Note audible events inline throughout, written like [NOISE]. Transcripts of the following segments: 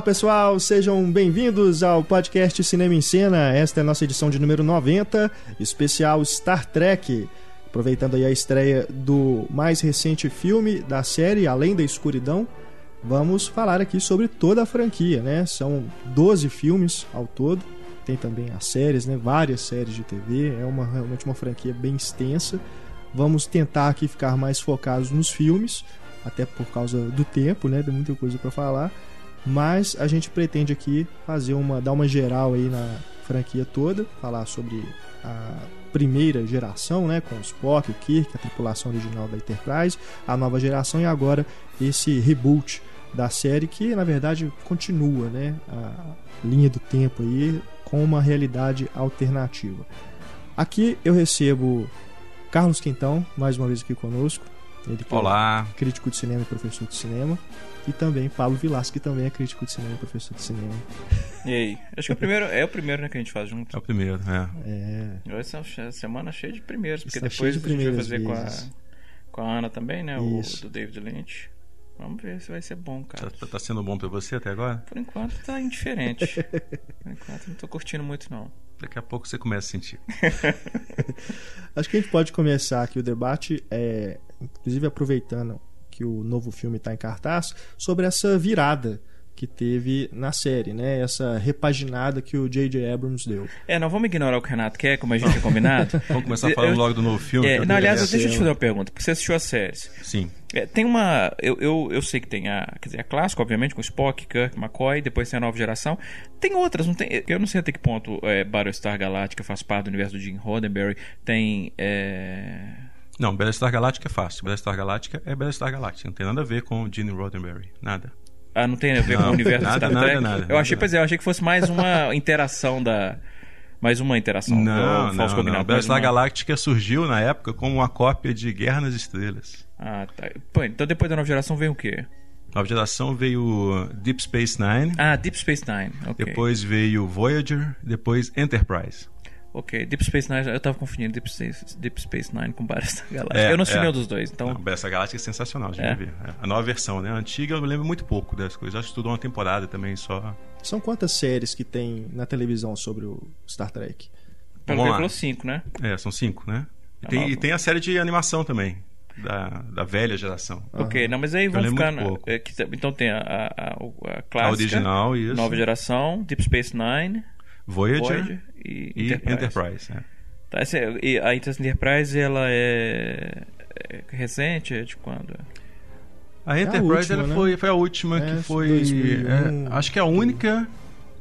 Olá pessoal, sejam bem-vindos ao podcast Cinema em Cena. Esta é a nossa edição de número 90, especial Star Trek. Aproveitando aí a estreia do mais recente filme da série Além da Escuridão, vamos falar aqui sobre toda a franquia, né? São 12 filmes ao todo. Tem também as séries, né? Várias séries de TV. É uma realmente uma franquia bem extensa. Vamos tentar aqui ficar mais focados nos filmes, até por causa do tempo, né? Tem muita coisa para falar mas a gente pretende aqui fazer uma dar uma geral aí na franquia toda, falar sobre a primeira geração, né, com o Spock, o Kirk, a tripulação original da Enterprise, a nova geração e agora esse reboot da série que na verdade continua, né, a linha do tempo aí com uma realidade alternativa. Aqui eu recebo Carlos Quintão, mais uma vez aqui conosco. Ele Olá. É crítico de cinema e professor de cinema e também Pablo Vilas, que também é crítico de cinema e professor de cinema. E aí? Acho que é o primeiro, é o primeiro né, que a gente faz junto. É o primeiro, é. é. Hoje é uma semana cheia de primeiros, porque Está depois de a gente vai fazer com a, com a Ana também, né? Isso. O do David Lynch. Vamos ver se vai ser bom, cara. Tá, tá sendo bom pra você até agora? Por enquanto tá indiferente. Por enquanto não tô curtindo muito, não. Daqui a pouco você começa a sentir. [LAUGHS] Acho que a gente pode começar aqui o debate, é, inclusive aproveitando que o novo filme está em cartaz, sobre essa virada que teve na série, né? Essa repaginada que o J.J. Abrams deu. É, não vamos ignorar o que o Renato quer, como a gente tinha combinado. [LAUGHS] vamos começar falando eu, logo do novo filme. É, não, aliás, deixa eu te fazer uma pergunta, porque você assistiu as séries. Sim. É, tem uma. Eu, eu, eu sei que tem a. Quer dizer, a clássica, obviamente, com Spock, Kirk, McCoy, depois tem a nova geração. Tem outras, não tem. Eu não sei até que ponto é, Battlestar Galactica faz parte do universo do Gene Roddenberry. Tem. É não, Battlestar Galactica é fácil. Battlestar Galactica é Battlestar Galactica. Não tem nada a ver com Gene Roddenberry. Nada. Ah, não tem a ver não, com o universo nada, Star Trek? Nada, nada, eu achei, pois é, eu achei que fosse mais uma [LAUGHS] interação da... Mais uma interação. Não, não, não. Battlestar uma... Galactica surgiu na época como uma cópia de Guerra nas Estrelas. Ah, tá. Pô, então depois da nova geração veio o quê? Nova geração veio Deep Space Nine. Ah, Deep Space Nine. Okay. Depois veio Voyager, depois Enterprise. Ok, Deep Space Nine, eu tava confundindo Deep Space, Deep Space Nine com Battlestar Galactica. É, eu não assisti é. nenhum dos dois, então... Battlestar Galactica é sensacional, já é. ver. É, a nova versão, né? A antiga eu lembro muito pouco das coisas. Acho que estudou uma temporada também só. São quantas séries que tem na televisão sobre o Star Trek? Pelo menos cinco, né? É, são cinco, né? E tem, e tem, a série de animação também. Da, da velha geração. Ok, não, mas aí vamos ficar. Na, é, que, então tem a, a, a, a clássica. A original, isso. Nova geração, Deep Space Nine. Voyager, Voyager e, e Enterprise. Enterprise é. tá, e a Enterprise ela é, é recente? É de quando? A Enterprise é a última, né? foi, foi a última é, que foi. 2001, é, acho que é a única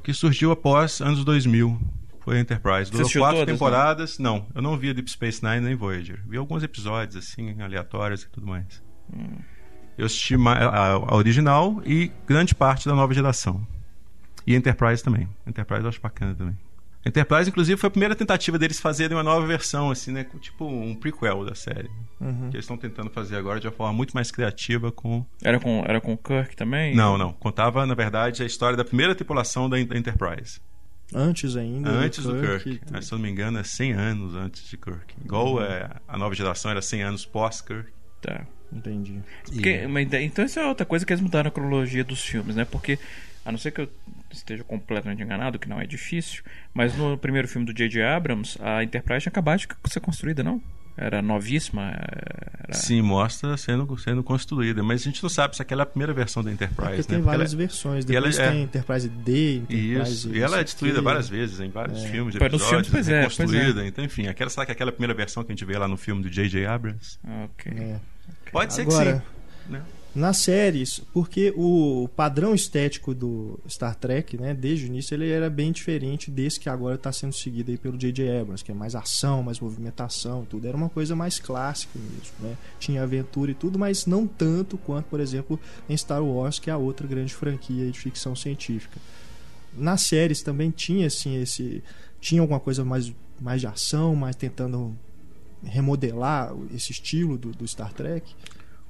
que surgiu após anos 2000. Foi a Enterprise. Durou quatro todas, temporadas. Não? não? eu não via Deep Space Nine nem Voyager. Vi alguns episódios assim, aleatórios e tudo mais. Hum. Eu assisti a, a original e grande parte da nova geração. E Enterprise também. Enterprise eu acho bacana também. Enterprise, inclusive, foi a primeira tentativa deles fazerem uma nova versão, assim, né? Tipo um prequel da série. Uhum. Que eles estão tentando fazer agora de uma forma muito mais criativa com... Era com era com Kirk também? Não, não. Contava, na verdade, a história da primeira tripulação da Enterprise. Antes ainda Antes do Kirk. Do Kirk. Se eu não me engano, é 100 anos antes de Kirk. Igual uhum. é, a nova geração era 100 anos pós-Kirk. Tá. Entendi. Porque, mas, então, isso é outra coisa que eles mudaram a cronologia dos filmes, né? Porque a não ser que eu esteja completamente enganado, que não é difícil, mas no primeiro filme do J.J. Abrams, a Enterprise tinha acabado de ser construída, não? era novíssima. Era... Sim, mostra sendo, sendo construída. Mas a gente não sabe se aquela é a primeira versão da Enterprise. Porque né? tem várias ela... versões. Depois ela, tem é... Enterprise D, Enterprise Isso. E ela é destruída várias vezes em vários é. filmes, episódios, nos filmes, pois é, construída. Pois é. Então, enfim, aquela, será que é aquela primeira versão que a gente vê lá no filme do J.J. Abrams? Ok. É. Pode ser Agora, que sim. Né? Nas séries, porque o padrão estético do Star Trek, né, desde o início, ele era bem diferente desse que agora está sendo seguido aí pelo J.J. Abrams, que é mais ação, mais movimentação, tudo. Era uma coisa mais clássica mesmo, né? Tinha aventura e tudo, mas não tanto quanto, por exemplo, em Star Wars, que é a outra grande franquia de ficção científica. Nas séries também tinha assim esse tinha alguma coisa mais mais de ação, mais tentando remodelar esse estilo do, do Star Trek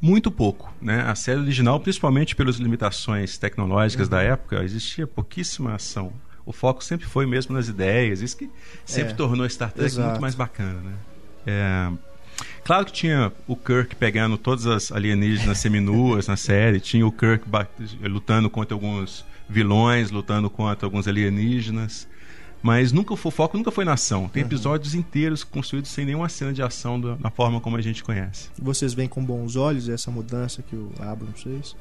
muito pouco. Né? A série original, principalmente pelas limitações tecnológicas uhum. da época, existia pouquíssima ação. O foco sempre foi mesmo nas ideias, isso que sempre é, tornou Star Trek exato. muito mais bacana. Né? É, claro que tinha o Kirk pegando todas as alienígenas [LAUGHS] seminuas na série, tinha o Kirk lutando contra alguns vilões, lutando contra alguns alienígenas. Mas nunca o foco nunca foi na ação. Tem uhum. episódios inteiros construídos sem nenhuma cena de ação da, na forma como a gente conhece. Vocês veem com bons olhos essa mudança que o Abrams fez?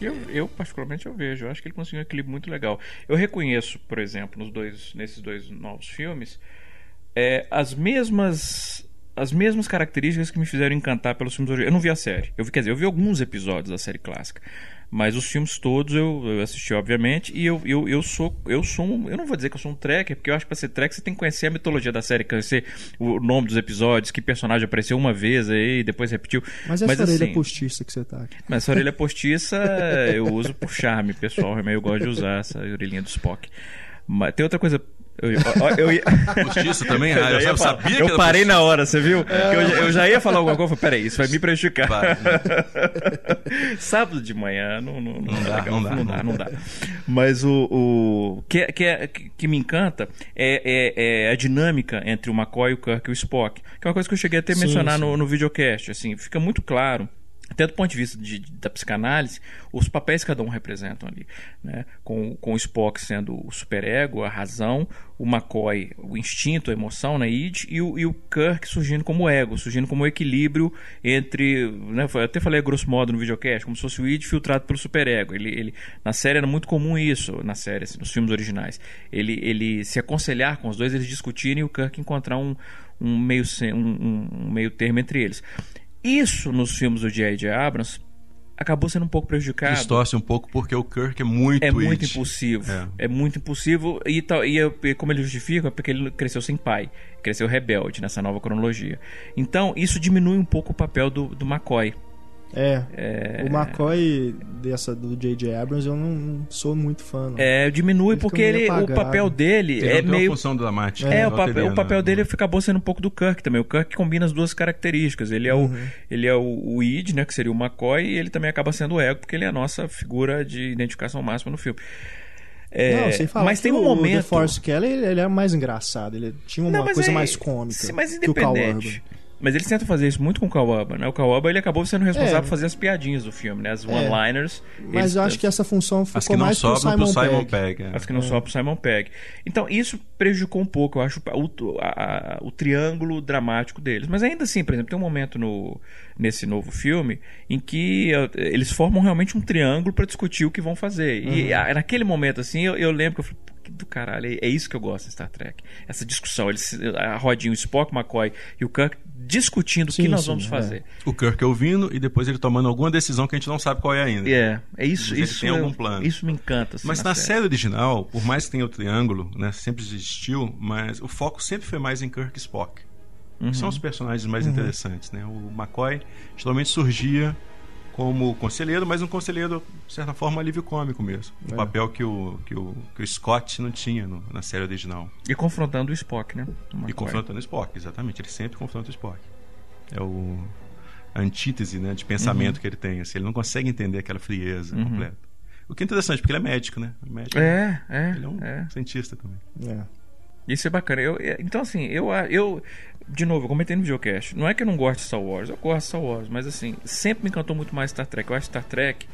Eu, eu, particularmente eu vejo, eu acho que ele conseguiu um equilíbrio muito legal. Eu reconheço, por exemplo, nos dois, nesses dois novos filmes, é, as mesmas as mesmas características que me fizeram encantar pelos filmes originais. Eu não vi a série, eu vi, quer dizer, eu vi alguns episódios da série clássica, mas os filmes todos eu, eu assisti, obviamente, e eu, eu, eu sou. Eu sou um, Eu não vou dizer que eu sou um tracker, porque eu acho que pra ser tracker você tem que conhecer a mitologia da série, conhecer o nome dos episódios, que personagem apareceu uma vez aí, depois repetiu. Mas essa orelha assim, postiça que você tá aqui. Mas essa orelha [LAUGHS] postiça eu uso por charme, pessoal. Eu gosto de usar essa orelhinha do Spock. Mas tem outra coisa eu, eu, ia... Justiça [LAUGHS] também? Ah, eu, eu sabia que Eu parei na hora, você viu? É. Eu, eu, já ia falar alguma coisa, peraí, isso vai me prejudicar. Vai, né? [LAUGHS] Sábado de manhã não, não, não, não, dá, não, dá, não, dá, não dá. Mas o, o que, que, é, que me encanta é, é, é, a dinâmica entre o McCoy, o Kirk e o Spock. Que é uma coisa que eu cheguei até a mencionar sim, sim. No, no videocast. Assim, fica muito claro até do ponto de vista de, da psicanálise, os papéis que cada um representam ali. Né? Com, com o Spock sendo o superego, a razão, o McCoy, o instinto, a emoção, né? id, e o, e o Kirk surgindo como ego, surgindo como equilíbrio entre. Né? Eu até falei grosso modo no videocast, como se fosse o id filtrado pelo superego. Ele, ele, na série era muito comum isso, na série, assim, nos filmes originais. Ele, ele se aconselhar com os dois, eles discutirem e o Kirk encontrar um, um meio, um, um meio termo entre eles. Isso nos filmes do J.J. Abrams acabou sendo um pouco prejudicado. Distorce um pouco porque o Kirk é muito É muito it. impulsivo. É. é. muito impulsivo e, e, como ele justifica é porque ele cresceu sem pai. Cresceu rebelde nessa nova cronologia. Então, isso diminui um pouco o papel do, do McCoy. É, é, O McCoy dessa do J.J. Abrams eu não, sou muito fã. Não. É, diminui ele porque ele, o papel dele ele é meio. função dramática. É, é o, papel, o papel dele acabou sendo um pouco do Kirk também. O Kirk combina as duas características. Ele é uhum. o, ele é o, o id, né, que seria o McCoy, e ele também acaba sendo o ego, porque ele é a nossa figura de identificação máxima no filme. É, não, sem falar mas tem um o, momento. O The Force Kelly ele, ele é mais engraçado, ele tinha uma não, coisa é, mais cômica. Sim, mas independente. Mas eles tentam fazer isso muito com o Kawaba, né? O Kawaba ele acabou sendo responsável é. por fazer as piadinhas do filme, né? As é. one-liners. Mas eles, eu acho que essa função ficou mais pro Simon, pro Simon Pegg. Pegg é. As que não é. sobram pro Simon Pegg. Então, isso prejudicou um pouco, eu acho, o, a, a, o triângulo dramático deles. Mas ainda assim, por exemplo, tem um momento no, nesse novo filme em que uh, eles formam realmente um triângulo para discutir o que vão fazer. Uhum. E a, naquele momento, assim, eu, eu lembro que eu falei, do caralho. É isso que eu gosto de Star Trek. Essa discussão. Eles, a rodinha, o Spock, McCoy e o Kirk discutindo sim, o que nós sim, vamos é. fazer. O Kirk ouvindo e depois ele tomando alguma decisão que a gente não sabe qual é ainda. É, é isso. isso tem algum plano. Isso me encanta. Assim, mas na, na série. série. original, por mais que tenha o triângulo, né, sempre existiu, mas o foco sempre foi mais em Kirk e Spock. Uhum. São os personagens mais uhum. interessantes, né? O McCoy geralmente surgia como conselheiro, mas um conselheiro, de certa forma, alívio cômico mesmo. É. Um papel que o, que, o, que o Scott não tinha no, na série original. E confrontando o Spock, né? O e confrontando o Spock, exatamente. Ele sempre confronta o Spock. É o, a antítese né, de pensamento uhum. que ele tem. Assim, ele não consegue entender aquela frieza uhum. completa. O que é interessante, porque ele é médico, né? Médico, é, é. Ele é um é. cientista também. É. Isso é bacana. Eu, então, assim, eu, eu, de novo, eu comentei no videocast. Não é que eu não gosto de Star Wars, eu gosto de Star Wars, mas assim, sempre me encantou muito mais Star Trek. Eu acho Star Trek,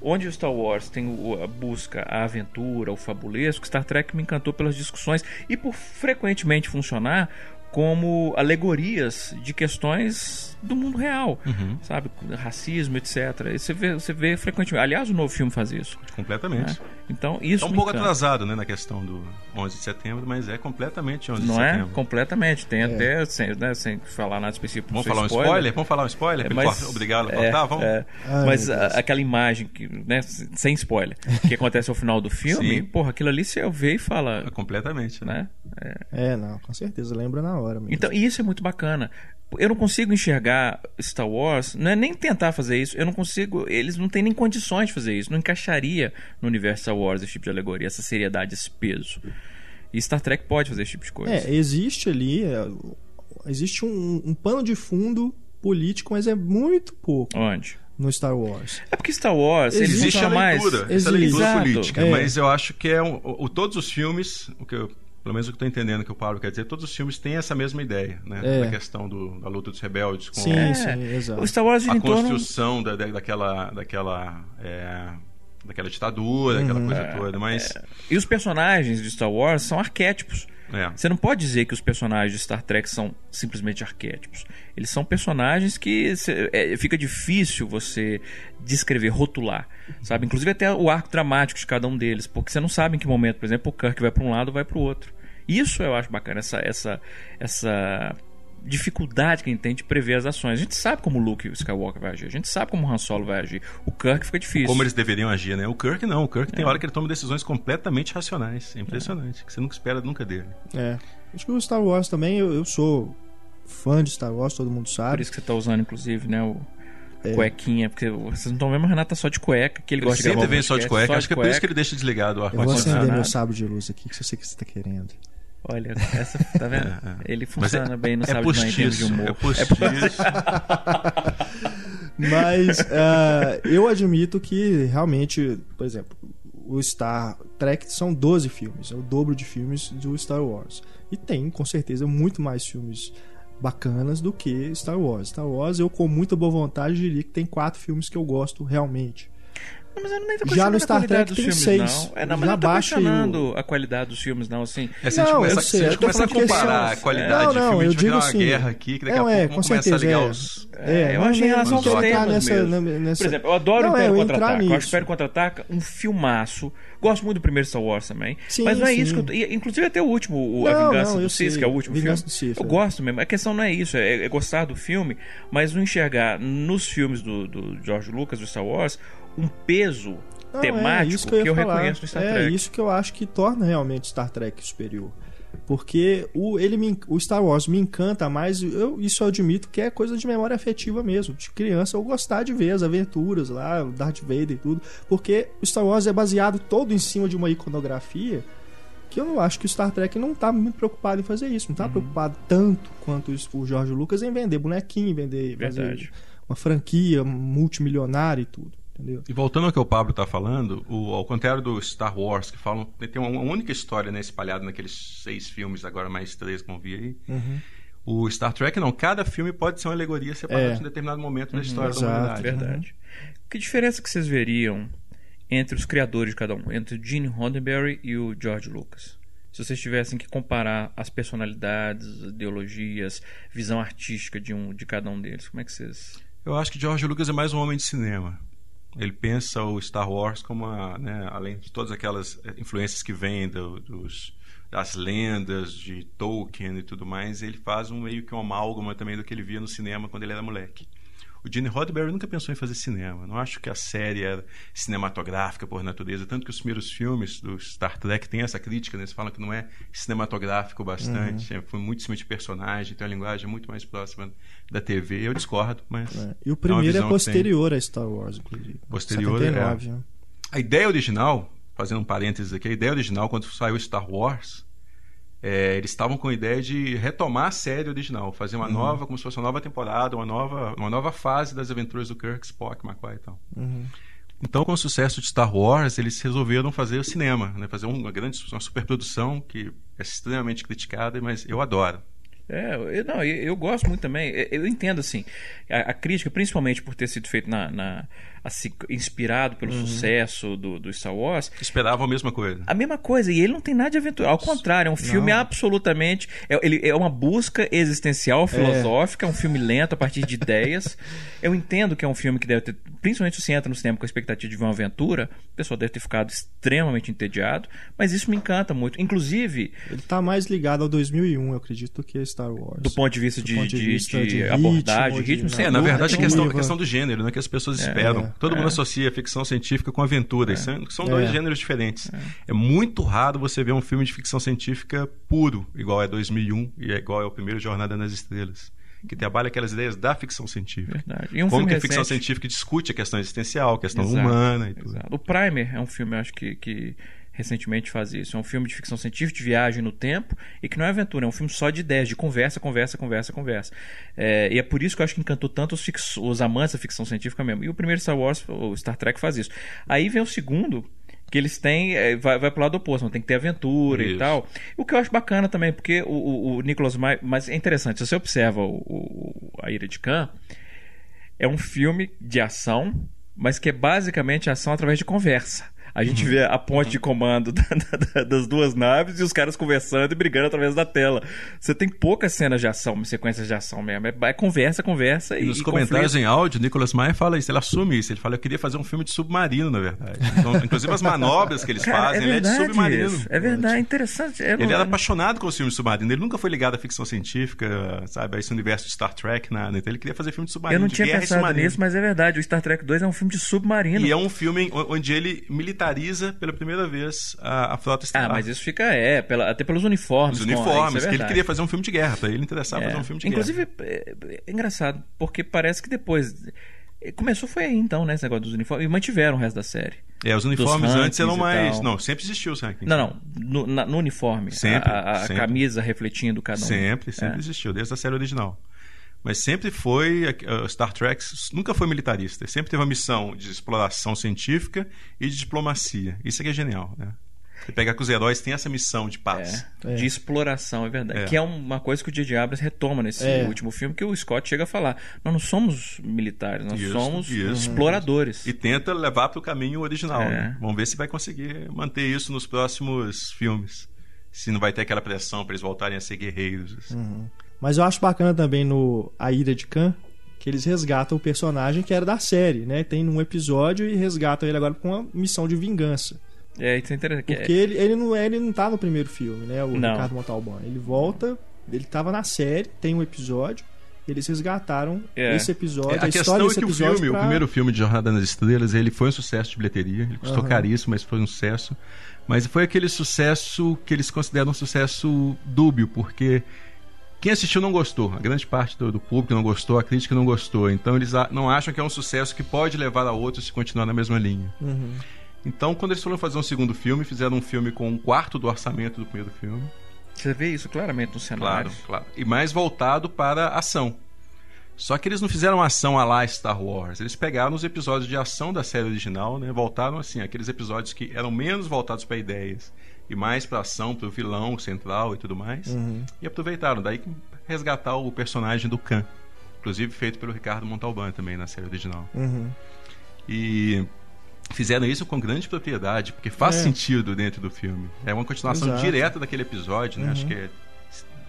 onde o Star Wars tem a busca, a aventura, o fabulesco, Star Trek me encantou pelas discussões e por frequentemente funcionar como alegorias de questões do mundo real, uhum. sabe? Racismo, etc. E você vê, você vê frequentemente. Aliás, o novo filme faz isso. Completamente. Né? Então, isso. É um pouco atrasado, né, na questão do 11 de setembro, mas é completamente 11 Não de é? setembro. Não é? Completamente. Tem é. até, sem, né, sem falar nada específico. Vamos falar um spoiler? spoiler? Vamos falar um spoiler? É, mas, Obrigado a cortar? Vamos? É, Ai, mas a, aquela imagem, que, né, sem spoiler, [LAUGHS] que acontece ao final do filme, Sim. porra, aquilo ali você vê e fala. É completamente, né? né? É. não, com certeza, lembra na hora mesmo. Então, e isso é muito bacana eu não consigo enxergar Star Wars, não é nem tentar fazer isso, eu não consigo, eles não têm nem condições de fazer isso, não encaixaria no universo Star Wars esse tipo de alegoria, essa seriedade, esse peso. E Star Trek pode fazer esse tipo de coisa. É, existe ali, é, existe um, um pano de fundo político, mas é muito pouco. Onde? no Star Wars. É porque Star Wars existe a leitura, mais... existe. leitura política, é. mas eu acho que é um, o, todos os filmes, o que eu pelo menos o que estou entendendo que o Pablo quer dizer, todos os filmes têm essa mesma ideia, né? É. Da questão do, da luta dos rebeldes com sim, é. sim, exato. O Star Wars a construção torno... da, daquela, daquela, é, daquela ditadura, uhum. aquela coisa é, toda. Mas... É. E os personagens de Star Wars são arquétipos. É. Você não pode dizer que os personagens de Star Trek são simplesmente arquétipos. Eles são personagens que é, fica difícil você descrever, rotular, sabe? Inclusive até o arco dramático de cada um deles, porque você não sabe em que momento, por exemplo, o Kirk vai para um lado vai para o outro. Isso eu acho bacana, essa, essa, essa dificuldade que a gente tem de prever as ações. A gente sabe como o Luke Skywalker vai agir, a gente sabe como o Han Solo vai agir. O Kirk fica difícil. Como eles deveriam agir, né? O Kirk não. O Kirk é. tem hora que ele toma decisões completamente racionais. É impressionante. É. Que você nunca espera nunca dele. É. Acho que o Star Wars também, eu, eu sou fã de Star Wars, todo mundo sabe. Por isso que você tá usando, inclusive, né? O... É. Cuequinha, porque vocês não estão vendo, o Renato tá só de cueca, que ele, ele gosta de sempre vem só de cueca, acho que é por isso que ele deixa desligado o ar-condicionado. Eu vou acender meu sábio de luz aqui, que eu sei que você tá querendo. Olha, essa, tá vendo? [LAUGHS] É, é. Ele funciona é, bem, não é sabe postiço, de humor. É postiço. [LAUGHS] Mas uh, eu admito que realmente, por exemplo, o Star Trek são 12 filmes, é o dobro de filmes do Star Wars. E tem, com certeza, muito mais filmes bacanas do que Star Wars. Star Wars, eu com muita boa vontade diria que tem quatro filmes que eu gosto realmente. Não, mas eu nem tô Já no Star Trek tem filmes, seis. Não. É, não, mas já não tô questionando a qualidade dos filmes, não, assim. É, se a gente não, começar, eu sei, se a gente começar a comparar são... a qualidade não, não, de filme, eu a gente digo vai assim, uma guerra aqui, que daqui não, a é, pouco com começar certeza, a ligar é. os... É, eu acho em relação aos temas nessa, nessa... Por exemplo, eu adoro o Império Contra-Ataca. Eu acho o Império Contra-Ataca um filmaço. Gosto muito do primeiro Star Wars também. Sim, mas não é sim. isso que eu... Inclusive até o último, o A Vingança do Cis, que é o último Vingança filme. Do Sith, eu é. gosto mesmo. A questão não é isso, é, é gostar do filme, mas não enxergar nos filmes do, do George Lucas, do Star Wars, um peso não, temático é isso que eu, que eu reconheço no Star é Trek. É isso que eu acho que torna realmente Star Trek superior. Porque o, ele me, o Star Wars me encanta mais, eu, isso eu admito que é coisa de memória afetiva mesmo. De criança eu gostar de ver as aventuras lá, o Darth Vader e tudo. Porque o Star Wars é baseado todo em cima de uma iconografia que eu não acho que o Star Trek não tá muito preocupado em fazer isso. Não tá uhum. preocupado tanto quanto o George Lucas em vender bonequinho, em vender uma franquia multimilionária e tudo. Entendeu? E voltando ao que o Pablo está falando, o, ao contrário do Star Wars, que falam tem uma, uma única história né, espalhada naqueles seis filmes, agora mais três que vão vir aí. Uhum. O Star Trek não, cada filme pode ser uma alegoria separada é. em um determinado momento uhum, da história exato, da humanidade. Verdade. Uhum. Que diferença que vocês veriam entre os criadores de cada um, entre o Gene Roddenberry e o George Lucas? Se vocês tivessem que comparar as personalidades, ideologias, visão artística de um de cada um deles, como é que vocês? Eu acho que George Lucas é mais um homem de cinema. Ele pensa o Star Wars como, uma, né, além de todas aquelas eh, influências que vêm do, dos, das lendas de Tolkien e tudo mais, ele faz um meio que uma amálgama também do que ele via no cinema quando ele era moleque. O Gene Roddenberry nunca pensou em fazer cinema. Não acho que a série era cinematográfica por natureza, tanto que os primeiros filmes do Star Trek têm essa crítica, né? eles falam que não é cinematográfico bastante, uhum. é, foi muito em cima de personagem, tem uma linguagem muito mais próxima da TV. Eu discordo, mas. É. E o primeiro é, é posterior a Star Wars, inclusive. Posterior 79, é. Né? A ideia original, fazendo um parênteses aqui, a ideia original, quando saiu Star Wars, é, eles estavam com a ideia de retomar a série original, fazer uma uhum. nova, como se fosse uma nova temporada, uma nova, uma nova fase das aventuras do Kirk, Spock, McCoy e tal. Uhum. Então, com o sucesso de Star Wars, eles resolveram fazer o cinema, né? fazer uma grande uma superprodução que é extremamente criticada, mas eu adoro. É, eu, não, eu, eu, gosto muito também. Eu, eu entendo, assim, a, a, crítica, principalmente por ter sido feito na, na assim, inspirado pelo uhum. sucesso do, do Star Wars. Esperava a mesma coisa. A mesma coisa, e ele não tem nada de aventura. Ao contrário, é um filme não. absolutamente. É, ele, é uma busca existencial, filosófica, é. um filme lento a partir de ideias. [LAUGHS] Eu entendo que é um filme que deve ter. Principalmente se você entra no cinema com a expectativa de ver uma aventura, o pessoal deve ter ficado extremamente entediado, mas isso me encanta muito. Inclusive. Ele está mais ligado ao 2001, eu acredito, do que Star Wars. Do ponto de vista, de, ponto de, de, vista de, de, abordagem, ritmo, ritmo É, na verdade, a questão, a questão do gênero, né, que as pessoas é, Todo é. mundo associa ficção científica com aventura. É. São, são dois é. gêneros diferentes. É. é. muito raro você ver um filme de ficção científica puro, igual é 2001 e é igual é o primeiro Jornada nas Estrelas. Que trabalha aquelas ideias da ficção científica. Um Como que a ficção científica discute a questão existencial, a questão exato, humana e tudo. Exato. O Primer é um filme, eu acho que, que recentemente faz isso. É um filme de ficção científica, de viagem no tempo, e que não é aventura, é um filme só de ideias, de conversa, conversa, conversa, conversa. É, e é por isso que eu acho que encantou tanto os, fix, os amantes da ficção científica mesmo. E o primeiro Star Wars, o Star Trek, faz isso. Aí vem o segundo, que eles têm, é, vai, vai pro lado oposto, tem que ter aventura Isso. e tal. O que eu acho bacana também, porque o, o, o Nicholas May, mas é interessante, se você observa o, o, a Ira de Khan, é um filme de ação, mas que é basicamente ação através de conversa. A gente vê a ponte de comando [LAUGHS] da, da, das duas naves e os caras conversando e brigando através da tela. Você tem poucas cenas de ação, sequências de ação mesmo. É, é conversa, conversa e. Nos e comentários conflito. em áudio, o Nicolas Maia fala isso, ele assume isso. Ele fala: Eu queria fazer um filme de submarino, na verdade. Então, inclusive as manobras que eles Cara, fazem, é ele é de submarino. Isso. É verdade, é interessante. ele não... era apaixonado com os filmes de submarino. Ele nunca foi ligado à ficção científica, sabe, a esse universo de Star Trek, nada. Então ele queria fazer filme de submarino. Eu não tinha pensado nisso, mas é verdade. O Star Trek 2 é um filme de submarino. E é um filme onde ele militariza pela primeira vez a, a frota estelar. Ah, mas isso fica, é, pela, até pelos uniformes. Os uniformes, é que ele queria fazer um filme de guerra, para ele interessava é. fazer um filme de Inclusive, guerra. Inclusive, é, é, engraçado, porque parece que depois... Começou foi aí então, né, esse negócio dos uniformes, e mantiveram o resto da série. É, os uniformes antes eram mais. Não, sempre existiu os rankings. Não, não. No, na, no uniforme. Sempre. A, a sempre. camisa refletindo cada um. Sempre, sempre é. existiu, desde a série original. Mas sempre foi. Uh, Star Trek nunca foi militarista. Sempre teve uma missão de exploração científica e de diplomacia. Isso é que é genial, né? Você pega que os heróis têm essa missão de paz. É, é. De exploração, é verdade. É. Que é uma coisa que o J.J. Abrams retoma nesse é. último filme, que o Scott chega a falar. Nós não somos militares, nós isso, somos isso. exploradores. E tenta levar para o caminho original. Né? Vamos ver se vai conseguir manter isso nos próximos filmes. Se não vai ter aquela pressão para eles voltarem a ser guerreiros. Assim. Uhum. Mas eu acho bacana também no A Ira de Khan que eles resgatam o personagem que era da série, né? Tem num episódio e resgatam ele agora com uma missão de vingança. É, isso é interessante. Porque ele, ele, não, é, ele não tá no primeiro filme, né? O não. Ricardo Montalbán. Ele volta, ele tava na série, tem um episódio, eles resgataram é. esse episódio. É, a, a questão é que o filme, pra... o primeiro filme de Jornada nas Estrelas, ele foi um sucesso de bilheteria. Ele custou uhum. caríssimo, mas foi um sucesso. Mas foi aquele sucesso que eles consideram um sucesso dúbio, porque quem assistiu não gostou. A grande parte do, do, público não gostou, a crítica não gostou. Então eles não acham que é um sucesso que pode levar a outros se continuar na mesma linha. Uhum. Então, quando eles foram fazer um segundo filme, fizeram um filme com um quarto do orçamento do primeiro filme. Você vê isso claramente no cenário. Claro, claro. E mais voltado para ação. Só que eles não fizeram ação a lá Star Wars. Eles pegaram os episódios de ação da série original, né? Voltaram assim, aqueles episódios que eram menos voltados para ideias e mais para ação, para o vilão central e tudo mais. Uhum. E aproveitaram. Daí resgatar o personagem do Khan. Inclusive feito pelo Ricardo Montalbán também na série original. Uhum. E fizeram isso com grande propriedade, porque faz é. sentido dentro do filme. É uma continuação Exato. direta daquele episódio, né? Uhum. Acho que é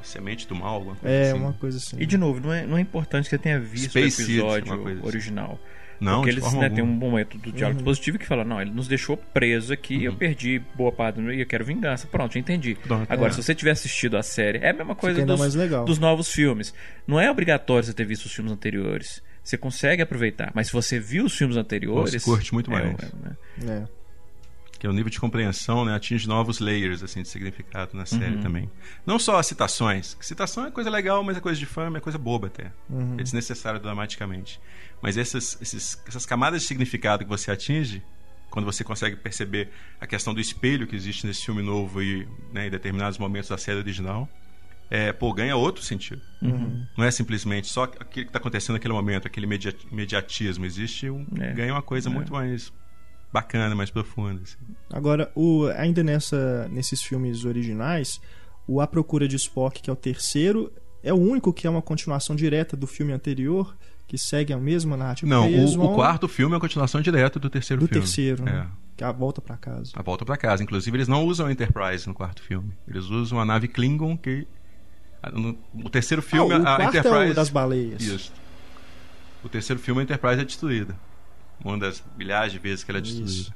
Semente do Mal, alguma coisa é, assim. uma coisa assim. E de novo, não é, não é importante que você tenha visto Space o episódio Seed, assim. Não, Porque eles né, têm um momento do diálogo uhum. positivo que fala: não, ele nos deixou preso aqui, uhum. eu perdi boa parte e eu quero vingança. Pronto, já entendi. Pronto, Agora, é. se você tiver assistido a série, é a mesma coisa dos, dos novos filmes. Não é obrigatório você ter visto os filmes anteriores você consegue aproveitar. Mas se você viu os filmes anteriores. Você curte muito mais. É, né? é. Que é o nível de compreensão né, atinge novos layers assim, de significado na série uhum. também. Não só as citações. Citação é coisa legal, mas é coisa de fama, é coisa boba até. Uhum. É desnecessário dramaticamente. Mas essas, esses, essas camadas de significado que você atinge, quando você consegue perceber a questão do espelho que existe nesse filme novo e né, em determinados momentos da série original, é, pô, ganha outro sentido. Uhum. Não é simplesmente só aquilo que está acontecendo naquele momento, aquele imediatismo. Existe um. É. ganha uma coisa é. muito mais bacana, mais profunda. Assim. Agora, o, ainda nessa, nesses filmes originais, o A Procura de Spock, que é o terceiro, é o único que é uma continuação direta do filme anterior, que segue a mesma narrativa. Não, o, vão... o, quarto filme é a continuação direta do terceiro do filme. Do terceiro, né? É. Que é a volta para casa. A volta para casa. Inclusive, eles não usam a Enterprise no quarto filme. Eles usam a nave Klingon que. No, o terceiro filme, ah, o a Enterprise. É o das baleias. Isso. O terceiro filme, a Enterprise é destruída. Uma das milhares de vezes que ela é destruída. Isso.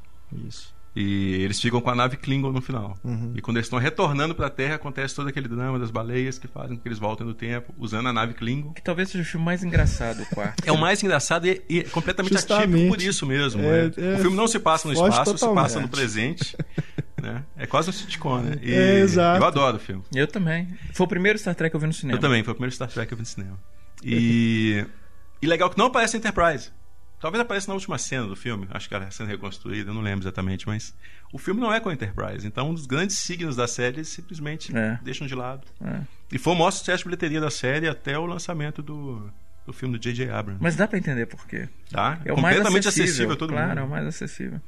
Isso. E eles ficam com a nave Klingon no final. Uhum. E quando eles estão retornando para a Terra, acontece todo aquele drama das baleias que fazem com que eles voltem no tempo, usando a nave Klingon. Que talvez seja o filme mais engraçado, o quarto. É o mais engraçado e, e completamente Justamente. atípico por isso mesmo. É, né? é, o filme não se passa no espaço, totalmente. se passa no presente. né? É quase um sitcom, né? E é, exato. Eu adoro o filme. Eu também. Foi o primeiro Star Trek que eu vi no cinema. Eu também, foi o primeiro Star Trek que eu vi no cinema. E, e legal que não aparece Enterprise. Talvez apareça na última cena do filme, acho que era sendo reconstruída, eu não lembro exatamente, mas o filme não é com a Enterprise. Então, um dos grandes signos da série eles simplesmente é. deixam de lado. É. E foi o maior sucesso de bilheteria da série até o lançamento do, do filme do J.J. Abrams. Mas dá para entender por quê. Tá? É o completamente mais acessível, acessível a todo claro, mundo. Claro, é o mais acessível.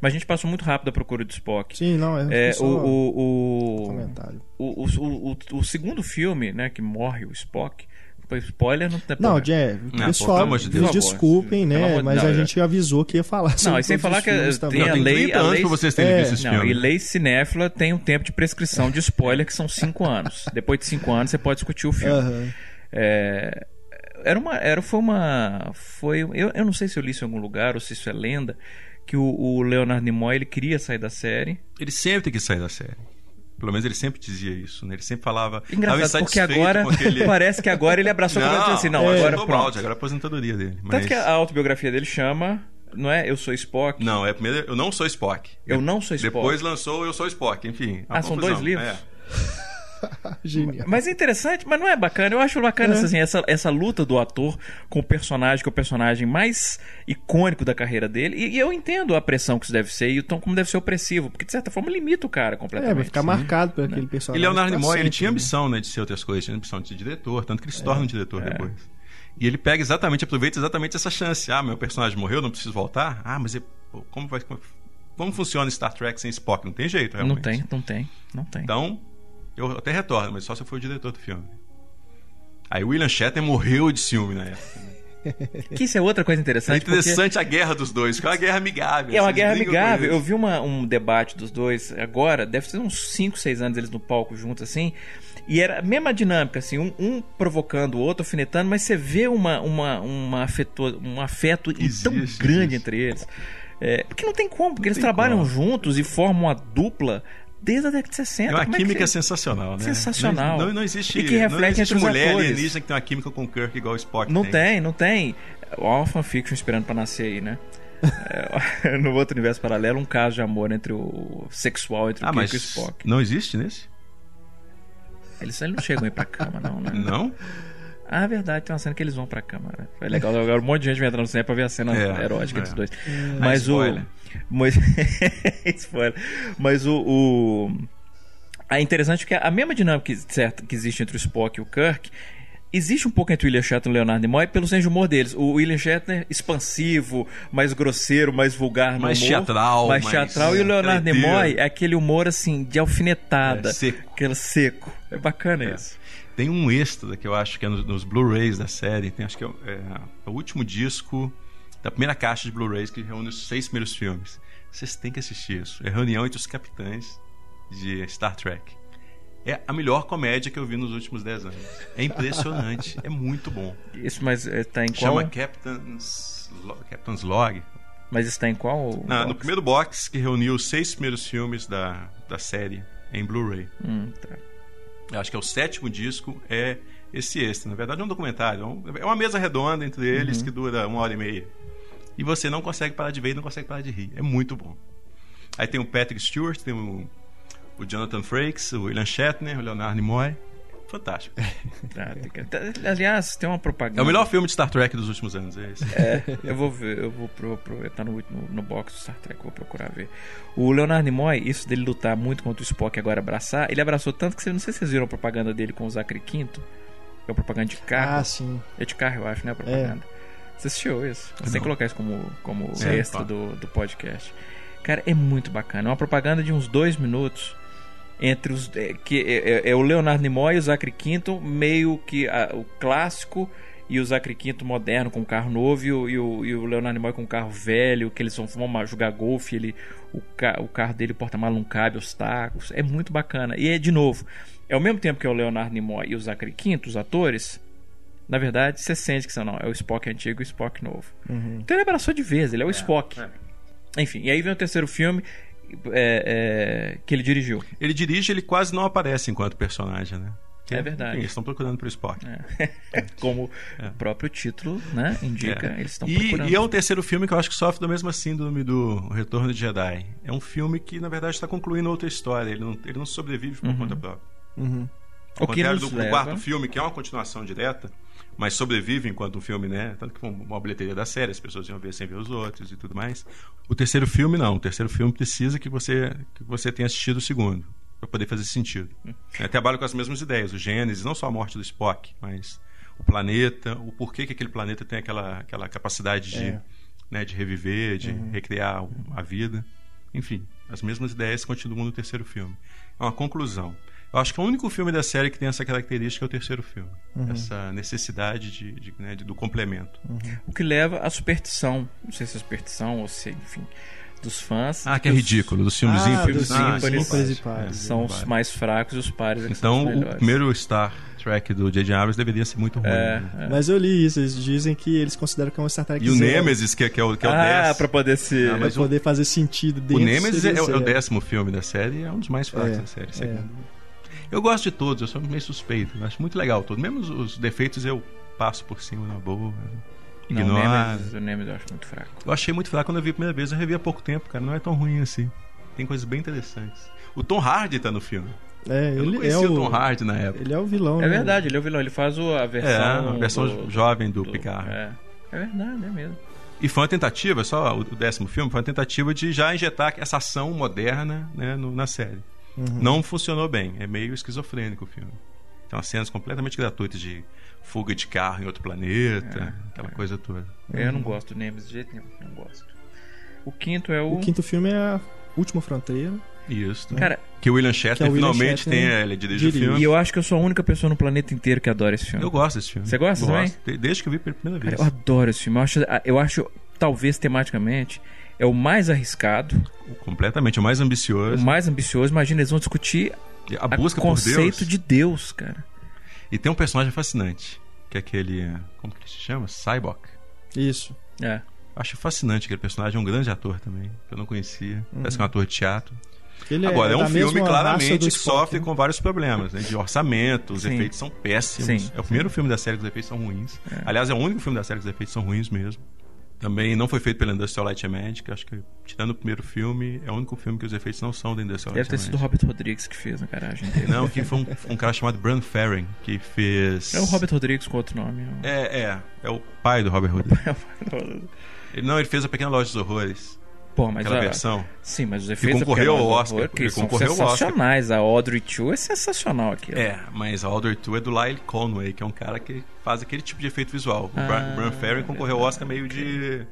Mas a gente passou muito rápido a procura do Spock. Sim, não, é, é o, o, o, comentário. O, o, o, o, segundo filme, né, que morre o Spock, Spoiler não tem Não, Jé, pessoal, de Deus. desculpem, né? Mas não, a gente avisou que ia falar sobre Não, e sem falar que tem a lei. A lei vocês terem é, visto esse não, filme. E lei cinéfila tem um tempo de prescrição de spoiler que são 5 anos. Depois de 5 anos você pode discutir o filme. Uhum. É, era uma. Era, foi uma. Foi, eu, eu não sei se eu li isso em algum lugar ou se isso é lenda. Que o, o Leonard Nimoy ele queria sair da série. Ele sempre tem que sair da série. Pelo menos ele sempre dizia isso, né? Ele sempre falava. Engraçado, porque agora. [LAUGHS] Parece que agora ele abraçou não, completamente assim. Não, é, agora. Pronto. Balde, agora é a aposentadoria dele. Mas... Tanto que a autobiografia dele chama. Não é Eu Sou Spock? Não, é primeiro Eu Não Sou Spock. Eu Não Sou Spock. Depois lançou Eu Sou Spock, enfim. Ah, são dois livros? É. [LAUGHS] Genial. Mas é interessante, mas não é bacana. Eu acho bacana é. assim, essa, essa luta do ator com o personagem, que é o personagem mais icônico da carreira dele. E, e eu entendo a pressão que isso deve ser e o tom como deve ser opressivo, porque de certa forma limita o cara completamente. É, vai ficar marcado por aquele personagem. E Leonardo Nimoy, ele tinha né? ambição né, de ser outras coisas, tinha ambição de ser diretor, tanto que ele se torna um diretor é. depois. E ele pega exatamente, aproveita exatamente essa chance. Ah, meu personagem morreu, não preciso voltar. Ah, mas ele, como vai. Como funciona Star Trek sem Spock? Não tem jeito, realmente. Não tem, não tem, não tem. Então, eu até retorno, mas só se eu for o diretor do filme. Aí William Shatner morreu de ciúme na época. Né? Que isso é outra coisa interessante. É interessante porque... a guerra dos dois, que é uma guerra amigável. É uma guerra amigável. Eu vi uma, um debate dos dois agora, deve ser uns 5, 6 anos eles no palco juntos assim. E era a mesma dinâmica, assim, um, um provocando o outro, alfinetando, mas você vê uma, uma, uma afeto, um afeto existe, tão grande existe. entre eles. É, porque não tem como, porque não eles trabalham como. juntos e formam uma dupla desde a década de 60. É uma Como química é sensacional, né? Sensacional. Não, não, existe, e que reflete não existe mulher atores. alienígena que tem uma química com o Kirk igual o Spock Não tem, tem. não tem. Olha uma fanfiction esperando para nascer aí, né? é, [LAUGHS] no outro universo paralelo, um caso de amor entre o sexual entre o ah, Kirk e o Spock. Não existe nesse? Eles, eles não chegam aí pra cama, não, né? Não? Ah, é verdade, tem uma cena que eles vão pra cama. Foi legal. [LAUGHS] Agora um monte de gente vai entrar no cinema pra ver a cena é, erótica é. dos dois. É. Mas o. Mas, [LAUGHS] spoiler. Mas o, o. É interessante que a mesma dinâmica que, certo, que existe entre o Spock e o Kirk existe um pouco entre o William Shatner e o Leonardo Nimoy pelo senso de humor deles. O William Shatner expansivo, mais grosseiro, mais vulgar no mais humor. Teatral, mais, mais teatral. E o Leonardo Nimoy é aquele humor assim, de alfinetada. É, seco. Aquele seco. É bacana é. isso. Tem um extra que eu acho que é nos, nos Blu-rays da série. Tem, acho que é, é, é, o último disco da primeira caixa de Blu-rays que reúne os seis primeiros filmes. Vocês têm que assistir isso. É reunião entre os capitães de Star Trek. É a melhor comédia que eu vi nos últimos 10 anos. É impressionante, é muito bom. Isso, mas está em qual? Chama Captain's, Captain's Log. Mas está em qual? Na, no primeiro box que reuniu os seis primeiros filmes da, da série em Blu-ray. Hum, tá. Eu acho que é o sétimo disco, é esse extra. Na verdade, é um documentário. É, é uma mesa redonda entre eles uhum. que dura uma hora e meia. E você não consegue parar de ver e não consegue parar de rir. É muito bom. Aí tem o Patrick Stewart, tem o o Jonathan Frakes, o William Shatner, o Leonardo Nimoy. Fantástico. [LAUGHS] Ah, aliás, tem uma propaganda. É o melhor filme de Star Trek dos últimos anos, é esse. É, eu vou ver, eu vou aproveitar no, no, no box do Star Trek, vou procurar ver. O Leonardo Nimoy, isso dele lutar muito contra o Spock e agora abraçar, ele abraçou tanto que não sei se vocês viram a propaganda dele com o Zachary Quinto. É uma propaganda de carro. Ah, sim. É de carro, eu acho, né? A propaganda. É. Você assistiu isso? Você tem que colocar isso como, como extra do, do podcast. Cara, é muito bacana. É uma propaganda de uns dois minutos entre os é, que é, é, é, o Leonardo Nimoy e o Zachary Quinto meio que a, o clássico e o Zachary Quinto moderno com carro novo e o, e o, e o Leonardo Nimoy com carro velho que eles vão, vão jogar golfe ele o, ca, o carro dele porta-malas não cabe os tacos é muito bacana e é de novo é ao mesmo tempo que é o Leonardo Nimoy e o Zachary Quinto os atores na verdade, você sente que são não. É o Spock antigo e o Spock novo. Uhum. Então ele abraçou de vez, ele é o é, Spock. É. Enfim, e aí vem o terceiro filme é, é, que ele dirigiu. Ele dirige, ele quase não aparece enquanto personagem, né? é verdade. Enfim, eles estão procurando pro Spock. [LAUGHS] É. Como é. o próprio título né, indica, é. eles estão procurando. E é um terceiro filme que eu acho que sofre do mesmo síndrome do Retorno de Jedi. É um filme que, na verdade, está concluindo outra história. Ele não, ele não sobrevive por uhum. conta própria. Uhum. Ao contrário do, leva... quarto filme, que é uma continuação direta, mas sobrevive enquanto um filme, né? Tanto que foi uma bilheteria da série, as pessoas iam ver sem ver os outros e tudo mais. O terceiro filme, não. O terceiro filme precisa que você, que você tenha assistido o segundo, para poder fazer sentido. É, trabalho com as mesmas ideias, o Gênesis, não só a morte do Spock, mas o planeta, o porquê que aquele planeta tem aquela, aquela capacidade de, é. né, de reviver, de uhum. recriar a vida. Enfim, as mesmas ideias continuam no terceiro filme. É uma conclusão. Eu acho que o único filme da série que tem essa característica é o terceiro filme. Uhum. Essa necessidade de, de, né, de do complemento. Uhum. O que leva à superstição. Não sei se é superstição ou se, enfim, dos fãs. Ah, que é ridículo. Dos filmes ah, ímpares. Ah, ímpares, e pares. São os mais fracos e os pares. É então, o primeiro Star Trek do J.J. Abrams deveria ser muito ruim. É, né? é. Mas eu li isso, eles dizem que eles consideram que é um Star Trek E o Nemesis, que é, que é o, que é o ah, 10. pra poder ser... Ah, pra poder fazer sentido dentro O Nemesis é, é, o décimo filme da série é um dos mais fracos é, da série, segundo. Eu gosto de todos, eu sou meio suspeito. Eu acho muito legal todo. Mesmo os, os, defeitos eu passo por cima na boa. Ignoro. Não, o, Nemesis, o Nemesis eu acho muito fraco. Eu achei muito fraco quando eu vi a primeira vez. Eu revi há pouco tempo, cara. Não é tão ruim assim. Tem coisas bem interessantes. O Tom Hardy tá no filme. É, eu ele é o Tom Hardy na época. Ele é o vilão. É né? verdade, ele é o vilão. Ele faz a versão. É, a versão do, jovem do, do Picard. É. é verdade, é mesmo. E foi uma tentativa, só o décimo filme, foi uma tentativa de já injetar essa ação moderna né, no, na série. Uhum. Não funcionou bem. É meio esquizofrênico o filme. Tem umas cenas completamente gratuitas de fuga de carro em outro planeta, é, aquela é. coisa toda. Eu não gosto do Nemesis de jeito nenhum. Não gosto. O quinto é o. O quinto filme é a Última Fronteira. Isso. Né? Cara, que o William Shatner William finalmente Shatner tem ele dirige o filme. E eu acho que eu sou a única pessoa no planeta inteiro que adora esse filme. Eu gosto desse filme. Você gosta eu também? Gosto. Desde que eu vi pela primeira vez. Cara, eu adoro esse filme. Eu acho, eu acho talvez tematicamente é o mais arriscado. Completamente, o mais ambicioso. O mais ambicioso. Imagina, eles vão discutir a busca o conceito Deus. de Deus, cara. E tem um personagem fascinante, que é aquele. Como que ele se chama? Cyborg. Isso. É. Acho fascinante aquele personagem, é um grande ator também, que eu não conhecia. Uhum. Parece que é um ator de teatro. Ele Agora, é, é um filme claramente que sofre né? com vários problemas, né? De orçamento, os Sim. efeitos são péssimos. Sim. É o primeiro filme da série que os efeitos são ruins. É. Aliás, é o único filme da série que os efeitos são ruins mesmo. Também não foi feito pela Industrial Light and Magic. Acho que, tirando o primeiro filme, é o único filme que os efeitos não são da Industrial Light Deve ter sido o Robert Rodrigues que fez na garagem dele. Não, que foi um, um cara chamado Bran Ferring, que fez... É o Robert Rodrigues com outro nome. É, é. [LAUGHS] É o pai do Robert Rodrigues. ele, não, ele fez a Pequena Loja dos Horrores. Pô, mas Aquela a, versão. Sim, mas os efeitos que concorreu ao Oscar. Que ele são sensacionais. A Audrey 2 é sensacional aqui. É, mas a Audrey 2 é do Lyle Conway, que é um cara que faz aquele tipo de efeito visual. O ah, Bran Ferring concorreu ao Oscar meio de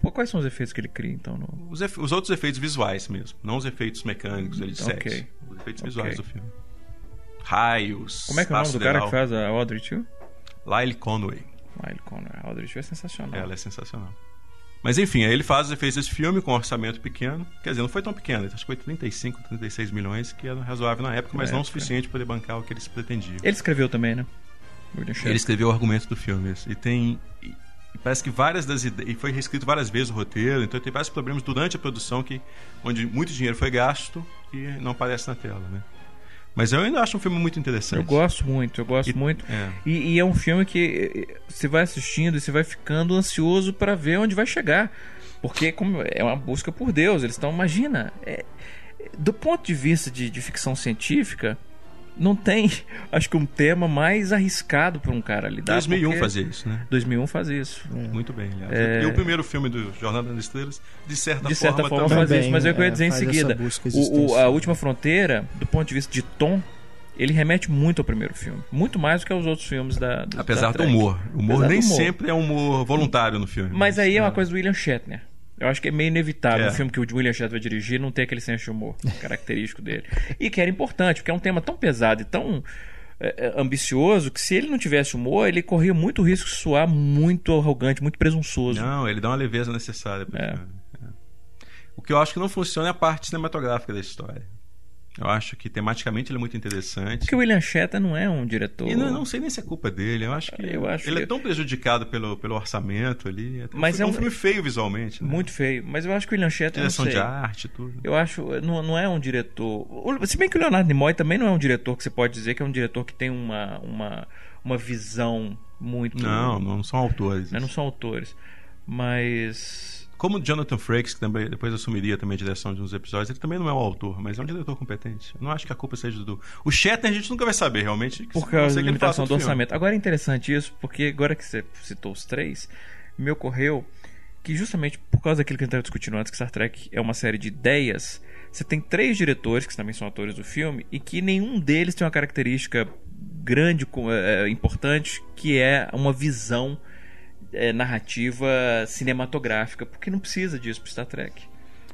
Pô, quais são os efeitos que ele cria, então? No... Os, os, outros efeitos visuais mesmo, não os efeitos mecânicos ali de okay. sexo. Os efeitos okay. visuais do filme. Raios. Como é que é o nome do cara que faz a Audrey 2? Lyle Conway. Lyle Conway. A Audrey 2 é sensacional. Ela é sensacional. Mas enfim, aí ele faz efeitos desse filme com um orçamento pequeno. Quer dizer, não foi tão pequeno, acho que foi 35, 36 milhões, que era razoável na época, mas não o suficiente para bancar o que eles pretendiam. Ele escreveu também, né? Ele escreveu o argumento do filme. E tem parece que várias das ideias. E foi reescrito várias vezes o roteiro, então tem vários problemas durante a produção que, onde muito dinheiro foi gasto e não aparece na tela, né? Mas eu ainda acho um filme muito interessante. Eu gosto muito, eu gosto e, muito. É. E, e, é um filme que eh, você vai assistindo e você vai ficando ansioso para ver onde vai chegar. Porque como é uma busca por Deus. Eles estão, imagina, é, do ponto de vista de, de ficção científica, não tem, acho que um tema mais arriscado para um cara lidar. 2001 fazia isso, né? 2001 fazia isso. É. Muito bem, aliás. É... E o primeiro filme do Jornada das Estrelas, de certa, de certa forma, forma fazia isso, mas eu ia dizer em seguida, o, o, a Última Fronteira, do ponto de vista de tom, ele remete muito ao primeiro filme. Muito mais do que aos outros filmes da. do Apesar da do humor. O humor Apesar nem humor. sempre é humor voluntário no filme. Mas, mas aí é uma é. coisa do William Shatner. Eu acho que é meio inevitável é. um filme que o William Shatner vai dirigir não ter aquele senso de humor [LAUGHS] característico dele. E que era importante, porque é um tema tão pesado e tão é, é, ambicioso que se ele não tivesse humor, ele corria muito risco de soar muito arrogante, muito presunçoso. Não, ele dá uma leveza necessária. É. é. O que eu acho que não funciona é a parte cinematográfica da história. Eu acho que tematicamente ele é muito interessante. Porque o William Shatner não é um diretor. E não, não sei nem se é culpa dele. Eu acho que eu acho ele que... é tão prejudicado pelo, pelo orçamento ali. É mas é um, um filme feio visualmente. Né? Muito feio. Mas eu acho que o William Shatner. Direção de arte, tudo. Eu acho. Não, não é um diretor. Se bem que o Leonardo Nimoy também não é um diretor que você pode dizer que é um diretor que tem uma, uma, uma visão muito. Não, não são autores. Não são autores. Mas como Jonathan Frakes, que também depois assumiria também a direção de uns episódios, ele também não é o autor, mas é um diretor competente. Eu não acho que a culpa seja do. O Shatner a gente nunca vai saber realmente. Por causa da limitação do orçamento. Agora é interessante isso, porque agora que você citou os três, me ocorreu que justamente por causa daquilo que a gente estava discutindo antes, que Star Trek é uma série de ideias, você tem três diretores que também são atores do filme e que nenhum deles tem uma característica grande, é, importante, que é uma visão é, narrativa cinematográfica, porque não precisa disso para Star Trek.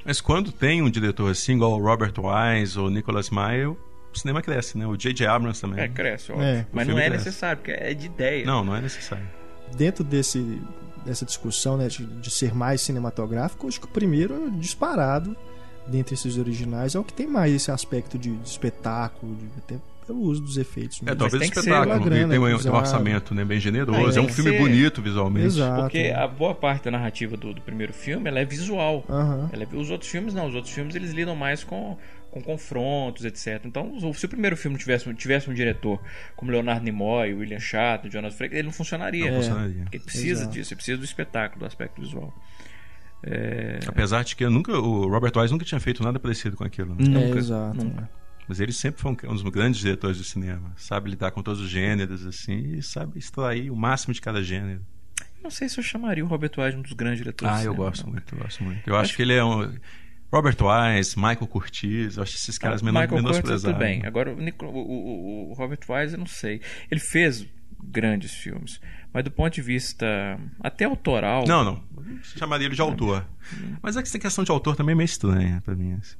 Mas quando tem um diretor assim, igual o Robert Wise ou Nicholas Meyer, o cinema cresce, né? O J.J. Abrams também. É, cresce, óbvio. É, Mas não é cresce. necessário, porque é de ideia. Não, não é necessário. Dentro desse, dessa discussão né, de, de ser mais cinematográfico, acho que o primeiro é disparado dentre esses originais é o que tem mais esse aspecto de, de espetáculo, de, até pelo uso dos efeitos. É, talvez o espetáculo, grana, tem, um, tem um orçamento né, bem generoso, é, é um filme ser... bonito visualmente. Exato. Porque a boa parte da narrativa do, do primeiro filme ela é visual. Uhum. Ela é, os outros filmes não, os outros filmes eles lidam mais com, com confrontos, etc. Então, se o primeiro filme tivesse, tivesse um diretor como Leonardo Nimoy, William Shatner, Jonas Frakes, ele não funcionaria. Não funcionaria. Porque ele precisa Exato. disso, ele precisa do espetáculo, do aspecto visual. É... Apesar de que nunca, o Robert Wise nunca tinha feito nada parecido com aquilo. Né? Nunca, é, exato, nunca. Mas ele sempre foi um, dos grandes diretores de cinema. Sabe lidar com todos os gêneros, assim, e sabe extrair o máximo de cada gênero. Não sei se eu chamaria o Robert Wise um dos grandes diretores ah, de cinema. Ah, eu gosto muito, eu gosto muito. Eu acho, acho que ele é um... Robert Wise, Michael Curtiz, eu acho esses caras ah, menos Michael Curtiz, tudo bem. Agora, o, o, o, Robert Wise, eu não sei. Ele fez grandes filmes, mas do ponto de vista até autoral... Não, não. Chamaria ele de autor. Mas essa questão de autor também é meio estranha para mim, assim.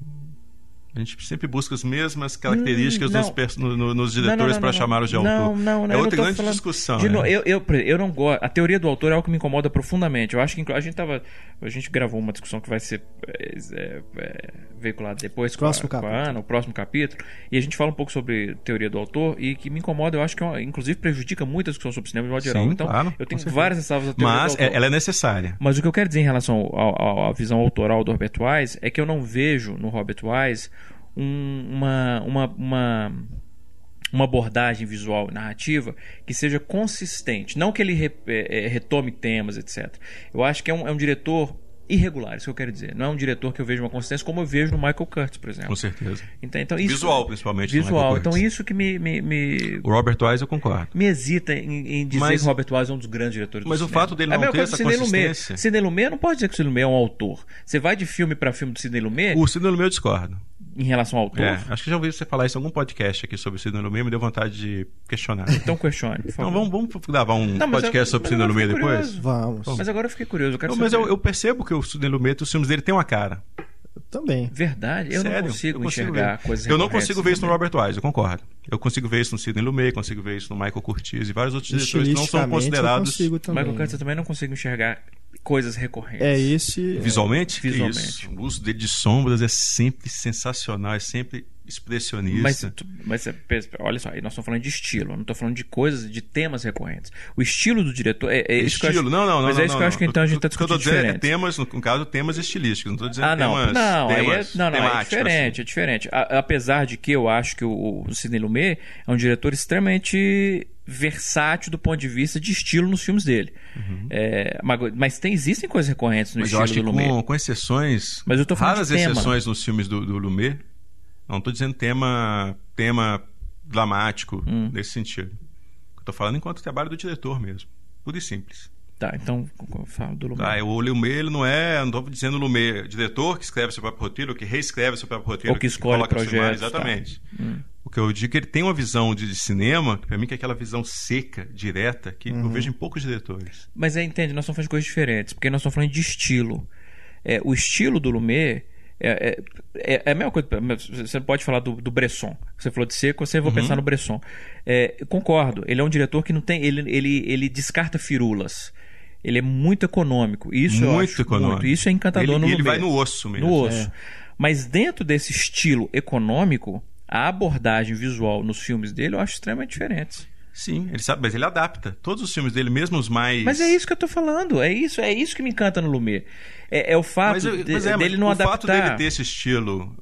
A gente sempre busca as mesmas características hum, nos, no, nos, diretores para chamar os de autor. Não, não, não. É outra grande discussão. De, né? eu, eu, eu não gosto. A teoria do autor é algo que me incomoda profundamente. Eu acho que a gente tava. A gente gravou uma discussão que vai ser é, é, é veiculada depois próximo com, a, com a Ana, o próximo capítulo. E a gente fala um pouco sobre teoria do autor e que me incomoda, eu acho que, é inclusive, prejudica muito a discussão sobre cinema de modo geral. Então, claro, eu tenho várias ressalvas da teoria Mas do autor. ela é necessária. Mas o que eu quero dizer em relação à visão autoral do Robert Wise é que eu não vejo no Robert Wise um, uma, uma, uma, uma abordagem visual e narrativa que seja consistente. Não que ele re, é, é, retome temas, etc. Eu acho que é um, é um diretor irregular, isso que eu quero dizer. Não é um diretor que eu vejo uma consistência como eu vejo no Michael Curtis, por exemplo. Com certeza. Então, então isso, visual, principalmente. Visual. Então isso que me, me, me, O Robert Wise eu concordo. Me hesita em, em dizer mas, que o Robert Wise é um dos grandes diretores Mas o fato dele não é ter essa Sidney consistência... Sidney Lumet, não pode dizer que o Sidney Lumet é um autor. Você vai de filme para filme do Sidney Lumet... O Sidney Lumet eu discordo em relação ao autor? É, acho que já ouvi você falar isso em algum podcast aqui sobre o Sidney Lumet, me deu vontade de questionar. Então questione, por favor. Então vamos, vamos gravar um não, podcast eu, sobre o Sidney Lumet depois? Vamos. Mas agora eu fiquei curioso. Eu não, mas eu, eu, percebo que o Sidney Lumet, os filmes dele tem uma cara. Também. Verdade, eu Sério? não consigo, eu consigo enxergar ver. coisas Eu não consigo ver isso no Robert Wise, eu concordo. Eu consigo ver isso no Sidney Lumet, consigo ver isso no Michael Curtiz e vários outros diretores que não são considerados. Michael Curtiz também não consigo enxergar coisas recorrentes. É esse. Visualmente? Visualmente. Isso. O uso dele de sombras é sempre sensacional, é sempre expressionista. Mas, mas olha só, nós estamos falando de estilo, não estou falando de coisas, de temas recorrentes. O estilo do diretor é, é isso estilo, que eu acho, não, não, não. Mas é isso não, que eu acho que então a gente está discutindo diferente. É temas, no caso, temas estilísticos, não estou dizendo ah, não, temas, não, temas, é, não, não, é diferente, assim. é diferente. A, apesar de que eu acho que o, o Sidney Lumet é um diretor extremamente versátil do ponto de vista de estilo nos filmes dele. Uhum. É, mas tem, existem coisas recorrentes no mas estilo eu acho do Lumet. Com, com exceções, mas eu tô raras de exceções nos filmes do, do Lumet, não estou dizendo tema, tema dramático hum. nesse sentido. Estou falando enquanto trabalho do diretor mesmo. Puro e simples. Tá, então falo do Lumet. Tá, o Lumet ele não é, não estou dizendo Lumet, diretor que escreve seu próprio roteiro, que reescreve seu próprio roteiro. Ou que escolhe que projetos. Exatamente. Tá. Hum. O que eu digo é que ele tem uma visão de, cinema, que para mim que é aquela visão seca, direta, que uhum. eu vejo em poucos diretores. Mas é, entende, nós estamos falando de coisas diferentes, porque nós estamos falando de estilo. É, o estilo do Lumet é, é, é, a mesma coisa. Você pode falar do, do Bresson. Você falou de seco, você uhum. pensar no Bresson. É, concordo. Ele é um diretor que não tem. Ele, ele, ele descarta firulas. Ele é muito econômico. Isso muito econômico. Muito. Isso é encantador ele, no Ele vai no osso mesmo. No osso. É. Mas dentro desse estilo econômico, a abordagem visual nos filmes dele eu acho extremamente diferente. Sim, ele sabe, mas ele adapta. Todos os filmes dele, mesmo os mais. Mas é isso que eu tô falando. É isso, é isso que me encanta no Lumet. É, é o fato mas, de, mas é, dele não o adaptar. O fato dele ter esse estilo,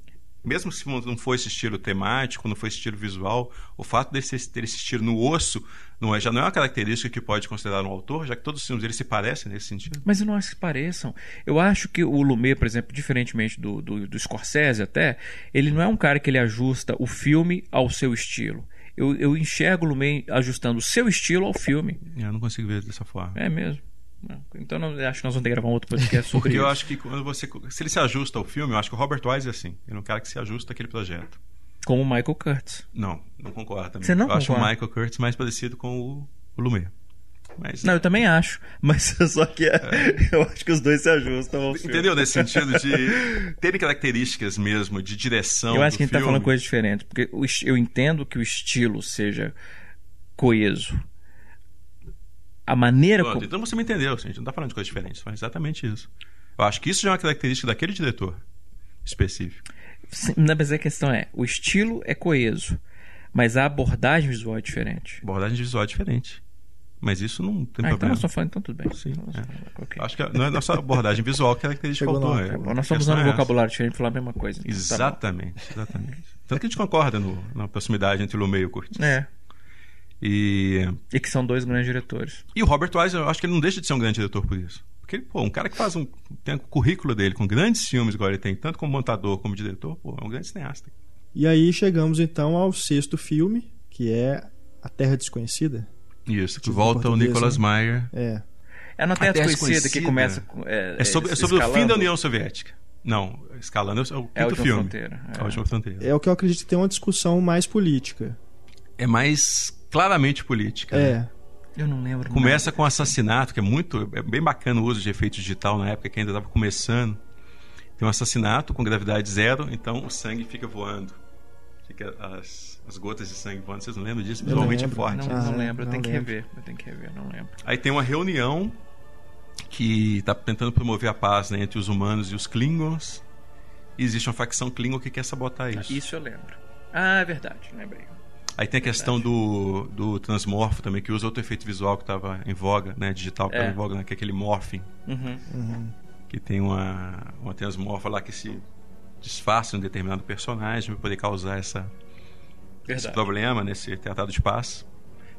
mesmo se não for esse estilo temático, não for esse estilo visual, o fato dele ter esse estilo no osso não é, já não é uma característica que pode considerar um autor, já que todos os filmes dele se parecem nesse sentido. Mas eu não acho que se pareçam. Eu acho que o Lumet, por exemplo, diferentemente do, do, do Scorsese até, ele não é um cara que ele ajusta o filme ao seu estilo eu, eu enxergo o Lumet ajustando o seu estilo ao filme. É, eu não consigo ver dessa forma. É mesmo. Então não, acho que nós vamos ter que gravar um outro podcast sobre Porque isso. eu acho que quando você. Se ele se ajusta ao filme, eu acho que o Robert Wise é assim. Ele é um cara que se ajusta àquele projeto. Como o Michael Curtis. Não, não concordo também. Você não eu concorda? acho o Michael Curtis mais parecido com o, o Lumet. Mas, não, eu também acho. Mas [LAUGHS] só que é, é. eu acho que os dois se ajustam ao filme. Entendeu? Nesse sentido de [LAUGHS] terem características mesmo, de direção. Eu acho que a gente filme. tá falando coisas diferentes. Porque eu entendo que o estilo seja coeso. A maneira Pronto, como. Então você me entendeu, gente. Não tá falando de coisas diferentes. Exatamente isso. Eu acho que isso já é uma característica daquele diretor específico. Sim, mas a questão é: o estilo é coeso, mas a abordagem visual é diferente. A abordagem visual é diferente. Mas isso não tem ah, problema. Então nós estamos falando, então tudo bem. Sim. É. Okay. Acho que não é nossa abordagem visual que é característica do autor. É, nós estamos usando é vocabulário diferente para falar a mesma coisa. Então, exatamente, tá exatamente. Tanto que a gente concorda no, na proximidade entre o Lumet e o Curtis. É. E... e que são dois grandes diretores. E o Robert Wise, eu acho que ele não deixa de ser um grande diretor por isso. Porque, pô, um cara que faz um. tem o um currículo dele com grandes filmes, igual ele tem, tanto como montador como diretor, pô, é um grande cineasta. E aí chegamos então ao sexto filme, que é A Terra Desconhecida. Isso, que volta o Nicholas né? Meyer. É. É na Terra, Terra Desconhecida, que começa. É, é sobre, é sobre o fim da União Soviética. Não, escalando é o quinto é a última filme. Fronteira, é. A última fronteira. É o que eu acredito que tem uma discussão mais política. É mais claramente política. É. Né? Eu não lembro. Começa nada. com assassinato, que é muito. É bem bacana o uso de efeito digital na época que ainda estava começando. Tem um assassinato com gravidade zero, então o sangue fica voando. Fica as as gotas de sangue voando. Vocês não lembram disso? Visualmente é forte. Não, ah, não lembro, eu tenho que rever. Eu tenho que rever, não lembro. Aí tem uma reunião que está tentando promover a paz né, entre os humanos e os Klingons. E existe uma facção Klingon que quer sabotar isso. Isso eu lembro. Ah, é verdade, lembrei. Aí tem a questão do, do transmorfo também, que usa outro efeito visual que estava em voga, né? Digital que estava é. em voga, né, que é aquele morphing. Uhum. Uhum. Que tem uma, uma transmorfa lá que se disfarça em um determinado personagem para poder causar essa, Verdade. esse problema nesse Tratado de Paz.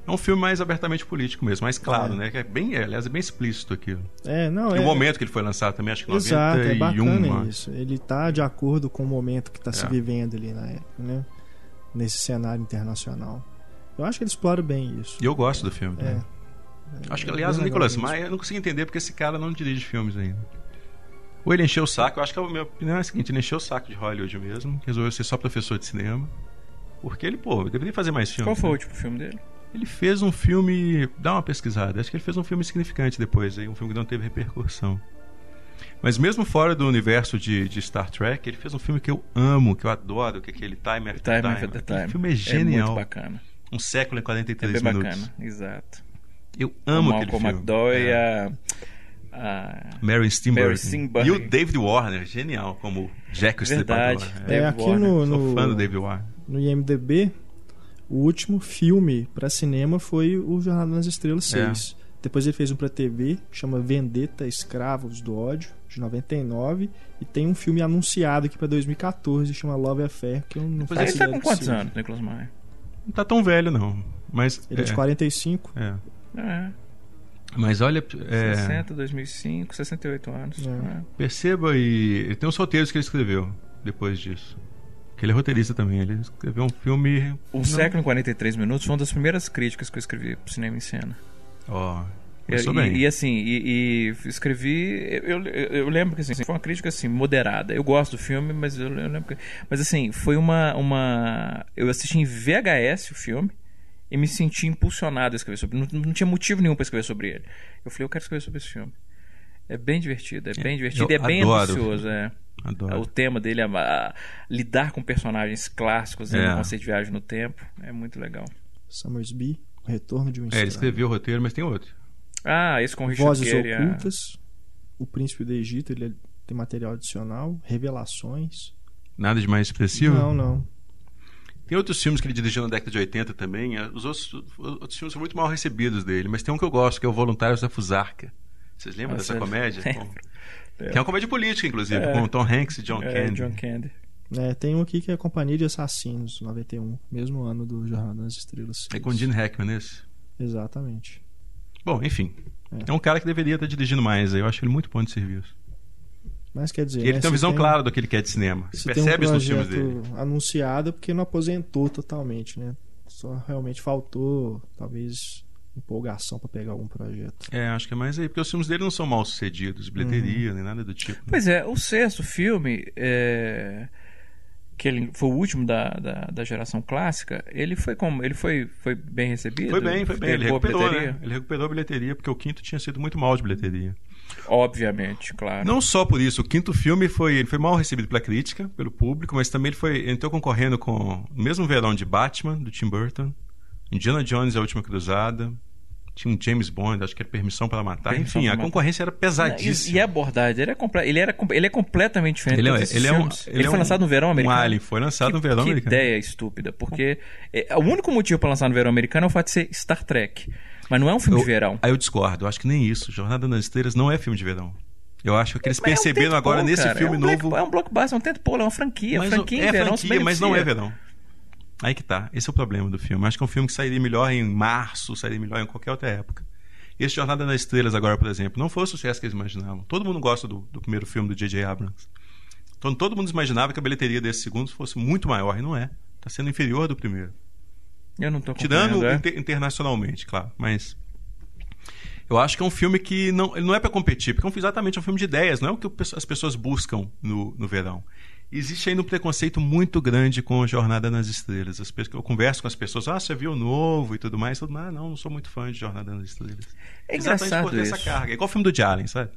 É um filme mais abertamente político mesmo, mais claro, é. né? Que é bem, é, aliás, é bem explícito aquilo. É, não, e é... o momento que ele foi lançado também, acho que Exato, 91. é bacana isso. Ele tá de acordo com o momento que está é. se vivendo ali na época, né? Nesse cenário internacional. Eu acho que ele explora bem isso. E eu gosto do filme. É. Acho que, aliás, o Nicolas Maia, eu não consigo entender porque esse cara não dirige filmes ainda. Ou ele encheu o saco, eu acho que a minha opinião é a seguinte: ele encheu o saco de Hollywood mesmo, resolveu ser só professor de cinema. Porque ele, pô, deveria fazer mais filmes. Qual foi né? o último filme dele? Ele fez um filme. Dá uma pesquisada. Acho que ele fez um filme significante depois, aí, um filme que não teve repercussão. Mas mesmo fora do universo de, de Star Trek, ele fez um filme que eu amo, que eu adoro, que é aquele Time After Time. Time. After Time. O filme é genial. É muito bacana. Um século e 43 é bem minutos. bacana, exato. Eu amo o aquele filme. McDowell é. e a... A... Mary Steenburgen. E o David Warner, genial, como Jack Verdade. É, é aqui no, no, Sou fã do David Warner. No IMDB, o último filme para cinema foi o Jornada nas Estrelas 6. É. Depois ele fez um para TV, chama Vendetta Escravos do Ódio, de 99, e tem um filme anunciado aqui para 2014, chama Love Affair, que eu não faço Ele tá com quantos anos, Nicolas Maia? Não tá tão velho não, mas ele é, é de 45. É. É. Mas olha. É... 60, 2005, 68 anos. É. Perceba e. Tem os roteiros que ele escreveu depois disso. Que ele é roteirista também. Ele escreveu um filme. O não... Século em 43 Minutos foi uma das primeiras críticas que eu escrevi pro cinema em cena. Ó. Oh. E, e, assim, e, e escrevi. Eu, eu, eu, lembro que assim, foi uma crítica assim, moderada. Eu gosto do filme, mas eu, lembro que. Mas assim, foi uma, uma. Eu assisti em VHS o filme e me senti impulsionado a escrever sobre. Não, não tinha motivo nenhum para escrever sobre ele. Eu falei, eu quero escrever sobre esse filme. É bem divertido, é bem divertido, Eu é bem ambicioso, é. Adoro. O tema dele é a, lidar com personagens clássicos é. no conceito de viagem no tempo. É muito legal. Summersby, o retorno de um É, ele escreveu o roteiro, mas tem outro. Ah, esse com o Richard Vozes Gere, Ocultas, O Príncipe do Egito, ele tem material adicional, Revelações. Nada de mais expressivo? Não, não. Tem outros filmes que ele dirigiu na década de 80 também. É, os outros, outros filmes são muito mal recebidos dele, mas tem um que eu gosto, que é o Voluntários da Fusarca. Vocês lembram Nossa, dessa comédia? [LAUGHS] É. Que é uma comédia política, inclusive, é. com Tom Hanks e John é, Candy. John Candy. É, tem um aqui que é Companhia de Assassinos, 91, mesmo ano do Jornada nas Estrelas. É com Gene Hackman esse? Exatamente. Bom, enfim. É. é um cara que deveria estar dirigindo mais. Eu acho ele muito bom de serviço. Mas quer dizer. E ele né, tem uma visão tem, clara do que ele quer de cinema. Você percebe um isso nos filmes dele. anunciado é porque não aposentou totalmente, né? Só realmente faltou, talvez, empolgação para pegar algum projeto. É, acho que é mais aí, porque os filmes dele não são mal sucedidos, bilheteria, uhum. nem nada do tipo. Né? Pois é, o sexto filme, é... que ele foi o último da, da, da, geração clássica, ele foi como? Ele foi, foi bem recebido? Foi bem, foi bem. Ele recuperou, né? ele recuperou a bilheteria, porque o quinto tinha sido muito mal de bilheteria. Obviamente, claro. Não só por isso, o quinto filme foi, ele foi mal recebido pela crítica, pelo público, mas também ele foi entrou concorrendo com o mesmo verão de Batman, do Tim Burton, Indiana Jones e a Última Cruzada, tinha um James Bond, acho que era Permissão para Matar. Permissão Enfim, a concorrência era pesadíssima. E, e a abordagem, ele, é comple... ele, era, ele é completamente diferente. Ele, é, ele, é um, ele, ele foi um, lançado no verão americano. Um Alien, foi lançado que, no verão que americano. ideia estúpida, porque é, o único motivo para lançar no verão americano é o fato de ser Star Trek. Mas não é um filme eu, de verão. Aí eu discordo, eu acho que nem isso. Jornada nas Estrelas não é filme de verão. Eu acho que eles mas perceberam é um agora nesse cara. filme é um novo. é um blockbuster, é um tento polo, é uma franquia. Mas franquia é verão, franquia, mas não é verão. Aí que tá. Esse é o problema do filme. Acho que é um filme que sairia melhor em março, sairia melhor em qualquer outra época. Esse Jornada nas Estrelas, agora, por exemplo, não foi o sucesso que eles imaginavam. Todo mundo gosta do, do primeiro filme do J.J. Abrams. Então todo mundo imaginava que a bilheteria desse segundo fosse muito maior, e não é. Está sendo inferior do primeiro. Eu não tô Tirando é? inter internacionalmente, claro. Mas eu acho que é um filme que não, ele não é para competir, porque é um, exatamente um filme de ideias, não é o que as pessoas buscam no, no verão. Existe ainda um preconceito muito grande com Jornada nas Estrelas. As, eu converso com as pessoas, ah, você viu o novo e tudo mais. Tudo, ah, não, não sou muito fã de Jornada nas Estrelas. É exatamente por ter essa carga. É igual o filme do Jalen, sabe?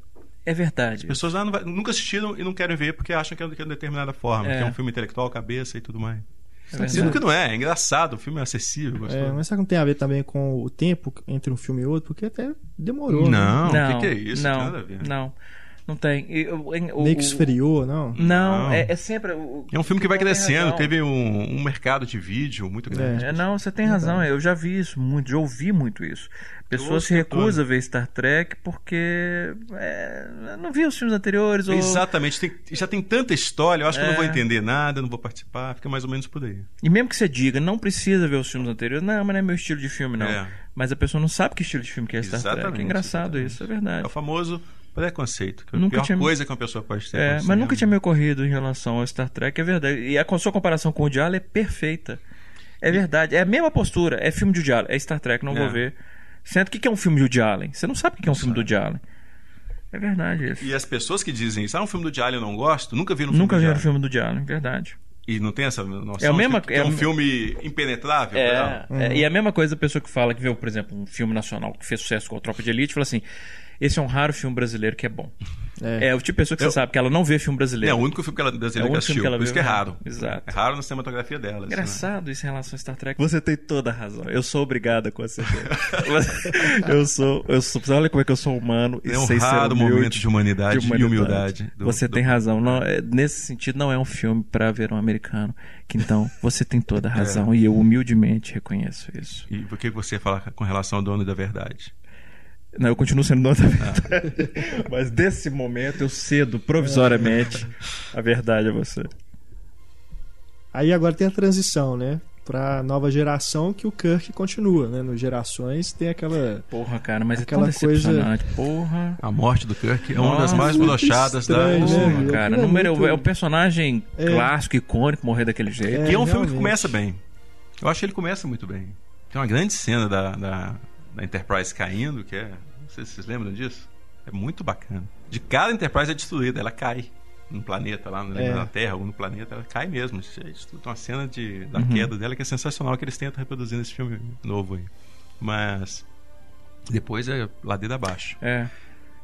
É verdade. As pessoas ah, nunca assistiram e não querem ver porque acham que é de uma determinada forma, é. que é um filme intelectual, cabeça e tudo mais. É Sendo que não é, é engraçado, o filme é acessível. É, mas será que não tem a ver também com o tempo entre um filme e outro? Porque até demorou. Não, né? o que, que, é isso? Não, nada a ver. Não. Não tem. O, Meio que esfriou, não? Não, não. É, é, sempre. O, é um filme que vai crescendo. Teve um, um, mercado de vídeo muito grande. É, não, você tem razão. Eu já vi isso muito, já ouvi muito isso. Pessoas se recusam a ver Star Trek porque é, não viu os filmes anteriores. Ou... Exatamente. Tem, já tem tanta história, eu acho que eu não vou é. entender nada, não vou participar. Fica mais ou menos por aí. E mesmo que você diga, não precisa ver os filmes anteriores, não, mas não é meu estilo de filme, não. É. Mas a pessoa não sabe que estilo de filme que é Star exatamente, Trek. É engraçado exatamente. isso, é verdade. É o famoso preconceito. Que é a pior tinha... coisa que uma pessoa pode ter. É, mas nunca tinha me ocorrido em relação ao Star Trek, é verdade. E a sua comparação com o Diálogo é perfeita. É verdade. É a mesma postura. É filme de Diálogo. É Star Trek, não é. vou ver. Sendo que, que é um filme do Woody Allen? Você não sabe o que é um filme do Woody Allen. É verdade isso. E as pessoas que dizem isso, ah, um filme do Allen eu não gosto, nunca viram um filme Nunca viram um filme do Woody Allen, verdade. E não tem essa noção é, a mesma, que, é, é um filme impenetrável? É, é, e a mesma coisa a pessoa que fala que viu, por exemplo, um filme nacional que fez sucesso com a Tropa de Elite, fala assim, esse é um raro filme brasileiro que é bom. É, é o tipo de pessoa que eu, você sabe que ela não vê filme brasileiro. É o único filme que ela brasileira é que assistiu. Que ela por isso que é raro. Exato. É raro na cinematografia dela. Assim, Engraçado assim, né? isso em relação a Star Trek. Você tem toda a razão. Eu sou obrigada com essa Eu sou, eu sou. Olha como é que eu sou humano e é um sei raro humilde, momento de humanidade, de humanidade. e humildade. Do, você do... tem razão. Não, é, nesse sentido, não é um filme para ver um americano. Que então você tem toda a [LAUGHS] é. razão é. e eu humildemente reconheço isso. E por que você fala com relação ao dono da verdade? Não, eu continuo sendo dono da verdade. Ah. Mas desse momento eu cedo provisoriamente a verdade a você. Aí agora tem a transição, né? Pra nova geração que o Kirk continua, né? No Gerações tem aquela. Porra, cara, mas aquela é tão coisa. Porra. A morte do Kirk é uma das mais brochadas da. Né? Porra, cara. É, muito... é o personagem é. clássico, icônico, morrer daquele jeito. É, e é um realmente. filme que começa bem. Eu acho que ele começa muito bem. Tem uma grande cena da, da da Enterprise caindo, que é. Não sei se vocês lembram disso. É muito bacana. De cada Enterprise é destruída, ela cai no planeta, lá é. na Terra ou no planeta, ela cai mesmo. É uma cena de, da uhum. queda dela que é sensacional que eles tentam reproduzir nesse filme novo aí. Mas depois é ladeira abaixo. É.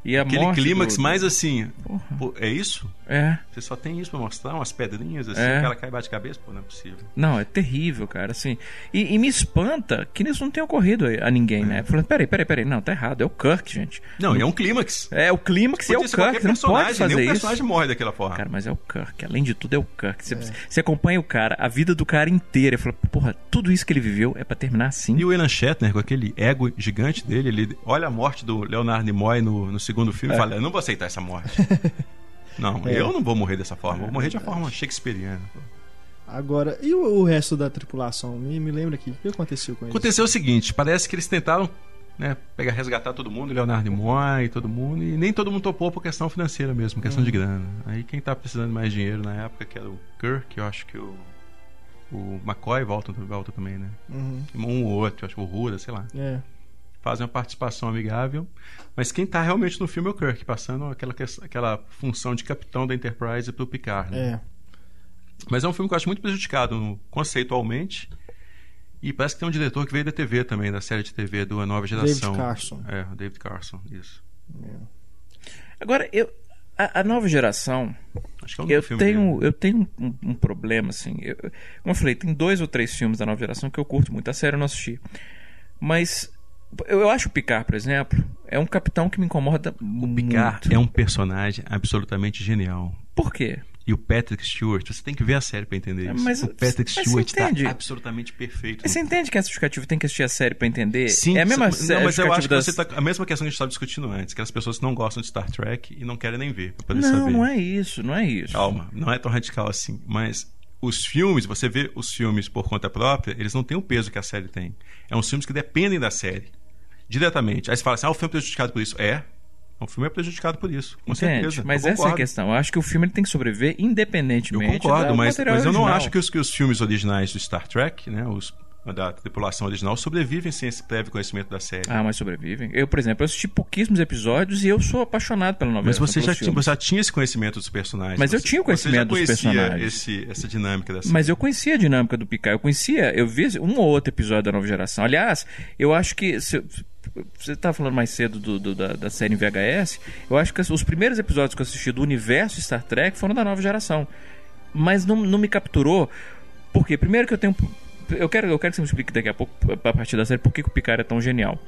E a Aquele clímax do... mais assim. Pô, é isso? É. Você só tem isso pra mostrar? Umas pedrinhas assim, é. que ela cai e bate cabeça? Pô, não é possível. Não, é terrível, cara. Assim. E, e me espanta que isso não tenha ocorrido a ninguém, né? é. né? Falando, peraí, peraí, peraí. Não, tá errado. É o Kirk, gente. Não, não... é um clímax. É, o clímax e é o Kirk. Não pode fazer isso. o personagem morre daquela forma. Cara, mas é o Kirk. Além de tudo, é o Kirk. Você, é. você acompanha o cara, a vida do cara inteira. E fala, porra, tudo isso que ele viveu é pra terminar assim. E o Elan Shatner, com aquele ego gigante dele, ele olha a morte do Leonardo Nimoy no, no segundo filme e é. fala, eu não vou aceitar essa morte. [LAUGHS] não, é. eu não vou morrer dessa forma. Vou morrer de uma forma shakespeariana. Agora, e o, o, resto da tripulação? Me, me lembra aqui, o que aconteceu com eles? Aconteceu o seguinte, parece que eles tentaram né, pegar, resgatar todo mundo, Leonardo Nimoy, todo mundo, e nem todo mundo topou por questão financeira mesmo, questão de uhum. grana. Aí quem tá precisando de mais dinheiro na época, que era o Kirk, eu acho que o o McCoy volta, volta também, né? Uhum. Um ou outro, acho que o Ruda, sei lá. É. Fazem uma participação amigável. Mas quem tá realmente no filme é o Kirk, passando aquela, aquela função de capitão da Enterprise pro Picard, né? É. Mas é um filme que eu acho muito prejudicado conceitualmente. E parece que tem um diretor que veio da TV também, da série de TV do A Nova Geração. David Carson. É, David Carson, isso. É. Agora, eu, a, a, nova geração. Acho que é um eu, tenho, eu tenho um, um problema, assim. Eu, como eu falei, tem dois ou três filmes da nova geração que eu curto muito. A série eu não assisti. Mas eu, eu acho o Picard, por exemplo, é um capitão que me incomoda o muito. Picard é um personagem absolutamente genial. Por quê? E o Patrick Stewart, você tem que ver a série para entender é, isso. Mas, o Patrick Stewart está absolutamente perfeito. Mas você entende que essa justificativa tem que assistir a série para entender? Sim, é a mesma não, mas eu acho das... que você tá, a mesma questão que a gente estava discutindo antes, que as pessoas não gostam de Star Trek e não querem nem ver para poder não, saber. Não, não é isso, não é isso. Calma, não é tão radical assim, mas os filmes, você vê os filmes por conta própria, eles não têm o peso que a série tem. É uns filmes que dependem da série diretamente. Aí você fala assim: "Ah, o filme é prejudicado por isso". É, o filme é prejudicado por isso, com Entende? certeza. Mas essa é a questão. Eu acho que o filme tem que sobreviver independentemente. Eu concordo, mas, mas eu não acho que os, que os filmes originais do Star Trek, né, os da tripulação original sobrevivem sem esse prévio conhecimento da série. Ah, mas sobrevivem. Eu, por exemplo, assisti pouquíssimos episódios e eu sou apaixonado pela novela. Mas você já, tinha, você já tinha esse conhecimento dos personagens. Mas você, eu tinha o conhecimento dos personagens. Esse, essa dinâmica da série. Mas eu conhecia a dinâmica do Picard. Eu conhecia, eu vi um ou outro episódio da nova geração. Aliás, eu acho que. Se, você estava falando mais cedo do, do, da, da série VHS. Eu acho que os primeiros episódios que eu assisti do universo Star Trek foram da nova geração. Mas não, não me capturou. Porque, primeiro, que eu tenho eu quero, eu quero que você me explique daqui a pouco, a partir da série, por que, o Picard é tão genial.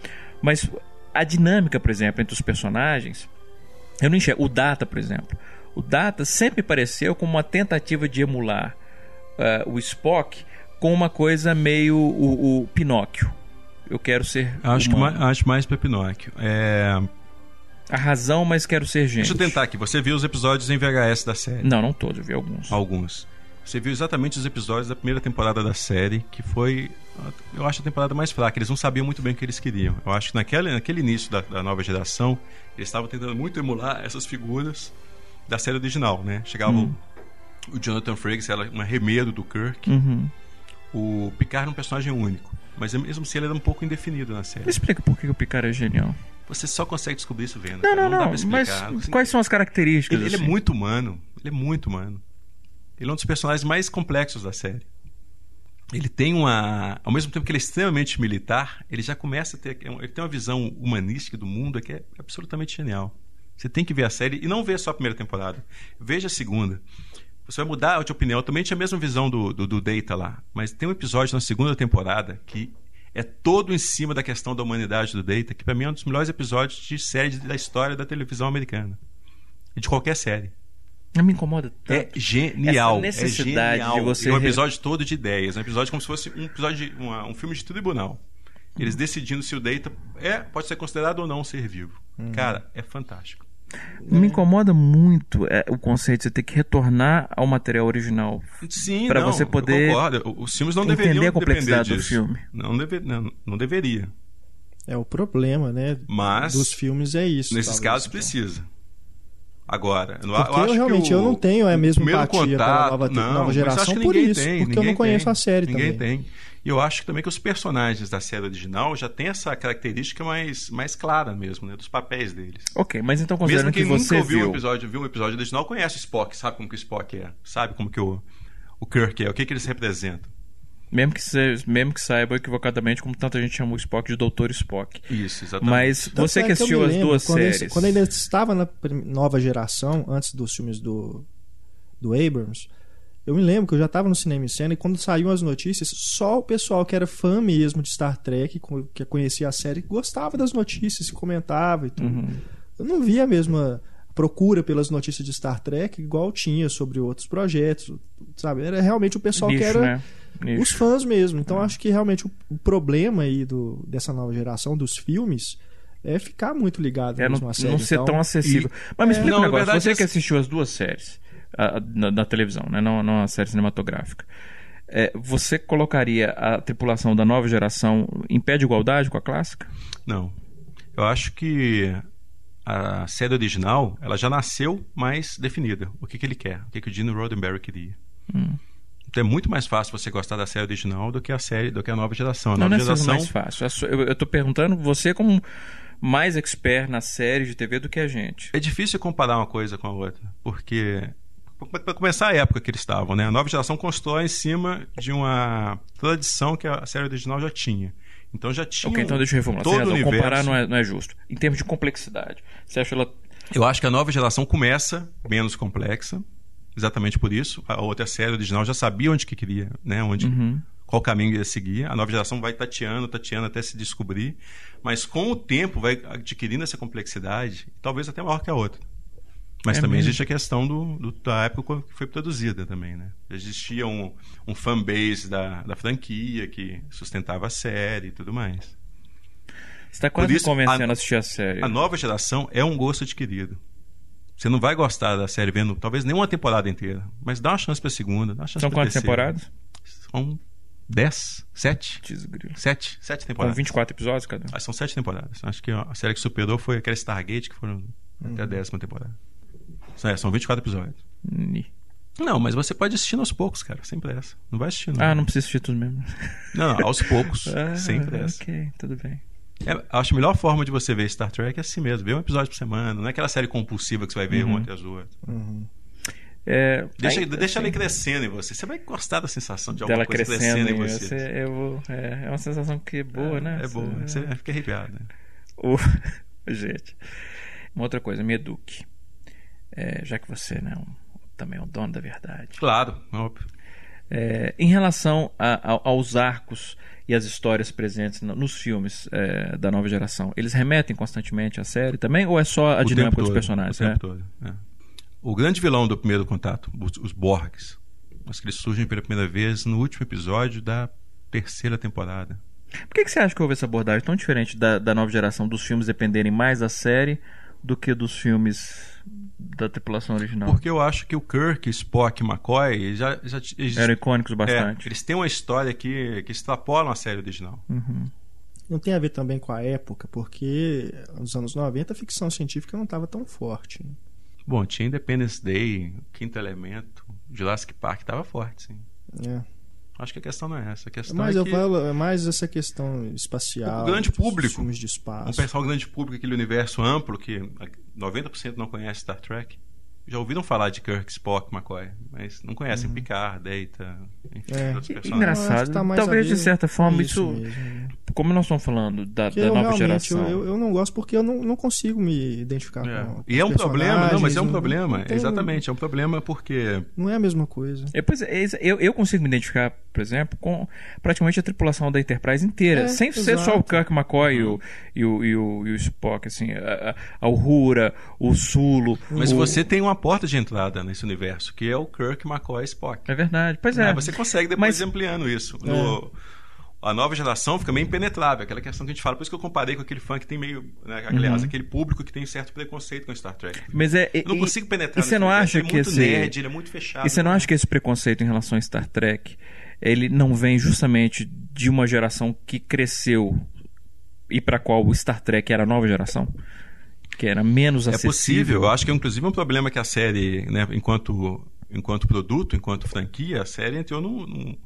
Mas a dinâmica, por exemplo, entre os personagens, eu não enxergo. O Data, por exemplo. O Data sempre pareceu como uma tentativa de emular uh, o Spock com uma coisa meio o, o Pinóquio. Eu quero ser. Acho, que mais, acho mais para Pinóquio. É. A razão, mas quero ser gente. Deixa eu tentar aqui. Você viu os episódios em VHS da série? Não, não todos, eu vi alguns. Alguns. Você viu exatamente os episódios da primeira temporada da série, que foi, eu acho, a temporada mais fraca. Eles não sabiam muito bem o que eles queriam. Eu acho que naquele, naquele início da, da nova geração, eles estavam tentando muito emular essas figuras da série original, né? Chegava uhum. o, o, Jonathan Frakes, era um arremedo do Kirk. Uhum. O Picard era um personagem único. Mas mesmo assim ele era um pouco indefinido na série. Explica por que o Picard é genial. Você só consegue descobrir isso vendo. Não, não, não. não mas assim, quais são as características? Ele, assim? ele, é muito humano. Ele é muito humano. Ele é um dos personagens mais complexos da série. Ele tem uma. Ao mesmo tempo que ele é extremamente militar, ele já começa a ter. Ele tem uma visão humanística do mundo que é absolutamente genial. Você tem que ver a série e não ver só a primeira temporada. Veja a segunda. Você vai mudar de opinião. Eu também tinha a mesma visão do, do, do Data lá. Mas tem um episódio na segunda temporada que é todo em cima da questão da humanidade do Data, que para mim é um dos melhores episódios de série da história da televisão americana. De qualquer série. Não me incomoda tanto. É genial. Essa necessidade é genial. de você. É um episódio todo de ideias. É um episódio como se fosse um episódio de, uma, um filme de tribunal. Eles decidindo se o Data é, pode ser considerado ou não um ser vivo. Hum. Cara, é fantástico. Me incomoda muito é, o conceito de você ter que retornar ao material original. Sim, para você poder. Os filmes não entender deveriam a complexidade do filme. Não, deve, não, não deveria. É o problema, né? Mas dos filmes é isso. Nesses talvez, casos então. precisa. Agora, eu, porque eu, eu realmente o, eu não tenho a mesma empatia contato, pela nova, não, nova geração por isso, tem, porque eu não conheço tem, a série ninguém também. tem. E eu acho também que os personagens da série original já têm essa característica mais, mais clara mesmo, né? Dos papéis deles. Ok, mas então considerando mesmo quem que você nunca viu... um episódio, viu um episódio original, conhece o Spock, sabe como que o Spock é, sabe como que o, o Kirk é, o que, que eles representam. Mesmo que, seja, mesmo que saiba equivocadamente como tanta gente chama o Spock de Doutor Spock. Isso, exatamente. Mas Tanto você é que assistiu as duas quando séries. Ele, quando ainda estava na nova geração, antes dos filmes do, do Abrams, eu me lembro que eu já estava no cinema em cena e quando saíam as notícias, só o pessoal que era fã mesmo de Star Trek, que conhecia a série, gostava das notícias, se comentava e tudo. Uhum. Eu não via a mesma procura pelas notícias de Star Trek igual tinha sobre outros projetos, sabe? Era realmente o pessoal Nicho, que era né? os fãs mesmo. Então uhum. acho que realmente o, problema aí do, dessa nova geração dos filmes é ficar muito ligado é, não, série. Não ser então, tão acessível. E, Mas me explica é, um negócio. Verdade, Você que assistiu as duas séries a, na, na, televisão, né? não, não a série cinematográfica. É, você colocaria a tripulação da nova geração em pé de igualdade com a clássica? Não. Eu acho que a série original ela já nasceu mais definida. O que, que ele quer, o que, que o Gene Roddenberry queria. Hum. Então é muito mais fácil você gostar da série original do que a série, do que a nova geração. A não, nova não é geração... mais fácil. Eu estou perguntando você como mais expert na série de TV do que a gente. É difícil comparar uma coisa com a outra, porque para começar a época que eles estavam, né? A nova geração constrói em cima de uma tradição que a série original já tinha. Então já tinha. Ok, então deixa eu reformular. Todo o universo... Comparar não é, não é justo. Em termos de complexidade, você acha ela. Eu acho que a nova geração começa menos complexa, exatamente por isso. A outra série original já sabia onde que queria, né? Onde, uhum. Qual caminho ia seguir. A nova geração vai tateando, tateando até se descobrir. Mas com o tempo vai adquirindo essa complexidade, talvez até maior que a outra. Mas é também mesmo. existe a questão do, do, da época que foi produzida também, né? Existia um, um fanbase da, da franquia que sustentava a série e tudo mais. Você está quase isso, convencendo a, a assistir a série. A nova geração é um gosto adquirido. Você não vai gostar da série vendo talvez nem uma temporada inteira, mas dá uma chance para a segunda, dá uma chance São quantas temporadas? São dez, sete, sete, sete temporadas. Com 24 episódios cada? Ah, são sete temporadas. Acho que a série que superou foi aquela Stargate que foram uhum. até a décima temporada. É, são 24 episódios. Não, mas você pode assistir aos poucos, cara, sem pressa. Não vai assistir, não. Ah, não precisa assistir tudo mesmo. [LAUGHS] Não, não aos poucos, ah, sem pressa. Ok, tudo bem. É, acho a melhor forma de você ver Star Trek é assim mesmo, ver um episódio por semana. Não é aquela série compulsiva que você vai ver uhum. um atrás do outro. Uhum. É, deixa, aí, deixa assim, ela crescendo em você. Você vai gostar da sensação de alguma coisa crescendo, crescendo em você. você eu, é, é, uma sensação que é boa, é, né? É boa. Você, você fica arrepiado. Né? [LAUGHS] O... Gente, uma outra coisa, me eduque é, já que você né, um, também é o dono da verdade. Claro, óbvio. É, em relação a, a, aos arcos e as histórias presentes nos filmes é, da nova geração, eles remetem constantemente à série também ou é só a o dinâmica dos personagens? O, tempo é? todo, é. o grande vilão do primeiro contato, os, os Borgs, acho que eles surgem pela primeira vez no último episódio da terceira temporada. Por que, que você acha que houve essa abordagem tão diferente da, da nova geração dos filmes dependerem mais da série do que dos filmes da tripulação original. Porque eu acho que o Kirk, Spock e McCoy já, já eles, eram icônicos bastante. É, eles têm uma história que, que extrapolam a série original. Uhum. Não tem a ver também com a época, porque nos anos 90 a ficção científica não estava tão forte. Né? Bom, tinha Independence Day, Quinto Elemento, Jurassic Park estava forte, sim. É. Acho que a questão não é essa. A questão Mas é eu que... falo, é mais essa questão espacial. O grande público. Filmes de espaço. Vamos pensar o grande público, aquele universo amplo que 90% não conhece Star Trek já ouviram falar de Kirk, Spock, McCoy, mas não conhecem uhum. Picard, Data, enfim, é. outros personagens. Engraçado. Tá Talvez de certa forma isso, isso como nós estamos falando da, da nova geração. Eu, eu, não gosto porque eu não, não consigo me identificar é. com. E é um problema, não, mas é um problema. Tem... Exatamente, é um problema porque. Não é a mesma coisa. É, pois é, eu, eu consigo me identificar, por exemplo, com praticamente a tripulação da Enterprise inteira. É, sem exato. ser só o Kirk, McCoy e, o, e, o, e, o, e o Spock, assim, a, a Uhura, o Sulo. Mas o... você tem uma porta de entrada nesse universo, que é o Kirk, McCoy e Spock. É verdade. Pois é. você consegue depois mas... ampliando isso. No, é a nova geração fica meio impenetrável, aquela questão que a gente fala. Por isso que eu comparei com aquele fã que tem meio. Né, aliás, uhum. aquele público que tem certo preconceito com Star Trek. Mas é, eu não e, consigo penetrar E você não acha ele é que muito esse. Nerd, ele é muito fechado. E você não né? acha que esse preconceito em relação a Star Trek ele não vem justamente de uma geração que cresceu e para qual o Star Trek era a nova geração? Que era menos acessível? É possível. Eu acho que é inclusive um problema que a série, né, enquanto, enquanto produto, enquanto franquia, a série entrou num, num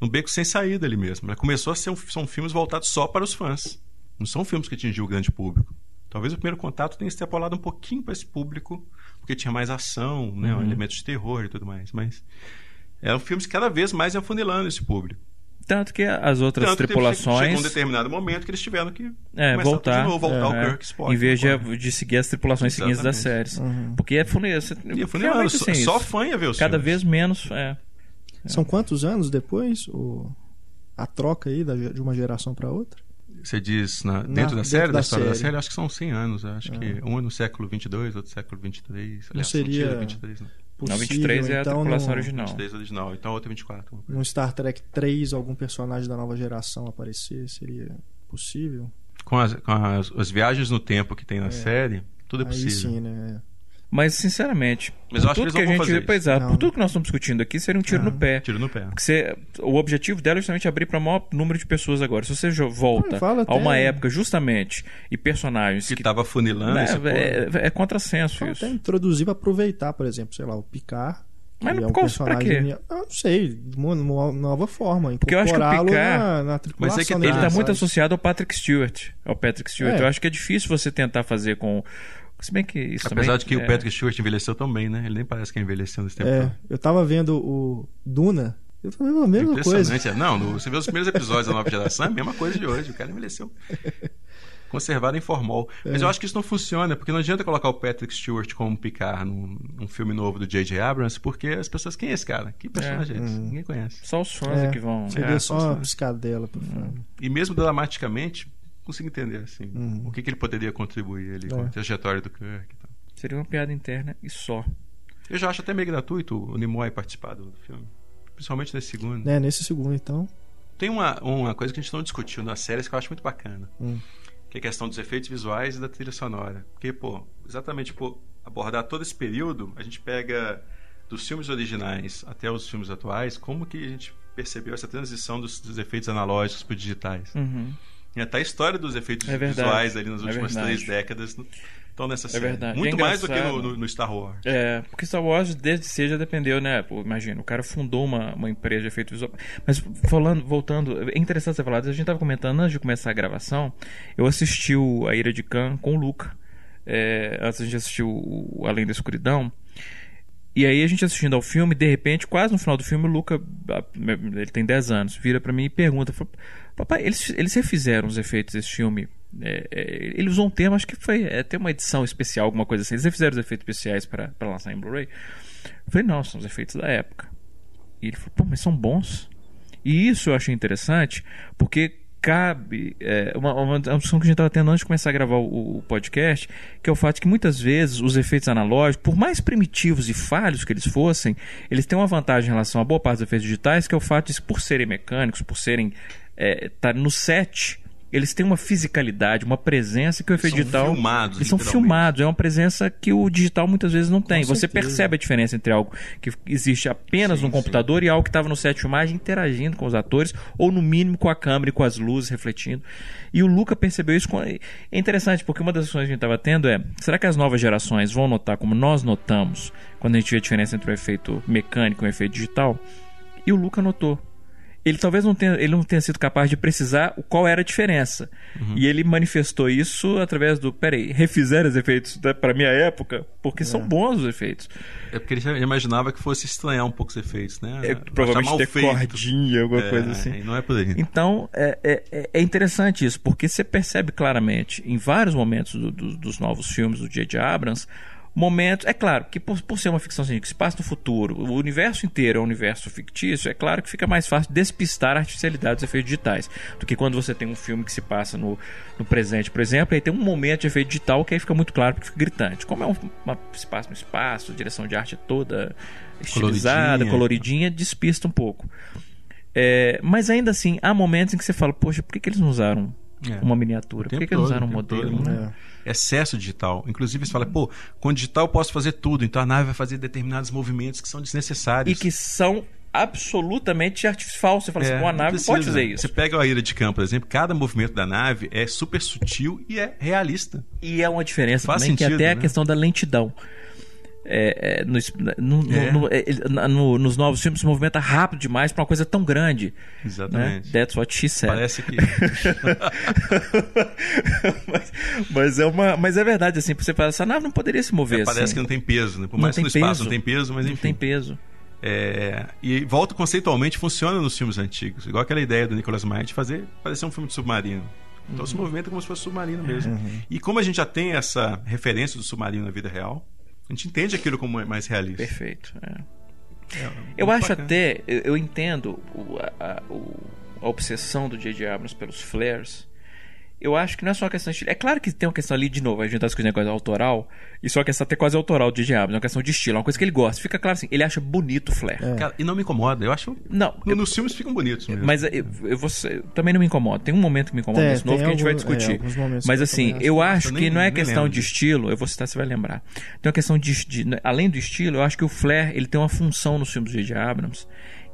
num beco sem saída ali mesmo. Ela começou a ser um, são filmes voltados só para os fãs. Não são filmes que atingiu o grande público. Talvez o primeiro contato tenha extrapolado um pouquinho para esse público, porque tinha mais ação, né, uhum. elementos de terror e tudo mais. Mas eram filmes cada vez mais afunilando esse público. Tanto que as outras Tanto tripulações. Chegou um determinado momento que eles tiveram que é, voltar. De novo, voltar ao Kirk Spock. Em vez de, de seguir as tripulações Exatamente. seguintes das séries. Uhum. Porque é funilando. É só, só fã ia ver o Cada vez menos. É. São quantos anos depois o, a troca aí da, de uma geração para outra? Você diz na, dentro na, da dentro série, da, da história série. da série, acho que são 100 anos. Acho que ah. um é no século 22, outro século 23. Não seria... 23, não. Possível, não, 23 é então, a tripulação no... original. 23 original, então outro é 24. No Star Trek 3, algum personagem da nova geração aparecer, seria possível? Com as, com as, as viagens no tempo que tem na é. série, tudo é possível. Aí sim, né? Mas, sinceramente, Mas eu acho tudo que, que a gente pois é, por tudo que nós estamos discutindo aqui, seria um tiro não. no pé. Tiro no pé. Você, o objetivo dela é justamente abrir para o maior número de pessoas agora. Se você volta a uma época, justamente, e personagens que estava funilando. Né, é, é, contrassenso Fala isso. Até introduzir para aproveitar, por exemplo, sei lá, o Picard. Mas não, é um qual, personagem. Eu não sei, de uma, uma nova forma. Porque eu acho que o Picard. Na, na mas é que ele está muito associado ao Patrick Stewart. Ao Patrick Stewart. É. Eu acho que é difícil você tentar fazer com se bem que isso Apesar também, de que é... o Patrick Stewart envelheceu tão bem, né? Ele nem parece que envelheceu nesse tempo. É, eu tava vendo o Duna. Eu tô vendo a mesma coisa. Não, no, você vê os primeiros episódios da nova geração, é a mesma coisa de hoje. O cara envelheceu. [LAUGHS] Conservado em formol. É. Mas eu acho que isso não funciona, porque não adianta colocar o Patrick Stewart como Picard num, num filme novo do J.J. Abrams, porque as pessoas. Quem é esse cara? Que personagem é, é esse? Hum. Ninguém conhece. Só os fãs é, que vão. Seria é, só a piscadela. Hum. E mesmo dramaticamente, consigo entender assim, hum. o que, que ele poderia contribuir ali com a trajetória do Kirk. Seria uma piada interna e só. Eu já acho até meio gratuito o Nimoy participar do filme. Principalmente nesse segundo. É, nesse segundo, então. Tem uma, uma coisa que a gente não discutiu nas séries que eu acho muito bacana. Hum. Que é a questão dos efeitos visuais e da trilha sonora. Porque, pô, exatamente por abordar todo esse período, a gente pega dos filmes originais até os filmes atuais, como que a gente percebeu essa transição dos, dos efeitos analógicos para digitais. Uhum. E até a história dos efeitos é visuais ali nas é últimas é três décadas estão nessa é série. Verdade. Muito é mais do que no, no, no, Star Wars. É, porque Star Wars desde cedo já dependeu, né? Pô, imagina, o cara fundou uma, uma empresa de efeito visual. Mas falando, voltando, é interessante você falar, a gente estava comentando antes de começar a gravação, eu assisti o A Ira de Khan com o Luca. É, antes a gente assistiu o Além da Escuridão. E aí a gente assistindo ao filme, de repente, quase no final do filme, o Luca, ele tem 10 anos, vira para mim e pergunta, papai, eles, eles refizeram os efeitos desse filme é, é, ele usou um termo, acho que foi é, ter uma edição especial, alguma coisa assim. Eles fizeram os efeitos especiais para lançar em Blu-ray. Eu falei, não, são os efeitos da época. E ele falou, pô, mas são bons. E isso eu achei interessante, porque cabe é, uma, uma, discussão que a gente estava tendo antes de começar a gravar o, o, podcast, que é o fato de que muitas vezes os efeitos analógicos, por mais primitivos e falhos que eles fossem, eles têm uma vantagem em relação a boa parte dos efeitos digitais, que é o fato de, por serem mecânicos, por serem é, tá no set, eles têm uma fisicalidade, uma presença que o efeito são digital. Filmados, eles são filmados, é uma presença que o digital muitas vezes não tem. Com Você certeza. percebe a diferença entre algo que existe apenas sim, no computador sim. e algo que estava no set de filmagem interagindo com os atores, ou no mínimo com a câmera e com as luzes refletindo. E o Luca percebeu isso. Com... É interessante, porque uma das discussões que a gente estava tendo é: será que as novas gerações vão notar como nós notamos quando a gente vê a diferença entre o efeito mecânico e o efeito digital? E o Luca notou ele talvez não tenha, ele não tenha sido capaz de precisar qual era a diferença. Uhum. E ele manifestou isso através do, peraí, refizeram os efeitos para minha época, porque é. são bons os efeitos. É porque ele já imaginava que fosse estranhar um pouco os efeitos, né? É, provavelmente ter feito. cordinha, alguma é, coisa assim. Não é por aí. Então, é, é, é, interessante isso, porque você percebe claramente, em vários momentos do, do, dos novos filmes do J.J. Abrams, momentos. É claro que por, por ser uma ficção científica que se passa no futuro, o universo inteiro é um universo fictício, é claro que fica mais fácil despistar a artificialidade dos efeitos digitais do que quando você tem um filme que se passa no, no presente, por exemplo, aí tem um momento de efeito digital que aí fica muito claro porque fica gritante. Como é um uma, espaço no espaço, a direção de arte é toda estilizada, coloridinha, coloridinha despista um pouco. É, mas ainda assim, há momentos em que você fala, poxa, por que, que eles não usaram é. uma miniatura? Por que, que eles usaram um modelo? Todo, né? É excesso digital. Inclusive, você fala, pô, com digital eu posso fazer tudo, então a nave vai fazer determinados movimentos que são desnecessários. E que são absolutamente artificial. Você fala assim, é, assim, uma nave pode fazer isso. Você pega a ira de campo, por exemplo, cada movimento da nave é super sutil e é realista. E é uma diferença Faz também, sentido, que até né? a questão da lentidão é, é, no, no, é. No, no, nos novos filmes se movimenta rápido demais para uma coisa tão grande. Exatamente. Né? That's what she said. Parece que. [LAUGHS] mas, mas, é uma, mas é verdade, assim, você fala, essa nave não poderia se mover. É, parece assim. que não tem peso, né? Por mais que no peso, espaço não tem peso, mas enfim. Não tem peso. É, e volta conceitualmente funciona nos filmes antigos, igual aquela ideia do Nicolas Meyer de fazer parecer um filme de submarino. Então uhum. se movimenta como se fosse submarino mesmo. Uhum. E como a gente já tem essa referência do submarino na vida real, a gente entende aquilo como mais realista. Perfeito. É. É, eu acho bacana. até, eu, eu entendo o, a, o, a obsessão do J.J. Abrams pelos flares eu acho que não é só uma questão de estilo. É claro que tem uma questão ali, de novo, a gente tá discutindo negócio autoral, e só uma questão até quase autoral do DJ Abrams, é uma questão de estilo, é uma coisa que ele gosta. Fica claro assim, ele acha bonito o flare. É. Cara, e não me incomoda, eu acho. Não. Eu, nos filmes ficam bonitos mesmo. Mas eu, eu, vou, eu, também não me incomoda. Tem um momento que me incomoda nesse novo que a gente vai discutir. É, mas assim, eu acho, que nem, não é questão de estilo, eu vou citar, você vai lembrar. Tem uma questão de, de. Além do estilo, eu acho que o flare ele tem uma função nos filmes do DJ Abrams,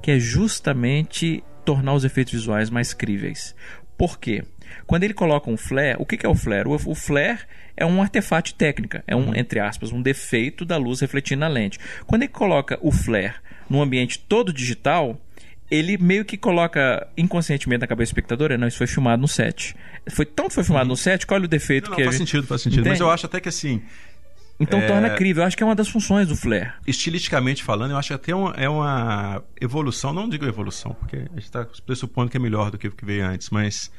que é justamente tornar os efeitos visuais mais críveis. Por quê? Quando ele coloca um flare, o que, é o flare? O, flare é um artefato técnica, é um, uhum. entre aspas, um defeito da luz refletindo na lente. Quando ele coloca o flare num ambiente todo digital, ele meio que coloca inconscientemente na cabeça do espectador, não, isso foi filmado no set. Foi tanto foi filmado uhum. no set, qual é o defeito não, que não, faz gente... sentido, faz sentido. Entende? Mas eu acho até que assim, então é... torna crível. Eu acho que é uma das funções do flare. Estilisticamente falando, eu acho que até uma, é uma evolução, não digo evolução, porque a gente está pressupondo que é melhor do que o que veio antes, mas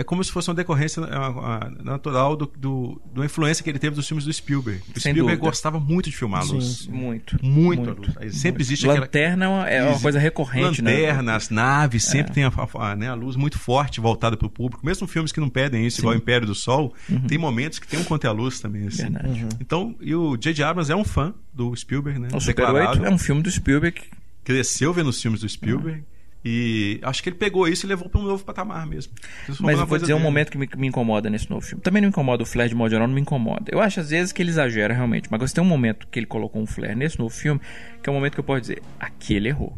é como se fosse uma decorrência é natural do, do, do influência que ele teve dos filmes do Spielberg. O Sem Spielberg dúvida. gostava muito de filmar a luz. Sim, muito. Muito, muito. a luz. Sempre existe Lanterna aquela... é uma coisa recorrente, né? Lanterna, né? as naves, é. sempre tem a, a, né, a, luz muito forte voltada para o público. Mesmo filmes que não pedem isso, Sim. igual Império do Sol, uhum. tem momentos que tem um contra-luz também. Assim. Verdade. Uhum. Então, e o J.J. Abrams é um fã do Spielberg, né? O Super 8 é um filme do Spielberg. Cresceu vendo os filmes do Spielberg. Uhum. E acho que ele pegou isso e levou para um novo patamar mesmo. Mas eu vou dizer dele. um momento que me, me, incomoda nesse novo filme. Também não me incomoda o Flair de modo geral, não me incomoda. Eu acho às vezes que ele exagera realmente, mas tem um momento que ele colocou um Flair nesse novo filme, que é um momento que eu posso dizer, aqui ele errou.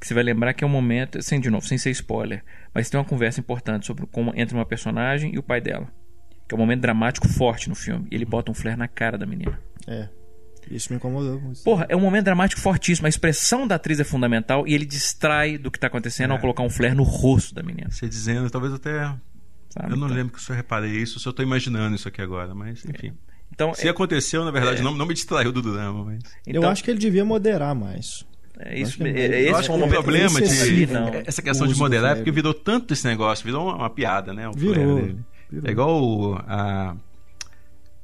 Que você vai lembrar que é um momento, sem de novo, sem ser spoiler, mas tem uma conversa importante sobre como entre uma personagem e o pai dela. Que é um momento dramático forte no filme. E ele bota um Flair na cara da menina. É. Isso me incomodou. Porra, é um momento dramático fortíssimo. A expressão da atriz é fundamental e ele distrai do que está acontecendo é. ao colocar um flare no rosto da menina. Você dizendo, talvez até. Sabe, eu não então... lembro que eu reparei isso, se eu estou imaginando isso aqui agora, mas enfim. É. Então, se é... aconteceu, na verdade, é... não, não me distraiu do drama. Mas... Então... Eu acho que ele devia moderar mais. É isso, é, é, esse é um problema de essa questão de moderar, porque virou tanto esse negócio, virou uma, uma piada, né? virou, virou, É igual a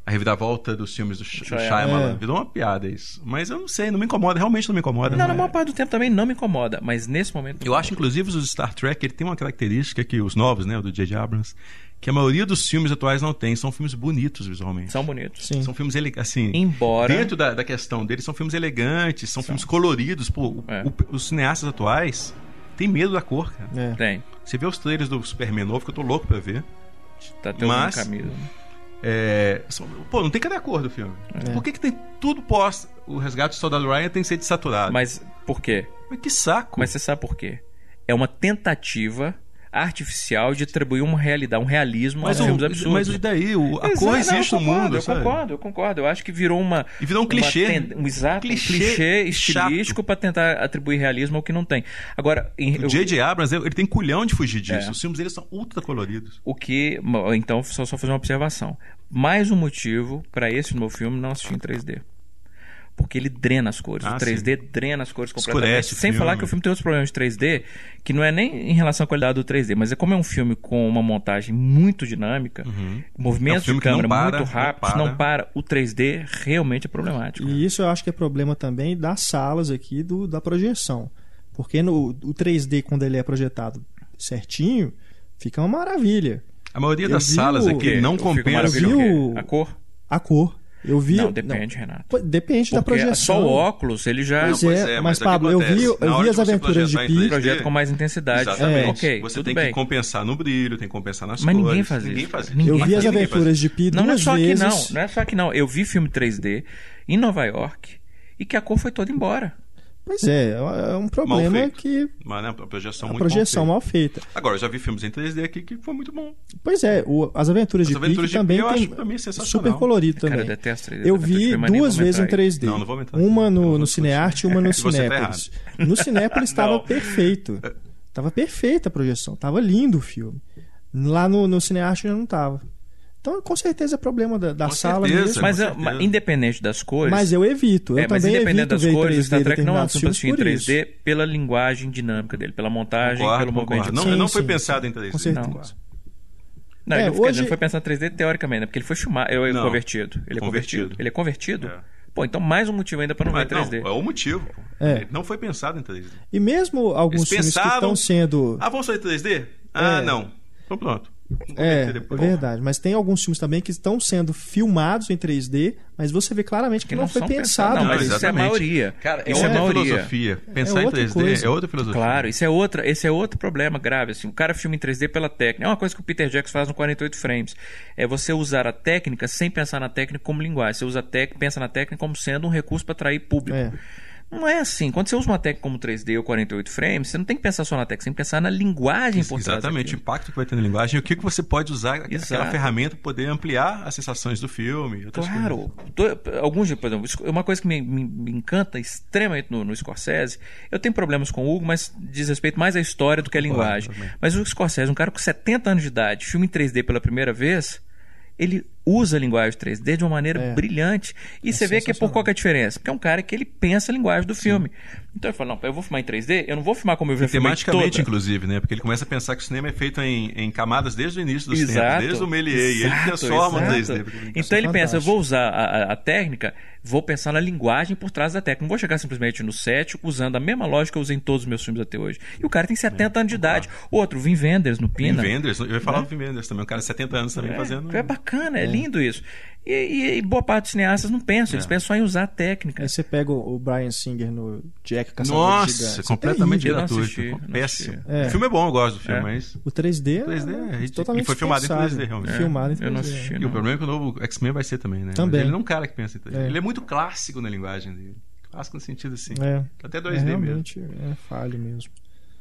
a reviravolta dos filmes do, Sh Shyamalan. É. Virou uma piada isso. Mas eu não sei, não me incomoda, realmente não me incomoda. Não, não na é. maior parte do tempo também não me incomoda, mas nesse momento... Eu acho, inclusive, os Star Trek, ele tem uma característica que os novos, né, o do J.J. Abrams, que a maioria dos filmes atuais não tem. São filmes bonitos visualmente. São bonitos. Sim. São filmes, assim... Embora... Dentro da, da questão deles, são filmes elegantes, são, são. filmes coloridos. Pô, é. o, os cineastas atuais têm medo da cor, cara. É. Tem. Você vê os trailers do Superman novo, que eu tô louco pra ver. Tá tendo Mas, caminho, né? É, pô, não tem cada cor do filme. É. Por que, que tem tudo pós o resgate do soldado Ryan tem que ser desaturado? Mas por quê? Mas que saco. Mas você sabe por quê? É uma tentativa artificial de atribuir uma realidade, um realismo mas aos filmes absurdos. Mas daí? O, a Exato, cor existe no mundo, Eu sabe? concordo, eu concordo. Eu acho que virou uma... E virou um clichê. Ten, um exato, clichê, um clichê estilístico para tentar atribuir realismo ao que não tem. Agora... o J.J. Abrams, ele tem culhão de fugir disso. É. Os filmes dele são ultra coloridos. O que... Então, só, só fazer uma observação. Mais um motivo para esse novo filme não assistir em 3D porque ele drena as cores. Ah, o 3D sim. drena as cores completamente. Escurece Sem falar que o filme tem outros problemas de 3D, que não é nem em relação à qualidade do 3D, mas é como é um filme com uma montagem muito dinâmica, uhum. movimentos é um de câmera para, muito rápidos, não para. não para. O 3D realmente é problemático. E isso eu acho que é problema também das salas aqui do, da projeção. Porque no, o 3D, quando ele é projetado certinho, fica uma maravilha. A maioria eu das salas aqui não compensa. A cor? A cor. Eu vi. Não, depende, não. Renato. Depende Porque da projeção. Só o óculos, ele já. Pois é, é mas, mas Pablo, eu vi, eu vi as aventuras de Pi. projeto com mais intensidade. Exatamente. É. Okay, você tem bem. que compensar no brilho, tem que compensar nas mas cores. Ninguém faz ninguém isso. Faz isso. Ninguém eu vi as aventuras de Pi duas não, não é só vezes. Aqui, não, não é só que não. Eu vi filme 3D em Nova York e que a cor foi toda embora. Pois é, é um problema que. Mas, né, a projeção a muito projeção mal feita. Agora, eu já vi filmes em 3D aqui que foi muito bom. Pois é, o, As Aventuras as de Aventuras também de tem também super colorido também. Cara, eu, detesto 3D, eu vi duas vezes em 3D. Não, não vou aumentar. Uma no, no Cinearte e uma no [LAUGHS] tá Cinépolis. Tá no Cinépolis [LAUGHS] estava perfeito. Estava perfeita a projeção, estava lindo o filme. Lá no, no Cinearte já não estava. Então, com certeza é problema da, da sala certeza, mesmo. Mas, mas, independente das cores. Mas eu evito. Eu é, mas independente das cores, o Star Trek não é um filme em 3D pela linguagem dinâmica dele, pela montagem, concordo, pelo movimento. Não, sim, não foi sim, pensado sim, em 3D. Com certeza. Não. Não, é, ele, hoje... não foi pensado em 3D teoricamente, né? porque ele foi filmado, ele é convertido. Ele é convertido. Ele é convertido? É. Pô, então mais um motivo ainda para não Mas, ver 3D. Não, é o motivo. É. Não foi pensado em 3D. E mesmo alguns filmes que estão sendo. Ah, vamos fazer 3D? Ah, é. não. Então pronto. É, é verdade. Mas tem alguns filmes também que estão sendo filmados em 3D, mas você vê claramente que, que não, não, foi pensado. Não, mas isso é a maioria. Cara, isso é, é maioria. filosofia. Pensar é em 3D coisa. é outra filosofia. Claro, isso é outra, esse é outro problema grave. Assim, o cara filma em 3D pela técnica. É uma coisa que o Peter Jackson faz no 48 frames. É você usar a técnica sem pensar na técnica como linguagem. Você usa a técnica, pensa na técnica como sendo um recurso para atrair público. É. Não é assim. Quando você usa uma técnica como 3D ou 48 frames, você não tem que pensar só na técnica, você tem que pensar na linguagem por Exatamente, o impacto que vai ter na linguagem e o que, que você pode usar Exato. aquela ferramenta para poder ampliar as sensações do filme. Claro. alguns, por exemplo, uma coisa que me, me, me encanta extremamente no, no, Scorsese, eu tenho problemas com o Hugo, mas diz respeito mais à história do que à linguagem. Mas o Scorsese, um cara com 70 anos de idade, filme em 3D pela primeira vez, ele usa a linguagem 3D de uma maneira é. brilhante. E é você vê que é por qual que é a diferença? Porque é um cara que ele pensa a linguagem do filme. Sim. Então ele fala, não, eu vou filmar em 3D, eu não vou filmar como eu vi Tematicamente, toda. inclusive, né? Porque ele começa a pensar que o cinema é feito em, em camadas desde o início do cinema, desde o Méliès, e ele transforma exato. 3D. Então ele pensa, eu vou usar a, a, a, técnica, vou pensar na linguagem por trás da técnica. Não vou chegar simplesmente no set usando a mesma lógica que eu usei em todos os meus filmes até hoje. E o cara tem 70 é, anos de idade. Outro, Vim Wenders no Pina. Vim Wenders, eu ia falar né? do Vim Wenders também, um cara de 70 anos também é, fazendo. É bacana, é, é lindo isso. E, e, e, boa parte dos cineastas não pensam, eles é. pensam só em usar a técnica. Aí você pega o, Brian Singer no Jack Caçador Nossa, completamente é gratuito. Péssimo. É. O filme é bom, eu gosto do filme, é. mas. O 3D, 3D é, totalmente. E foi filmado pensado. em 3D, realmente. Filmado em 3D. Eu não assisti. E o problema é que o novo X-Men vai ser também, né? Também. Mas ele não é um cara que pensa em 3D. Ele é muito clássico na linguagem dele. Clássico no sentido assim. Até 2D mesmo. É falho mesmo.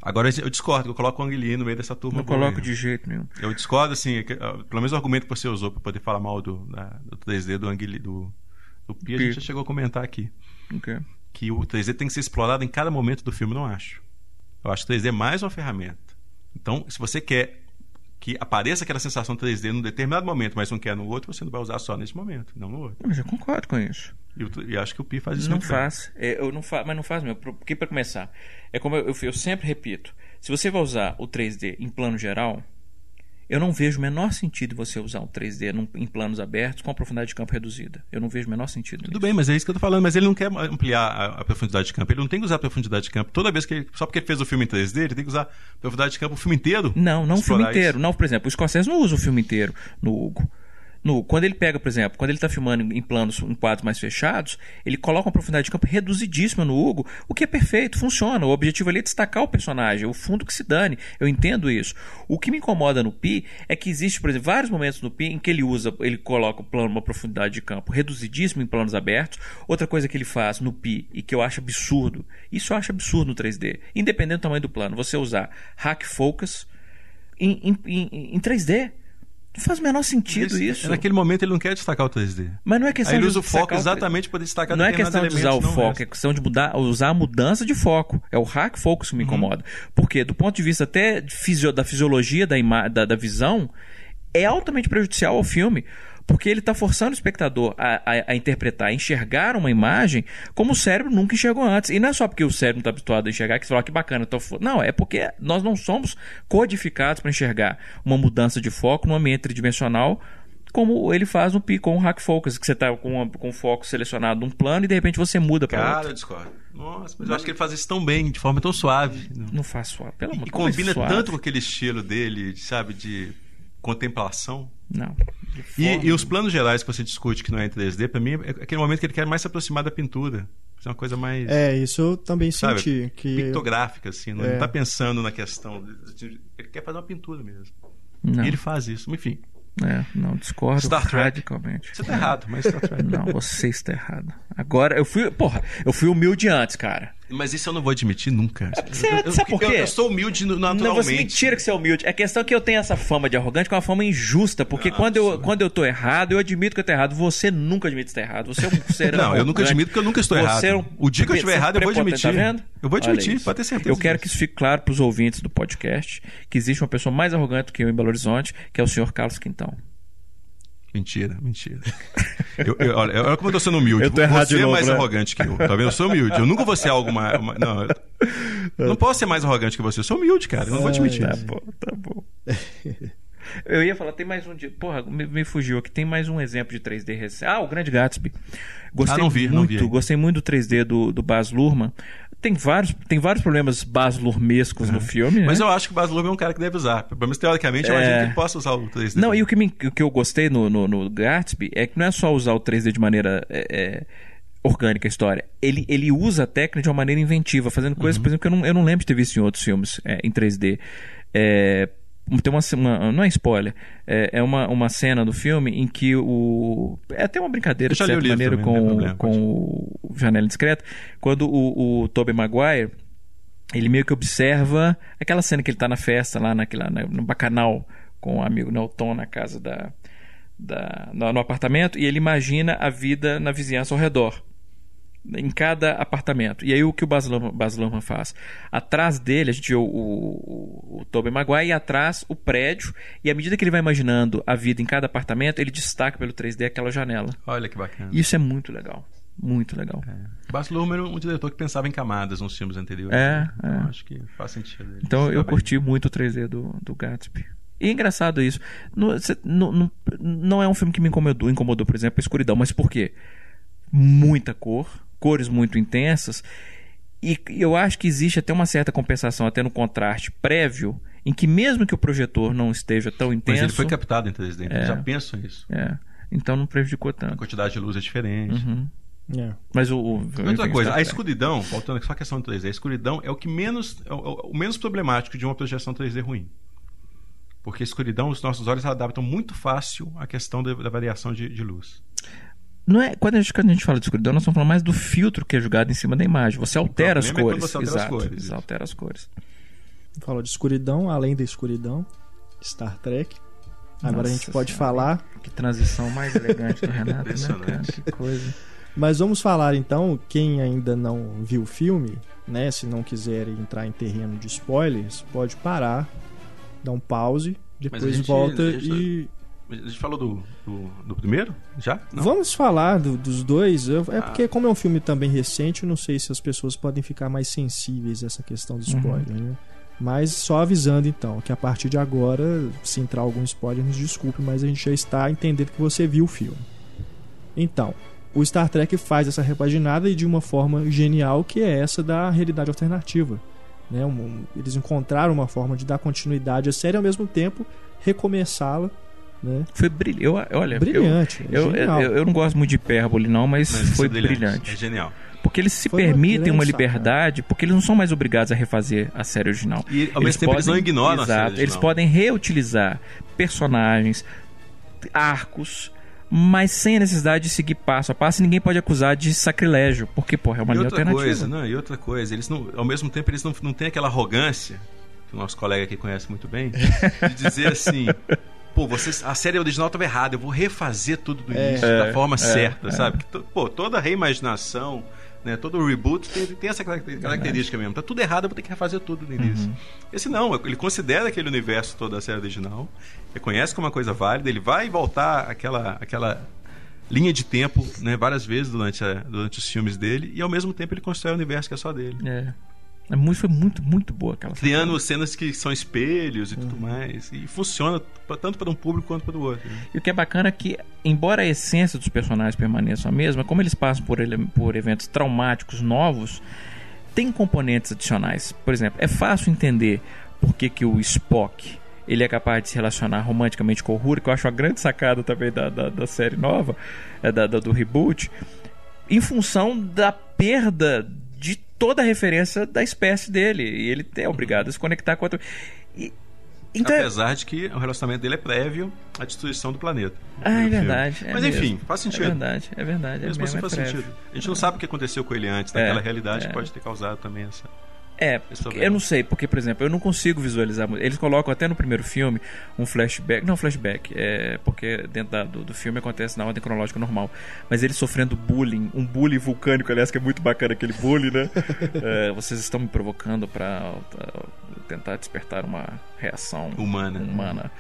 Agora eu discordo, eu coloco o Anguilin no meio dessa turma. Não coloco de jeito nenhum. Eu discordo, assim, é que, pelo menos o argumento que você usou para poder falar mal do, da, do 3D do Anguilin, do, do Pi, a gente já chegou a comentar aqui. Okay. Que o 3D tem que ser explorado em cada momento do filme, não acho. Eu acho que o 3D é mais uma ferramenta. Então, se você quer que apareça aquela sensação 3D num determinado momento, mas não quer no outro, você não vai usar só nesse momento, não no outro. Mas eu concordo com isso. E, acho que o Pi faz isso Não faz. É, eu não fa mas não faz mesmo. Porque, para começar, é como eu, eu, eu sempre repito: se você vai usar o 3D em plano geral, eu não vejo o menor sentido você usar um 3D num, em planos abertos com a profundidade de campo reduzida. Eu não vejo o menor sentido. Tudo nisso. bem, mas é isso que eu estou falando. Mas ele não quer ampliar a, a, profundidade de campo. Ele não tem que usar a profundidade de campo. Toda vez que ele, só porque ele fez o filme em 3D, ele tem que usar a profundidade de campo o filme inteiro. Não, não o filme inteiro. Isso. Não, por exemplo, o Scorsese não usa o filme inteiro no Hugo. No, quando ele pega, por exemplo, quando ele está filmando em planos, em quadros mais fechados, ele coloca uma profundidade de campo reduzidíssima no Hugo, o que é perfeito, funciona. O objetivo ali é destacar o personagem, o fundo que se dane. Eu entendo isso. O que me incomoda no Pi é que existe, por exemplo, vários momentos no Pi em que ele usa, ele coloca o plano, uma profundidade de campo reduzidíssima em planos abertos. Outra coisa que ele faz no Pi e que eu acho absurdo, isso eu acho absurdo no 3D, independente do tamanho do plano, você usar hack focus em, em, em, em 3D. Não faz o menor sentido Esse, isso. Naquele momento ele não quer destacar o 3D. Mas não é questão Aí ele usa o foco exatamente para destacar Não é questão de usar o foco, é questão de mudar, usar a mudança de foco. É o hack focus que me uhum. incomoda. Porque, do ponto de vista até fisio, da fisiologia da, da, da visão, é altamente prejudicial ao filme porque ele está forçando o espectador a, a, a, interpretar, a enxergar uma imagem como o cérebro nunca enxergou antes. E não é só porque o cérebro não está habituado a enxergar que você fala que bacana. Tô... Não, é porque nós não somos codificados para enxergar uma mudança de foco no ambiente tridimensional como ele faz no com o Hack Focus, que você está com, com foco selecionado num plano e de repente você muda para outro. Cara, eu discordo. Nossa, mas eu acho que ele faz isso tão bem, de forma tão suave. Não, não faz suave, pelo amor E, e combina tanto com aquele estilo dele, sabe, de contemplação. Não. E, e, os planos gerais que você discute que não é em 3D, para mim, é aquele momento que ele quer mais se aproximar da pintura. É uma coisa mais. É, isso eu também sabe, senti. Que... Pictográfica, assim. Não, é. está pensando na questão. Ele quer fazer uma pintura mesmo. Não. E ele faz isso. Enfim. É, não, discordo Star radicalmente. Você tá errado, mas Star Trek. Não, você está errado. Agora, eu fui. Porra, eu fui humilde antes, cara. Mas isso eu não vou admitir nunca. Você, eu, sabe por quê? Eu, eu, sou humilde naturalmente. Não, você mentira que você é humilde. A questão é que eu tenho essa fama de arrogante, que é uma fama injusta. Porque quando, eu, quando eu tô errado, eu admito que eu tô errado. Você nunca admite estar errado. Você é um [LAUGHS] ser Não, eu nunca admito que eu nunca estou errado. É um... O dia que eu estiver errado, eu vou admitir. Tá vendo? Eu vou admitir, pode ter certeza. Eu quero que isso fique claro para os ouvintes do podcast que existe uma pessoa mais arrogante do que eu em Belo Horizonte, que é o senhor Carlos Quintão. Mentira, mentira. [LAUGHS] Eu, eu, olha, olha como eu tô sendo humilde. Eu tô errado você é mais né? arrogante que eu, tá vendo? Eu sou humilde. Eu nunca vou ser algo mais. Não, eu [LAUGHS] não posso ser mais arrogante que você. Eu sou humilde, cara. Eu não vou admitir. Tá bom, tá bom. [LAUGHS] Eu ia falar, tem mais um dia. Porra, me, me, fugiu aqui. Tem mais um exemplo de 3D recente. Ah, o Grande Gatsby. Gostei ah, não vi, muito, não vi. Gostei muito do 3D do, do Baz Luhrmann. Tem vários, tem vários problemas Baz Luhrmescos uhum. no filme. Mas né? eu acho que o Baz Luhrmann é um cara que deve usar. Pelo menos teoricamente, eu é... imagino que ele possa usar o 3D. Não, e o que, me, o que eu gostei no, no, no Gatsby é que não é só usar o 3D de maneira. É, é orgânica a história. Ele, ele usa a técnica de uma maneira inventiva, fazendo coisas, uhum. por exemplo, que eu não, eu não lembro de ter visto em outros filmes é, em 3D. É, tem uma, uma, não é spoiler, é, é, uma, uma cena do filme em que o é até uma brincadeira de certa maneira também, com, problema, com o Janela Discreta, quando o, o Tobey Maguire ele meio que observa aquela cena que ele está na festa lá naquela, no bacanal com o amigo Nelton na casa da, da no, no apartamento e ele imagina a vida na vizinhança ao redor em cada apartamento. E aí o que o Baz Luhrmann, faz? Atrás dele, a gente vê o, o, o Tobey Maguire e atrás o prédio, e à medida que ele vai imaginando a vida em cada apartamento, ele destaca pelo 3D aquela janela. Olha que bacana. Isso é muito legal. Muito legal. É. Baz Luhrmann era um diretor que pensava em camadas nos filmes anteriores. É, né? então, é. acho que faz sentido. Então eu curti muito o 3D do, do Gatsby. E é engraçado isso. Não, não, não é um filme que me incomodou, incomodou, por exemplo, a escuridão. Mas por quê? Muita cor, cores muito intensas. E eu acho que existe até uma certa compensação, até no contraste prévio, em que mesmo que o projetor não esteja tão intenso. Mas ele foi captado em 3D, então é, já penso nisso. É. Então não prejudicou tanto. A quantidade de luz é diferente. Uhum. É. Mas o, o outra coisa, a escuridão, voltando só a questão do 3D, a escuridão é o que menos é o, o, menos problemático de uma projeção 3D ruim. Porque a escuridão, os nossos olhos adaptam muito fácil à questão da, da variação de, de luz. Não é, quando, a gente, quando a gente fala de escuridão, nós estamos falando mais do filtro que é jogado em cima da imagem. Você altera as cores. É você altera Exato, as cores. Você altera as cores. Falou de escuridão, além da escuridão, Star Trek. Agora Nossa a gente pode senhora, falar. Que transição mais elegante do Renato, né, cara? Que coisa. Mas vamos falar então, quem ainda não viu o filme, né? Se não quiser entrar em terreno de spoilers, pode parar, dar um pause, depois gente, volta e a gente falou do, do, do primeiro? Já? Não. Vamos falar do, dos dois. é ah. porque, como é um filme também recente, eu não sei se as pessoas podem ficar mais sensíveis a essa questão do uhum. spoiler, uhum. né? Mas só avisando então, que a partir de agora, se entrar algum spoiler, nos desculpe, mas a gente já está entendendo que você viu o filme. Então, o Star Trek faz essa repaginada e de uma forma genial, que é essa da realidade alternativa. Né? Um, eles encontraram uma forma de dar continuidade à série ao mesmo tempo recomeçá-la né? Foi brilhante. Olha, brilhante. Eu, é eu, eu, eu, não gosto muito de hipérbole, não, mas, mas foi é brilhante. brilhante. É genial. Porque eles se foi permitem uma, uma liberdade, porque eles não são mais obrigados a refazer a série original. E ao mesmo tempo podem, eles não ignoram exato, a série original. Eles podem reutilizar personagens, arcos, mas sem a necessidade de seguir passo a passo, e ninguém pode acusar de sacrilégio, porque, porra, é uma linha alternativa. Coisa, não, e outra coisa, eles não, ao mesmo tempo eles não, não têm aquela arrogância, que o nosso colega aqui conhece muito bem, de dizer [LAUGHS] assim, pô, vocês, a série original estava errada, eu vou refazer tudo do é, início é, da forma é, certa, é. sabe? Que, pô, toda reimaginação, né, todo reboot tem, tem essa característica mesmo. Tá tudo errado, eu vou ter que refazer tudo no início. Uhum. Esse não, ele considera aquele universo todo da série original, reconhece como uma coisa válida, ele vai voltar aquela, aquela linha de tempo né, várias vezes durante, a, durante os filmes dele e ao mesmo tempo ele constrói um universo que é só dele. É. A música foi muito, muito boa aquela Criando cenas que são espelhos e uhum. tudo mais. E funciona tanto para um público quanto para o outro. Né? E o que é bacana é que, embora a essência dos personagens permaneça a mesma, como eles passam por, por eventos traumáticos novos, tem componentes adicionais. Por exemplo, é fácil entender por que, que o Spock ele é capaz de se relacionar romanticamente com o Uhura, que eu acho uma grande sacada também da, da, da série nova, é, da, da, do reboot, em função da perda de toda a referência da espécie dele. E ele é obrigado a se conectar com outro. E, então, Apesar de que o relacionamento dele é prévio à destruição do planeta. Ah, é verdade. É Mas mesmo. enfim, faz sentido. É verdade, é verdade. Mesmo, é assim faz sentido. A gente não sabe o que aconteceu com ele antes, daquela é, realidade que é. pode ter causado também essa. É, eu não sei, porque, por exemplo, eu não consigo visualizar. Eles colocam até no primeiro filme um flashback. Não, flashback, é porque dentro da, do, do, filme acontece na ordem cronológica normal. Mas ele sofrendo bullying, um bullying vulcânico, aliás, que é muito bacana aquele bullying, né? [LAUGHS] é, vocês estão me provocando para tentar despertar uma reação humana. humana.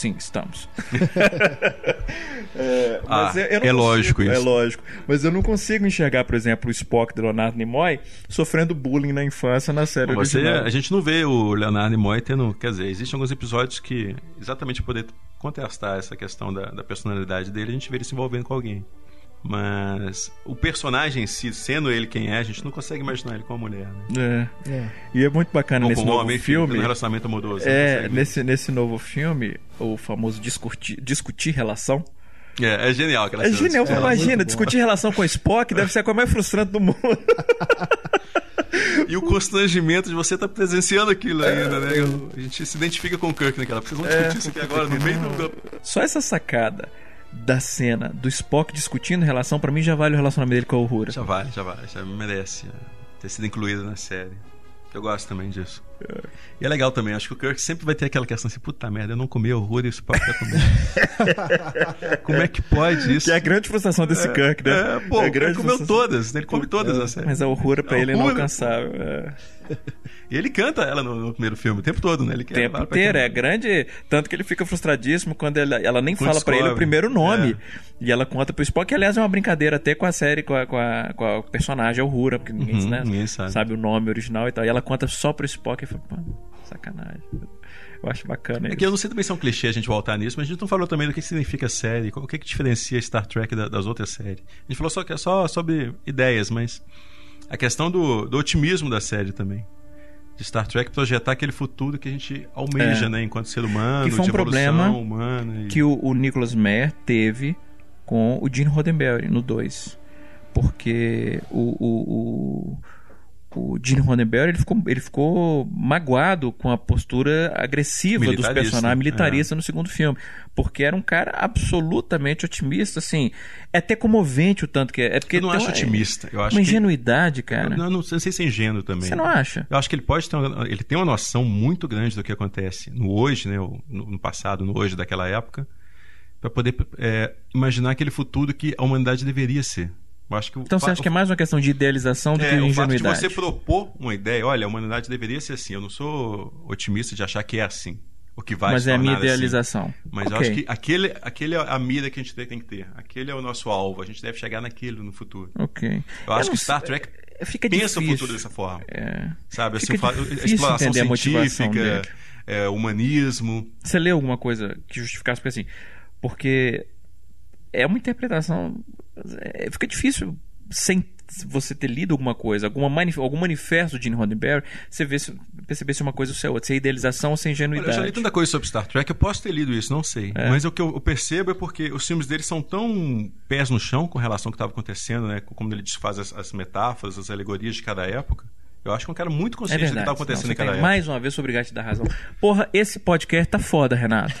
Sim, estamos. [LAUGHS] é, ah, eu, eu é consigo, lógico isso. É lógico. Mas eu não consigo enxergar, por exemplo, o Spock de Leonardo Nimoy sofrendo bullying na infância na série Você, original. A gente não vê o Leonardo Nimoy tendo... Quer dizer, existem alguns episódios que, exatamente poder contestar essa questão da, da personalidade dele, a gente vê ele se envolvendo com alguém. Mas o personagem em si, sendo ele quem é, a gente não consegue imaginar ele com uma mulher. Né? É. é. E é muito bacana nesse novo homem, filme. Um relacionamento amoroso. É, nesse, nesse novo filme, o famoso discutir, discutir relação. É, é genial aquela É genial, é, imagina, discutir relação com o Spock deve ser a coisa mais frustrante do mundo. [LAUGHS] e o constrangimento de você estar tá presenciando aquilo ainda, né? A gente se identifica com o Kirk naquela. Vocês vão discutir é, isso aqui agora no meio do. Só essa sacada da cena do Spock discutindo relação, para mim já vale o relacionamento dele com a Uhura. Já vale, já vale, já merece ter sido incluído na série. Eu gosto também disso. É. E é legal também, acho que o Kirk sempre vai ter aquela questão assim, puta merda, eu não comi horror e o Spock vai comer. Como é que pode isso? Que é a grande frustração desse é, Kirk, né? É, pô, é ele comeu todas, ele come todas é, as séries. Mas a horror pra ele é inalcançável. É. E ele canta ela no, no, primeiro filme o tempo todo, né? Ele o tempo inteiro, é grande. Tanto que ele fica frustradíssimo quando ela, ela nem quando fala para ele o primeiro nome. É. E ela conta pro Spock, que aliás é uma brincadeira até com a série, com a, com a, com a personagem, a Uhura, porque ninguém, uhum, né, ninguém sabe. sabe. o nome original e tal. E ela conta só pro Spock e fala, sacanagem. Eu acho bacana é isso. que eu não sei também se é um clichê a gente voltar nisso, mas a gente não falou também do que significa série, o que, que diferencia Star Trek das outras séries. A gente falou só, só sobre ideias, mas a questão do, do otimismo da série também de Star Trek projetar aquele futuro que a gente almeja, é. né, enquanto ser humano, que foi um problema humana e... que o, o Nicholas Meyer teve com o Gene Roddenberry no 2. Porque o, o, o o Gene Roddenberry ele ficou, ele ficou magoado com a postura agressiva dos personagens militaristas é. no segundo filme, porque era um cara absolutamente otimista, assim, é até comovente o tanto que é. é porque eu não acho uma, otimista, eu acho uma ingenuidade, que, cara. Não, não, não sei se é ingênuo também. Você não acha? Eu acho que ele pode ter, uma, ele tem uma noção muito grande do que acontece no hoje, né, no, no passado, no hoje daquela época, para poder é, imaginar aquele futuro que a humanidade deveria ser então você acha que é mais uma questão de idealização do é, que de ingenuidade? O fato de você propor uma ideia, olha, a humanidade deveria ser assim. Eu não sou otimista de achar que é assim. O que vai Mas é a minha assim. idealização. Assim. Mas okay. eu acho que aquele, aquele é a mira que a gente tem que ter. Aquele é o nosso alvo. A gente deve chegar naquilo no futuro. Ok. Eu acho que Star Trek é, fica pensa difícil. o futuro dessa forma. É. Sabe, assim, a exploração científica, é, humanismo. Você leu alguma coisa que justificasse? Porque assim, porque é uma interpretação é, fica difícil sem você ter lido alguma coisa, alguma manif algum manifesto de Gene Roddenberry, você vê se, perceber se uma coisa ou se é outra, se é idealização ou se é ingenuidade. Olha, eu já li tanta coisa sobre Star Trek, eu posso ter lido isso, não sei. É. Mas o que eu percebo é porque os filmes dele são tão pés no chão com relação ao que estava acontecendo, né? Como ele desfaz as, as metáforas, as alegorias de cada época. Eu acho que é um cara muito consciente é do que estava acontecendo não, naquela época. Mais uma vez, obrigado te dar razão. Porra, esse podcast tá foda, Renato.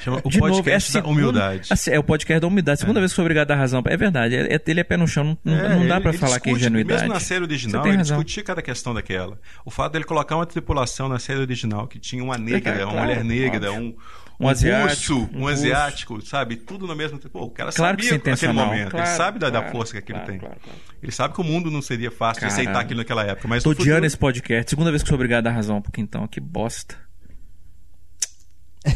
Chama o de podcast novo, é segunda, da humildade. Assim, é o podcast da humildade. Segunda é. vez que sou obrigado a dar razão. É verdade, é, é, ele é pé no chão. Não, é, não dá para falar discute, que é ingenuidade. Mesmo na série original, ele razão. discutia cada questão daquela. O fato dele colocar uma tripulação na série original que tinha uma negra, uma claro, mulher negra, um, um, um asiático, russo, um, um asiático, sabe? Tudo no mesmo tempo. Pô, o cara claro sabia que naquele momento. Claro, ele sabe da, claro, da força que aquilo tem. Ele sabe que o mundo não seria fácil Caramba. de aceitar aquilo naquela época. Mas Tô odiando futuro... esse podcast. Segunda vez que sou obrigado a dar razão, porque então, que bosta.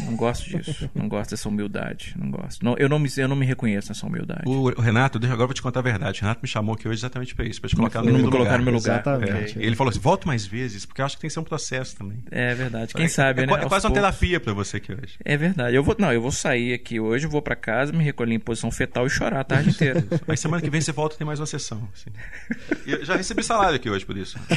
Não gosto disso. Não gosto dessa humildade. Não gosto. Não, eu, não me, eu não me reconheço nessa humildade. O, o Renato, agora eu vou te contar a verdade. O Renato me chamou aqui hoje exatamente para isso, para te colocar no, meu lugar. no meu lugar. Exatamente. É. Ele falou assim: volta mais vezes, porque eu acho que tem que ser um processo também. É verdade. Quem é, sabe, é, né? É quase uma terapia para você aqui hoje. É verdade. Eu vou, não, eu vou sair aqui hoje, vou para casa, me recolher em posição fetal e chorar a tarde inteira. [LAUGHS] Mas semana que vem você volta e tem mais uma sessão. Assim. Eu já recebi salário aqui hoje por isso. [LAUGHS]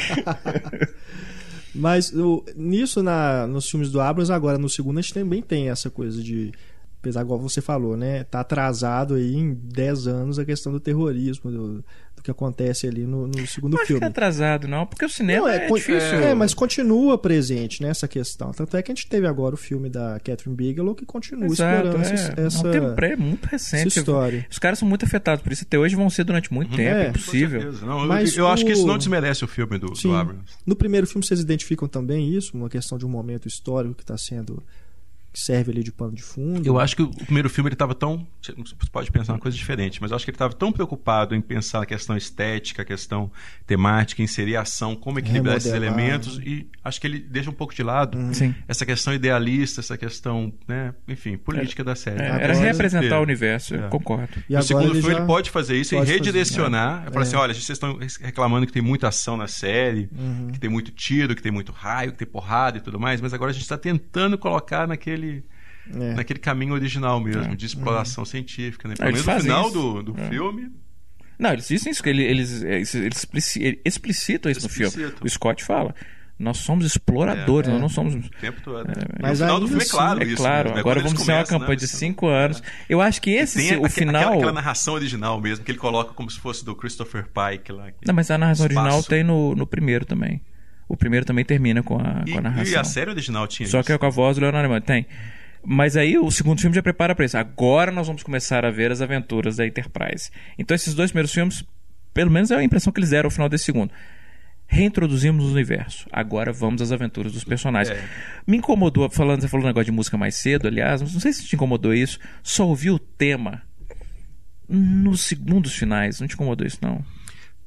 Mas o, nisso, na, nos filmes do Abrams, agora no segundo, a gente também tem essa coisa de. Apesar, igual você falou, né? Tá atrasado aí em 10 anos a questão do terrorismo, do, que acontece ali no, no segundo não filme. Não atrasado, não, porque o cinema não, é, é difícil. É, mas continua presente nessa né, questão. Tanto é que a gente teve agora o filme da Catherine Bigelow que continua Exato, explorando é. essa, essa, não, é muito recente. Essa história. Os caras são muito afetados por isso. Até hoje vão ser durante muito uhum. tempo, é, impossível. Não, mas eu, eu acho que isso não desmerece o filme do, sim, do Abrams. No primeiro filme vocês identificam também isso, uma questão de um momento histórico que está sendo que serve ali de pano de fundo. Eu acho que o primeiro filme ele estava tão. Você pode pensar uma coisa diferente, mas eu acho que ele estava tão preocupado em pensar a questão estética, a questão temática, inserir a ação, como equilibrar esses elementos, e acho que ele deixa um pouco de lado uhum. essa questão idealista, essa questão, né, enfim, política é, da série. É, era representar é. o universo, eu concordo. E o segundo filme ele pode fazer isso pode e redirecionar. Fazer, é. Falar assim: olha, vocês estão reclamando que tem muita ação na série, uhum. que tem muito tiro, que tem muito raio, que tem porrada e tudo mais, mas agora a gente está tentando colocar naquele é. naquele caminho original mesmo, é. de exploração científica. Né? Pelo menos no final isso. do, do é. filme. Não, eles dizem isso, que eles, eles, eles explicitam isso no filme. O Scott fala. Nós somos exploradores, é, nós não somos. O tempo todo. É, mas no final do filme é claro. É isso, claro. Né? Agora vamos ter uma campanha né? de cinco anos. Eu acho que esse, tem o a, final. Aquela, aquela, narração original mesmo, que ele coloca como se fosse do Christopher Pike lá. Não, mas a narração espaço. original tem no, no primeiro também. O primeiro também termina com a, e, com a narração. E a série original tinha Só isso. que é com a voz do Leonardo Nimoy. Tem. Mas aí o segundo filme já prepara para isso. Agora nós vamos começar a ver as aventuras da Enterprise. Então esses dois primeiros filmes, pelo menos é a impressão que eles deram ao final desse segundo. Reintroduzimos o universo. Agora vamos às aventuras dos personagens. É. Me incomodou, falando, você falou um negócio de música mais cedo, aliás, não sei se te incomodou isso. Só ouvi o tema nos segundos finais. Não te incomodou isso, não?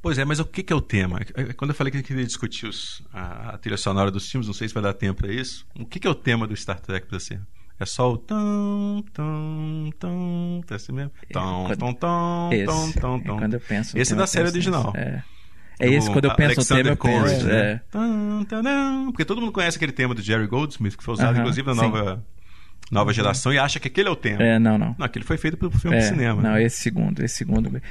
Pois é, mas o que, que é o tema? É, é, quando eu falei que eu queria discutir os, a, a, trilha sonora dos filmes, não sei se vai dar tempo para isso. O que, que é o tema do Star Trek para você? É só o tão, tão, tão, é assim mesmo? Tão, tão, tão, tão, tão, tão. Quando eu penso Esse é da série original. É. É esse, quando eu penso Alexander no tema, eu penso. Né? É. Tum, porque todo mundo conhece aquele tema do Jerry Goldsmith, que foi usado, uh -huh, inclusive, na nova nova uhum. geração e acha que aquele é o tema. É, não, não. Não, aquele foi feito pelo filme é, de cinema. Não, esse segundo, esse segundo. Me,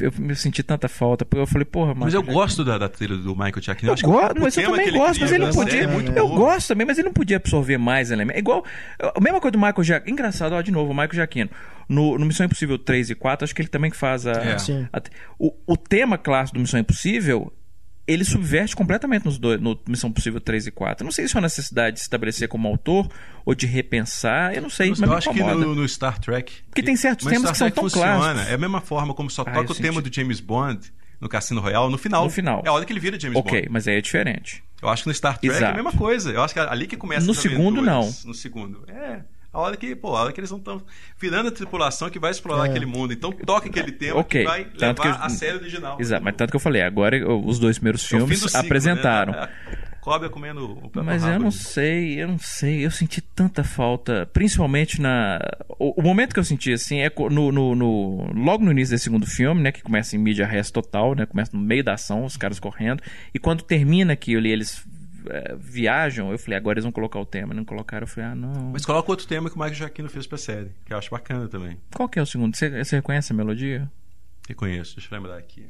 eu me senti tanta falta. Eu falei, porra, Mas eu gosto da, da trilha do Michael Jackson. Eu, eu gosto, mas eu também gosto, mas ele não podia. É muito eu bom. gosto também, mas ele não podia absorver mais elementos. É igual. A mesma coisa do Michael Jackson. Engraçado, ó, de novo, o Michael Jackino. No, no, Missão Impossível 3 e 4, acho que ele também faz a. É. a o, o tema clássico do Missão Impossível ele subverte completamente nos dois, no Missão Possível 3 e 4. não sei se é uma necessidade de se estabelecer como autor ou de repensar, eu não sei, eu, mas eu acho que no, no, Star Trek... Porque tem certos temas que são tão funciona. clássicos. É a mesma forma como só ah, toca o senti. tema do James Bond no Cassino Royale no final. No final. É a hora que ele vira James okay, Bond. Ok, mas aí é diferente. Eu acho que no Star Trek Exato. é a mesma coisa. Eu acho que é ali que começa No segundo, não. No segundo. É... A hora que, pô, a hora que eles não estão virando a tripulação que vai explorar é. aquele mundo. Então toca aquele tema okay. que vai tanto levar que eu... a série original. Exato, mas tanto que eu falei, agora os dois primeiros é filmes ciclo, apresentaram. Né? [LAUGHS] Cobra comendo o Mas eu não sei, eu não sei. Eu senti tanta falta, principalmente na. O, o momento que eu senti assim é no, no, no, logo no início desse segundo filme, né? Que começa em mídia res total, né? Começa no meio da ação, os caras correndo. E quando termina aquilo e eles é, viajam, eu falei, agora eles vão colocar o tema. Não colocaram, eu falei, ah, não. Mas coloca outro tema que o Michael Jaquino fez pra série, que eu acho bacana também. Qual que é o segundo? Você, você reconhece a melodia? Reconheço, deixa eu lembrar aqui.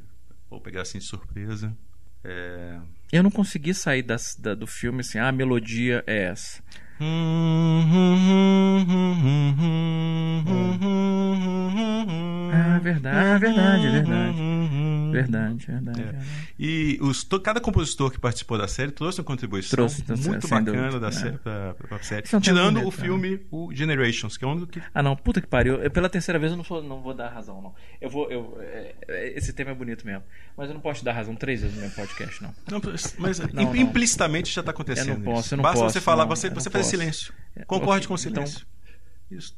Vou pegar assim de surpresa. É... Eu não consegui sair das, da, do filme assim, ah, a melodia é essa. Ah, verdade, ah, verdade, verdade. Verdade, verdade. É. E os, cada compositor que participou da série trouxe uma contribuição trouxe, muito bacana da é. série pra, pra série. Tirando o filme, o Generations, que é o único que. Ah, não, puta que pariu. Eu, pela terceira vez eu não, sou, não vou dar razão, não. Eu vou. Eu, é, é, esse tema é bonito mesmo. Mas eu não posso te dar razão três vezes no meu podcast, não. não mas não, implicitamente já está acontecendo. Eu não posso, eu não Basta posso, você falar, você, você faz silêncio. É, Concorde okay, com o silêncio. Então... Isso.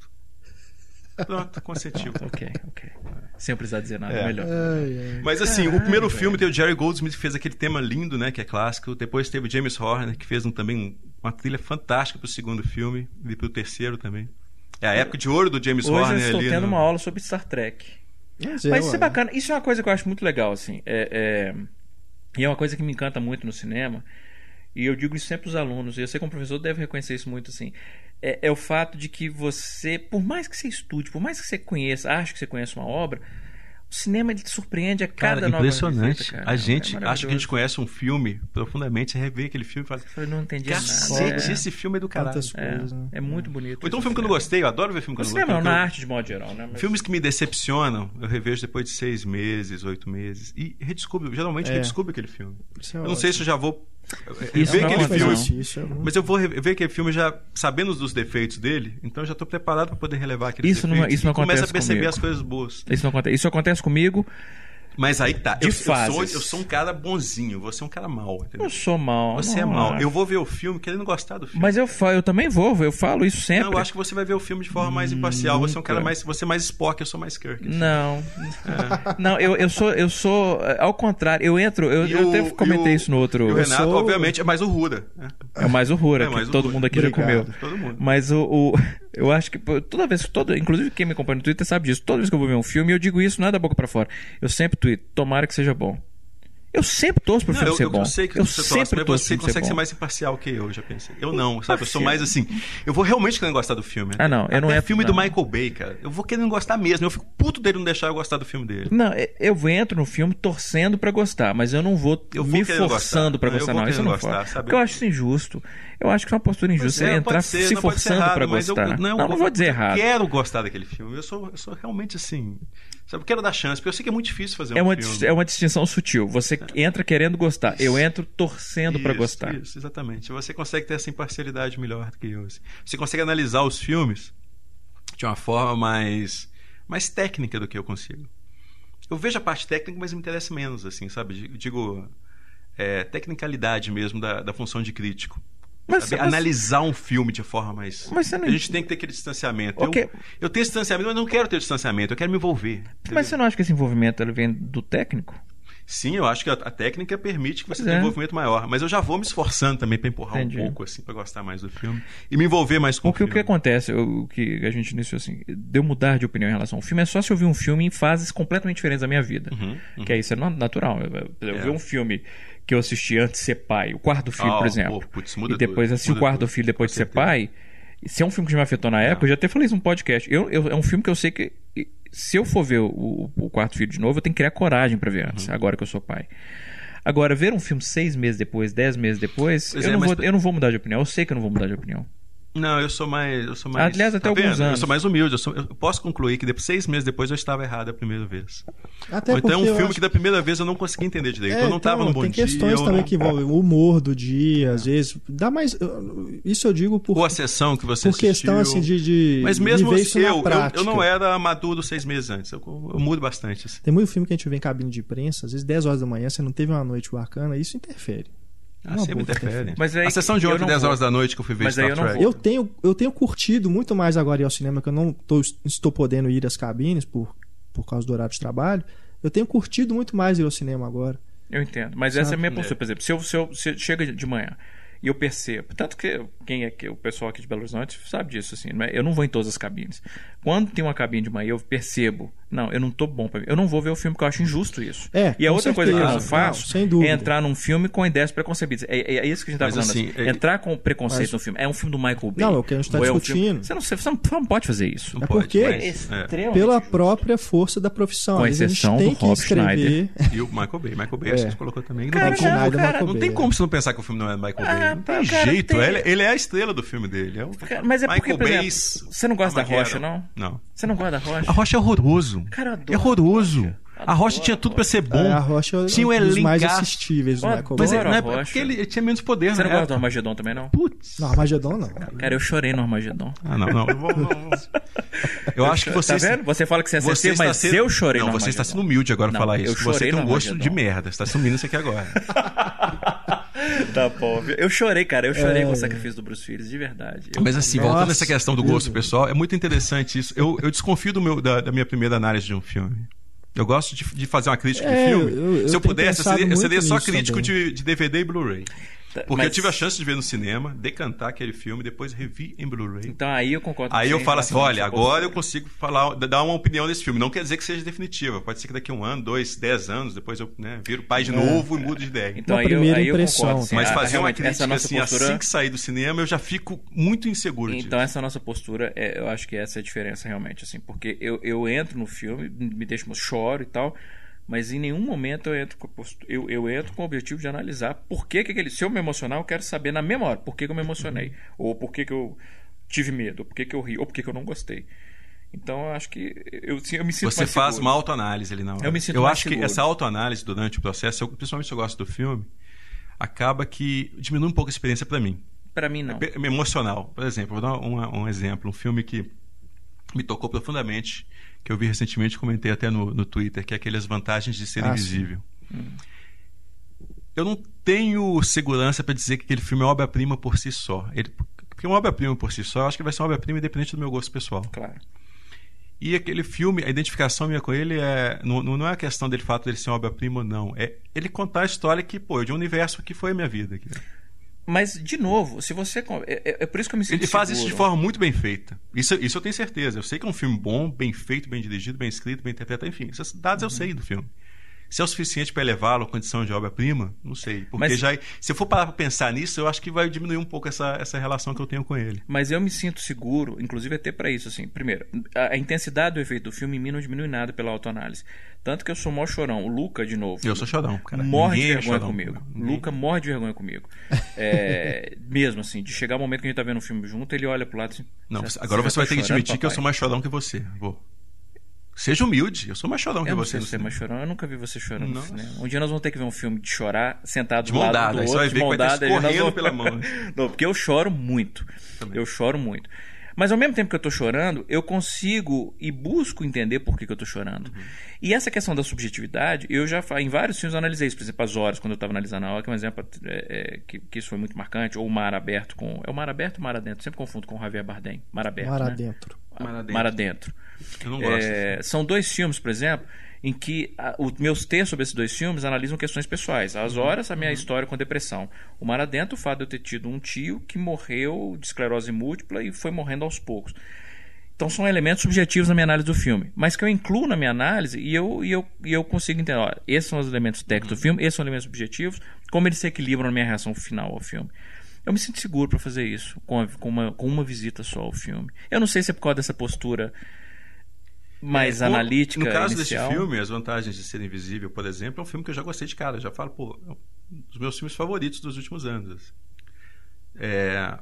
Pronto, consentiu. [LAUGHS] ok, ok. Sem precisar dizer nada, é. melhor. Ai, ai. Mas assim, o primeiro filme tem o Jerry Goldsmith que fez aquele tema lindo, né, que é clássico. Depois teve o James Horner que fez um, também uma trilha fantástica pro segundo filme e pro terceiro também. É a época de ouro do James Hoje Horner eu estou tendo no... uma aula sobre Star Trek. Mas, Mas isso é bacana. Isso é uma coisa que eu acho muito legal, assim. É, é... E é uma coisa que me encanta muito no cinema. E eu digo isso sempre aos alunos. E eu sei que como professor deve reconhecer isso muito, assim é, é, o fato de que você, por mais que você estude, por mais que você conheça, ache que você conheça uma obra, o cinema ele te surpreende a cada cara, nova impressionante. Visita, cara. A gente é acha que a gente conhece um filme profundamente, você revê aquele filme e fala. Eu não entendi Cacete, nada. É. esse filme é do caralho. É, é, muito bonito. Ou então um filme que eu não gostei, eu adoro ver filme que eu não gostei. Não, na arte de modo geral, né? Mas... Filmes que me decepcionam, eu revejo depois de seis meses, oito meses. E redescubro, geralmente é. redescubro aquele filme. É eu não sei se eu já vou isso ver aquele filme. Isso, mas eu vou ver aquele filme já sabendo dos defeitos dele, então já estou preparado para poder relevar aqueles isso defeitos. Não, isso não acontece começa a perceber comigo. as coisas boas. Isso não acontece. Isso acontece comigo Mas aí tá. De eu, fases. Eu sou, eu sou um cara bonzinho, você é um cara mau. Entendeu? Eu sou mal. Você é mau. Eu vou ver o filme querendo gostar do filme. Mas eu, falo, eu também vou, eu falo isso sempre. Não, eu acho que você vai ver o filme de forma mais imparcial. Você é um cara mais. Você é mais Spock, eu sou mais Kirk. Assim. Não. É. Não, eu, eu sou. Eu sou. Ao contrário, eu entro. Eu, eu até comentei o, isso no outro. o Renato, sou... obviamente, é mais o Rura. É, é mais o Rura, é mais que o todo Rura. mundo aqui Obrigado. já comeu. Todo mundo. Mas o, o, Eu acho que toda vez. Toda, inclusive quem me acompanha no Twitter sabe disso. Toda vez que eu vou ver um filme, eu digo isso, não é da boca para fora. Eu sempre tweet, tomara que seja bom. Eu sempre torço pro não, filme eu, ser eu, bom. Eu sei que eu você sempre torce, mas você consegue ser, ser, mais imparcial que eu, já pensei. Eu não, sabe? Eu sou mais assim. Eu vou realmente querendo gostar do filme. Ah, não. Eu não é filme não. do Michael Bay, cara. Eu vou querendo gostar mesmo. Eu fico puto dele não deixar eu gostar do filme dele. Não, eu entro no filme torcendo para gostar, mas eu não vou, eu vou me forçando para gostar, não. Isso não gostar, sabe? Porque eu acho isso injusto. Eu acho que é uma postura injusta é, entrar ser, se forçando para gostar. Eu, não, não, não vou dizer errado. Eu quero gostar daquele filme. Eu sou, eu sou realmente assim. Sabe, eu quero dar chance, porque eu sei que é muito difícil fazer é um uma, filme. É uma distinção sutil. Você é. entra querendo gostar. Eu entro torcendo para gostar. Isso, exatamente. Você consegue ter essa imparcialidade melhor do que eu. Assim. Você consegue analisar os filmes de uma forma mais, mais técnica do que eu consigo. Eu vejo a parte técnica, mas me interessa menos, assim, sabe? Digo, é, tecnicalidade mesmo da, da função de crítico. Mas, mas, analisar um filme de forma mais. Mas não... A gente tem que ter aquele distanciamento. Okay. Eu, eu tenho distanciamento, mas não quero ter distanciamento, eu quero me envolver. Mas você não acha que esse envolvimento vem do técnico? Sim, eu acho que a, a técnica permite que você tenha é. um envolvimento maior. Mas eu já vou me esforçando também para empurrar Entendi. um pouco, assim, para gostar mais do filme. E me envolver mais com Porque o filme. o que acontece, o que a gente iniciou assim, deu mudar de opinião em relação ao filme, é só se eu ver um filme em fases completamente diferentes da minha vida. Uhum, uhum. Que é isso é natural. Eu, eu é. ver um filme que eu assisti antes de ser pai, o quarto filho, oh, por exemplo. Pô, putz, e depois assisti o quarto tudo. filho depois Com de ser certeza. pai. Se é um filme que me afetou na época, eu já até falei isso no podcast. Eu, eu, é um filme que eu sei que. Se eu for ver o, o quarto filho de novo, eu tenho que criar coragem para ver antes, uhum. agora que eu sou pai. Agora, ver um filme seis meses depois, dez meses depois, eu, é, não vou, eu não vou mudar de opinião. Eu sei que eu não vou mudar de opinião. Não, eu sou mais. Eu sou mais Aliás, até tá alguns vendo? anos. Eu sou mais humilde. Eu, sou, eu, posso concluir que depois, seis meses depois eu estava errado a primeira vez. Até Ou então é um filme acho... que da primeira vez eu não consegui entender direito. É, eu não estava então, no bom tem dia. Tem questões também não... que envolvem o humor do dia, às vezes. Dá mais. Isso eu digo por. Ou a sessão que você Por assistiu. questão assim de. de Mas mesmo de assim, eu, eu, eu, não era maduro seis meses antes. Eu, eu mudo bastante. Assim. Tem muito filme que a gente vê em cabine de imprensa, às vezes 10 horas da manhã, você não teve uma noite bacana, isso interfere. Ah, sempre interfere. Mas aí, a sessão de ontem, 10 horas da noite que eu fui ver mas Star Trek. Eu tenho, eu tenho curtido muito mais agora ir ao cinema, que eu não tô, estou podendo ir às cabines por, por causa do horário de trabalho. Eu tenho curtido muito mais ir ao cinema agora. Eu entendo. Mas Sabe? essa é a minha postura. Por exemplo, se eu, se eu se chega de manhã e eu percebo. Tanto que quem é que o pessoal aqui de Belo Horizonte sabe disso, assim. Né? Eu não vou em todas as cabines. Quando tem uma cabine de manhã, eu percebo. Não, eu não tô bom para Eu não vou ver o filme porque eu acho injusto isso. É, e a outra certeza. coisa que eu não faço não, é entrar num filme com ideias preconcebidas. É, é isso que a gente tá mas, falando. Assim, assim. É... Entrar com preconceito mas... no filme. É um filme do Michael Bay. Não, é o que a gente tá discutindo. É um você, não, você, não, você, não, pode fazer isso. Não é porque, mas... é. pela própria força da profissão. Com exceção do Rob Schneider. [LAUGHS] E o Michael Bay. Michael Bay, é. acho que você colocou também. Cara, Schneider, cara, não tem como você não pensar que o filme não é do Michael Bay. Ah, não tem jeito. Ele é a estrela do filme dele. Mas é porque, por exemplo, você não gosta da Rocha, não? Não. Você não gosta da Rocha? A Rocha é horroroso. Cara, eu adoro. É horroroso. A Rocha tinha tudo pra ser bom. É, a Rocha tinha um elenco mais assistíveis Michael Mas é, não é porque ele, tinha menos poder, Você não gosta do Armagedon também, não? Putz. Não, Armagedon não. Cara, eu chorei no Armagedon. Ah, não, não. [LAUGHS] eu acho que você... Tá vendo? Você fala que você é você mas sendo... eu chorei não, no você está sendo humilde agora não, falar isso. Você tem um gosto de merda. Você está assumindo isso aqui agora. [LAUGHS] tá bom. Eu chorei, cara. Eu chorei é... com o sacrifício do Bruce Willis, de verdade. Eu... Mas assim, Nossa, voltando a essa questão do gosto pessoal, é muito interessante isso. Eu, eu desconfio do meu, da, da minha primeira análise de um filme. Eu gosto de, de fazer uma crítica é, de filme. Eu, eu Se eu pudesse, eu seria, eu seria só crítico de, de, DVD e Blu-ray. Porque Mas... eu tive a chance de ver no cinema, decantar aquele filme, depois revi em Blu-ray. Então aí eu concordo Aí eu falo assim: olha, agora eu consigo falar, dar uma opinião desse filme. Não quer dizer que seja definitiva. Pode ser que daqui a um ano, dois, dez anos, depois eu né, viro pai de é. novo e mudo de ideia. Então uma aí primeira eu, aí impressão. Eu concordo, assim, Mas fazer uma crítica assim, postura... assim que sair do cinema, eu já fico muito inseguro Então disso. essa nossa postura, é, eu acho que essa é a diferença realmente. assim Porque eu, eu entro no filme, me deixo, choro e tal mas em nenhum momento eu entro com, eu, eu entro com o objetivo de analisar por que, que aquele. Se eu me emocionar, eu quero saber na mesma hora por que, que eu me emocionei. Uhum. Ou por que, que eu tive medo, ou por que, que eu ri, ou por que, que eu não gostei. Então eu acho que eu, eu me sinto Você faz seguro. uma autoanálise ali na hora. Eu me sinto Eu acho seguro. que essa autoanálise durante o processo, eu, principalmente se eu gosto do filme, acaba que diminui um pouco a experiência para mim. Para mim não. É emocional. Por exemplo, vou dar um exemplo, um filme que me tocou profundamente que eu vi recentemente, comentei até no, no Twitter, que é aquelas vantagens de ser ah, invisível. Hum. Eu não tenho segurança para dizer que aquele filme é obra-prima por si só. Ele, porque uma obra-prima por si só, eu acho que vai ser uma obra-prima independente do meu gosto pessoal. Claro. E aquele filme, a identificação minha com ele é não, não é a questão dele fato dele ser uma obra-prima ou não. É ele contar a história que, pô, de um universo que foi a minha vida. Mas, de novo, se você. É, é, é, por isso que eu me sinto. Ele faz seguro. isso de forma muito bem feita. Isso, isso eu tenho certeza. Eu sei que é um filme bom, bem feito, bem dirigido, bem escrito, bem interpretado, enfim. Esses dados uhum. eu sei do filme. Se é o suficiente para elevá-lo à condição de obra-prima, não sei. Porque mas, já, se eu for parar para pensar nisso, eu acho que vai diminuir um pouco essa, essa relação que eu tenho com ele. Mas eu me sinto seguro, inclusive até para isso. assim. Primeiro, a, a, intensidade do efeito do filme em mim não diminui nada pela autoanálise. Tanto que eu sou mó chorão. O Luca, de novo. Eu sou chorão, cara. Morre Ninguém de é vergonha é chorão, comigo. Ninguém... Luca morre de vergonha comigo. [LAUGHS] É, mesmo assim, de chegar o momento que a gente tá vendo o filme junto, ele olha pro lado assim. Não, agora você, você vai ter que admitir papai? que eu sou mais chorão que você. Vou. Seja humilde, eu sou mais chorão eu que você. Eu não sei mais chorão, eu nunca vi você chorando no cinema. Um dia nós vamos ter que ver um filme de chorar sentado de do lado dada, do outro, de mão dada. Vamos... pela mão. [LAUGHS] Não, porque eu choro muito. Também. Eu choro muito. Mas ao mesmo tempo que eu estou chorando, eu consigo e busco entender por que, que eu estou chorando. Uhum. E essa questão da subjetividade, eu já em vários filmes eu analisei isso. Por exemplo, As Horas, quando eu estava analisando a hora, que é um exemplo é, é, que, que, isso foi muito marcante. Ou O Mar Aberto com... É o Mar Aberto ou Mar Adentro? Sempre confundo com o Javier Bardem. Mar Aberto, Mar né? Adentro. Mar Adentro. Mar Adentro. Eu não gosto. É, são dois filmes, por exemplo, em que a, os meus textos sobre esses dois filmes analisam questões pessoais. As uhum. horas, a minha uhum. história com depressão. O Mar Adentro, o fato de eu ter tido um tio que morreu de esclerose múltipla e foi morrendo aos poucos. Então são elementos subjetivos na minha análise do filme, mas que eu incluo na minha análise e eu, e eu, e eu consigo entender. Ó, esses são os elementos técnicos do uhum. filme, esses são os elementos subjetivos, como eles se equilibram na minha reação final ao filme. Eu me sinto seguro para fazer isso, com, a, com, uma, com uma visita só ao filme. Eu não sei se é por causa dessa postura mais é, analítica. No caso inicial. desse filme, As Vantagens de Ser Invisível, por exemplo, é um filme que eu já gostei de cara. Eu já falo, pô, é um dos meus filmes favoritos dos últimos anos. É,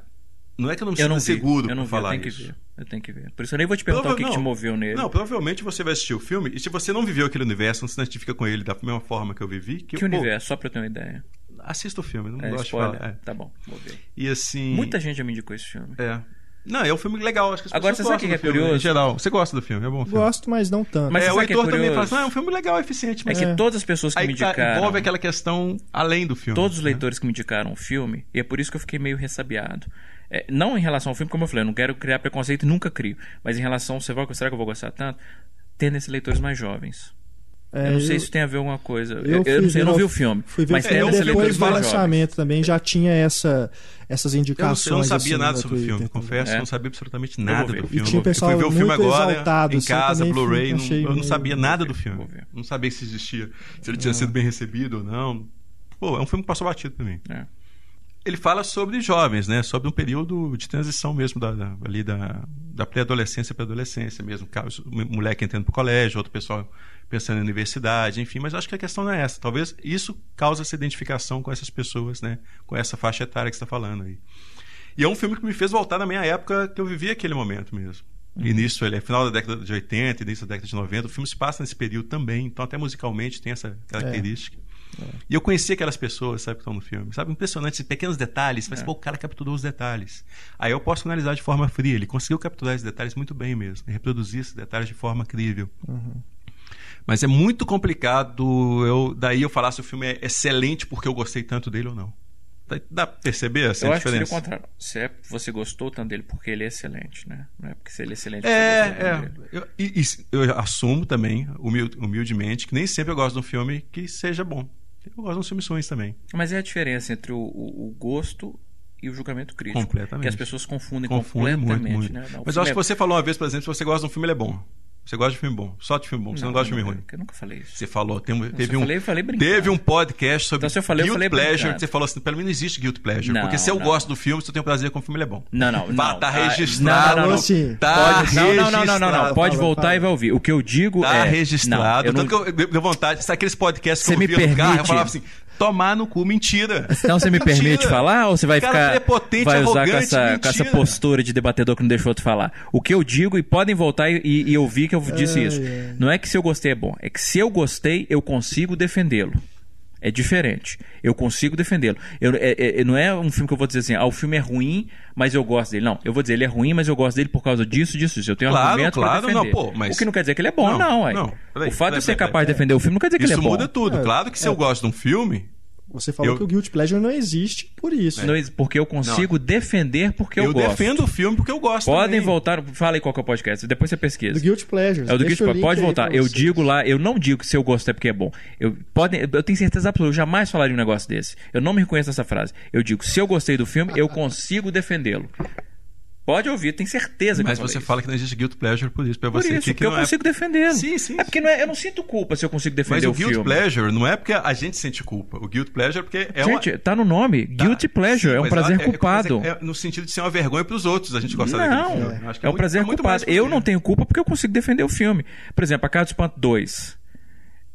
não é que eu não me sinta seguro para falar eu tenho isso. Que ver. Eu tenho que ver. Por isso eu nem vou te perguntar Prova... o que, que, te moveu nele. Não, provavelmente você vai assistir o filme e se você não viveu aquele universo, não se identifica com ele da mesma forma que eu vivi. Que, que eu, universo? Pô, só para eu ter uma ideia. Assista o filme, não é, gosto spoiler. de falar. É. Tá bom, vou ver. E assim. Muita gente já me indicou esse filme. É. Não, é um filme legal. Acho que as Agora, você sabe o que é curioso? Em geral. Você gosta do filme, é bom filme. Gosto, mas não tanto. Mas é, o Heitor é também fala assim, ah, é um filme legal, eficiente. Mas... É que todas as pessoas que Aí, me tá, indicaram... Envolve aquela questão além do filme. Todos os né? leitores que me indicaram o filme, e é por isso que eu fiquei meio ressabiado. É, não em relação ao filme, como eu falei, eu não quero criar preconceito e nunca crio. Mas em relação, você vai, será que eu vou gostar tanto? Tendo esses leitores mais jovens. É, eu não sei eu, se tem a ver alguma coisa. Eu, eu, não, sei, eu não vi o filme. Fui ver mas o filme depois do lançamento também já tinha essa, essas indicações. Eu, não sabia assim, nada sobre o filme, confesso. É. não sabia absolutamente nada do filme. E tinha pessoal eu fui ver o filme agora exaltado, em assim, casa, Blu-ray. Eu não sabia nada do filme. Não sabia se existia, se ele tinha sido bem recebido ou não. Pô, é um filme que passou batido pra mim. É ele fala sobre jovens, né? Sobre um período de transição mesmo da, da ali da, da pré-adolescência para adolescência mesmo. Moleque entrando para o colégio, outro pessoal pensando em universidade, enfim. Mas acho que a questão não é essa. Talvez isso cause essa identificação com essas pessoas, né? Com essa faixa etária que você está falando aí. E é um filme que me fez voltar na minha época que eu vivia aquele momento mesmo. Uhum. Início, ele é final da década de 80, início da década de 90. O filme se passa nesse período também, então até musicalmente tem essa característica. É. É. E eu conheci aquelas pessoas, sabe, que estão no filme. Sabe, impressionante, pequenos detalhes, mas é. pô, o cara capturou os detalhes. Aí eu posso analisar de forma fria. Ele conseguiu capturar esses detalhes muito bem mesmo, reproduzir esses detalhes de forma crível. Uhum. Mas é muito complicado eu daí eu falar se o filme é excelente porque eu gostei tanto dele ou não. Dá pra perceber essa eu diferença? Acho que o contrário. Se é, você gostou tanto dele porque ele é excelente, né? Não é porque se ele é excelente... É, é. Eu, e, eu assumo também, humildemente, que nem sempre eu gosto de um filme que seja bom. Eu gosto de uns filmes ruins também. Mas é a diferença entre o, o, o gosto e o julgamento crítico. Completamente. Que as pessoas confundem, confundem completamente. Muito, muito. Né? Não, Mas eu acho é... que você falou uma vez, por exemplo, se você gosta de um filme, ele é bom. Você gosta de filme bom, só de filme bom, você não, não gosta de filme ruim. Eu nunca falei isso. Você falou, tem, teve, um, falei, falei teve um podcast sobre então, se eu falei, Guilt eu falei Pleasure, que você falou assim, pelo menos não existe Guilt Pleasure. Não, porque se eu não. gosto do filme, se eu tenho prazer com o filme, ele é bom. Não, não, Vá, não. Tá registrado. Não, não, não. Tá Pode, registrado. Não, não, não, não, não, Pode voltar e vai ouvir. O que eu digo tá é... Tá registrado. Tanto que eu deu vontade, sabe aqueles podcasts que eu via no carro, eu falava assim, tomar no cu, mentira. Então você me mentira. permite falar ou você vai ficar prepotente, vai usar com essa, com essa postura de debatedor que não deixou outro falar? O que eu digo e podem voltar e, e ouvir que eu disse isso. Não é que se eu gostei é bom, é que se eu gostei eu consigo defendê-lo. É diferente. Eu consigo defendê-lo. É, é, não é um filme que eu vou dizer assim, ah, o filme é ruim, mas eu gosto dele. Não, eu vou dizer, ele é ruim, mas eu gosto dele por causa disso, disso, disso. Eu tenho claro, argumento claro, pra defender. Não, pô, mas... O que não quer dizer que ele é bom, não. não, não. Peraí, o fato peraí, de ser capaz de defender o filme não quer dizer que ele é bom. Isso muda tudo. É, claro que se eu gosto de um filme, você falou eu... que o Guilty Pleasure não existe por isso. Não, porque eu consigo não. defender porque eu, eu gosto. Eu defendo o filme porque eu gosto Podem também. voltar, fala aí qual que é o podcast, depois você pesquisa. Do Guilty Pleasure. É o do Guilty Pleasure. Pode voltar. Eu digo lá, eu não digo que se eu gosto é porque é bom. Eu, pode, eu tenho certeza absoluta, eu jamais falaria um negócio desse. Eu não me reconheço nessa frase. Eu digo, se eu gostei do filme, eu consigo defendê-lo. Pode ouvir, tem certeza que Mas você fala que não existe guilt pleasure por isso, você. Por isso, que, que eu é consigo é... defendê-lo. Sim, sim. É porque não é, eu não sinto culpa se eu consigo defender Mas o, o guilt filme. pleasure não é porque a gente sente culpa. O guilt pleasure é porque é Gente, uma... tá no nome. Tá. Guilty pleasure, sim, é um prazer é, é culpado. É, no sentido de ser uma vergonha para os outros, a gente gosta não, daquele filme. Acho que é, um muito, prazer culpado. Eu não tenho culpa porque eu consigo defender o filme. Por exemplo, A Casa do Espanto 2.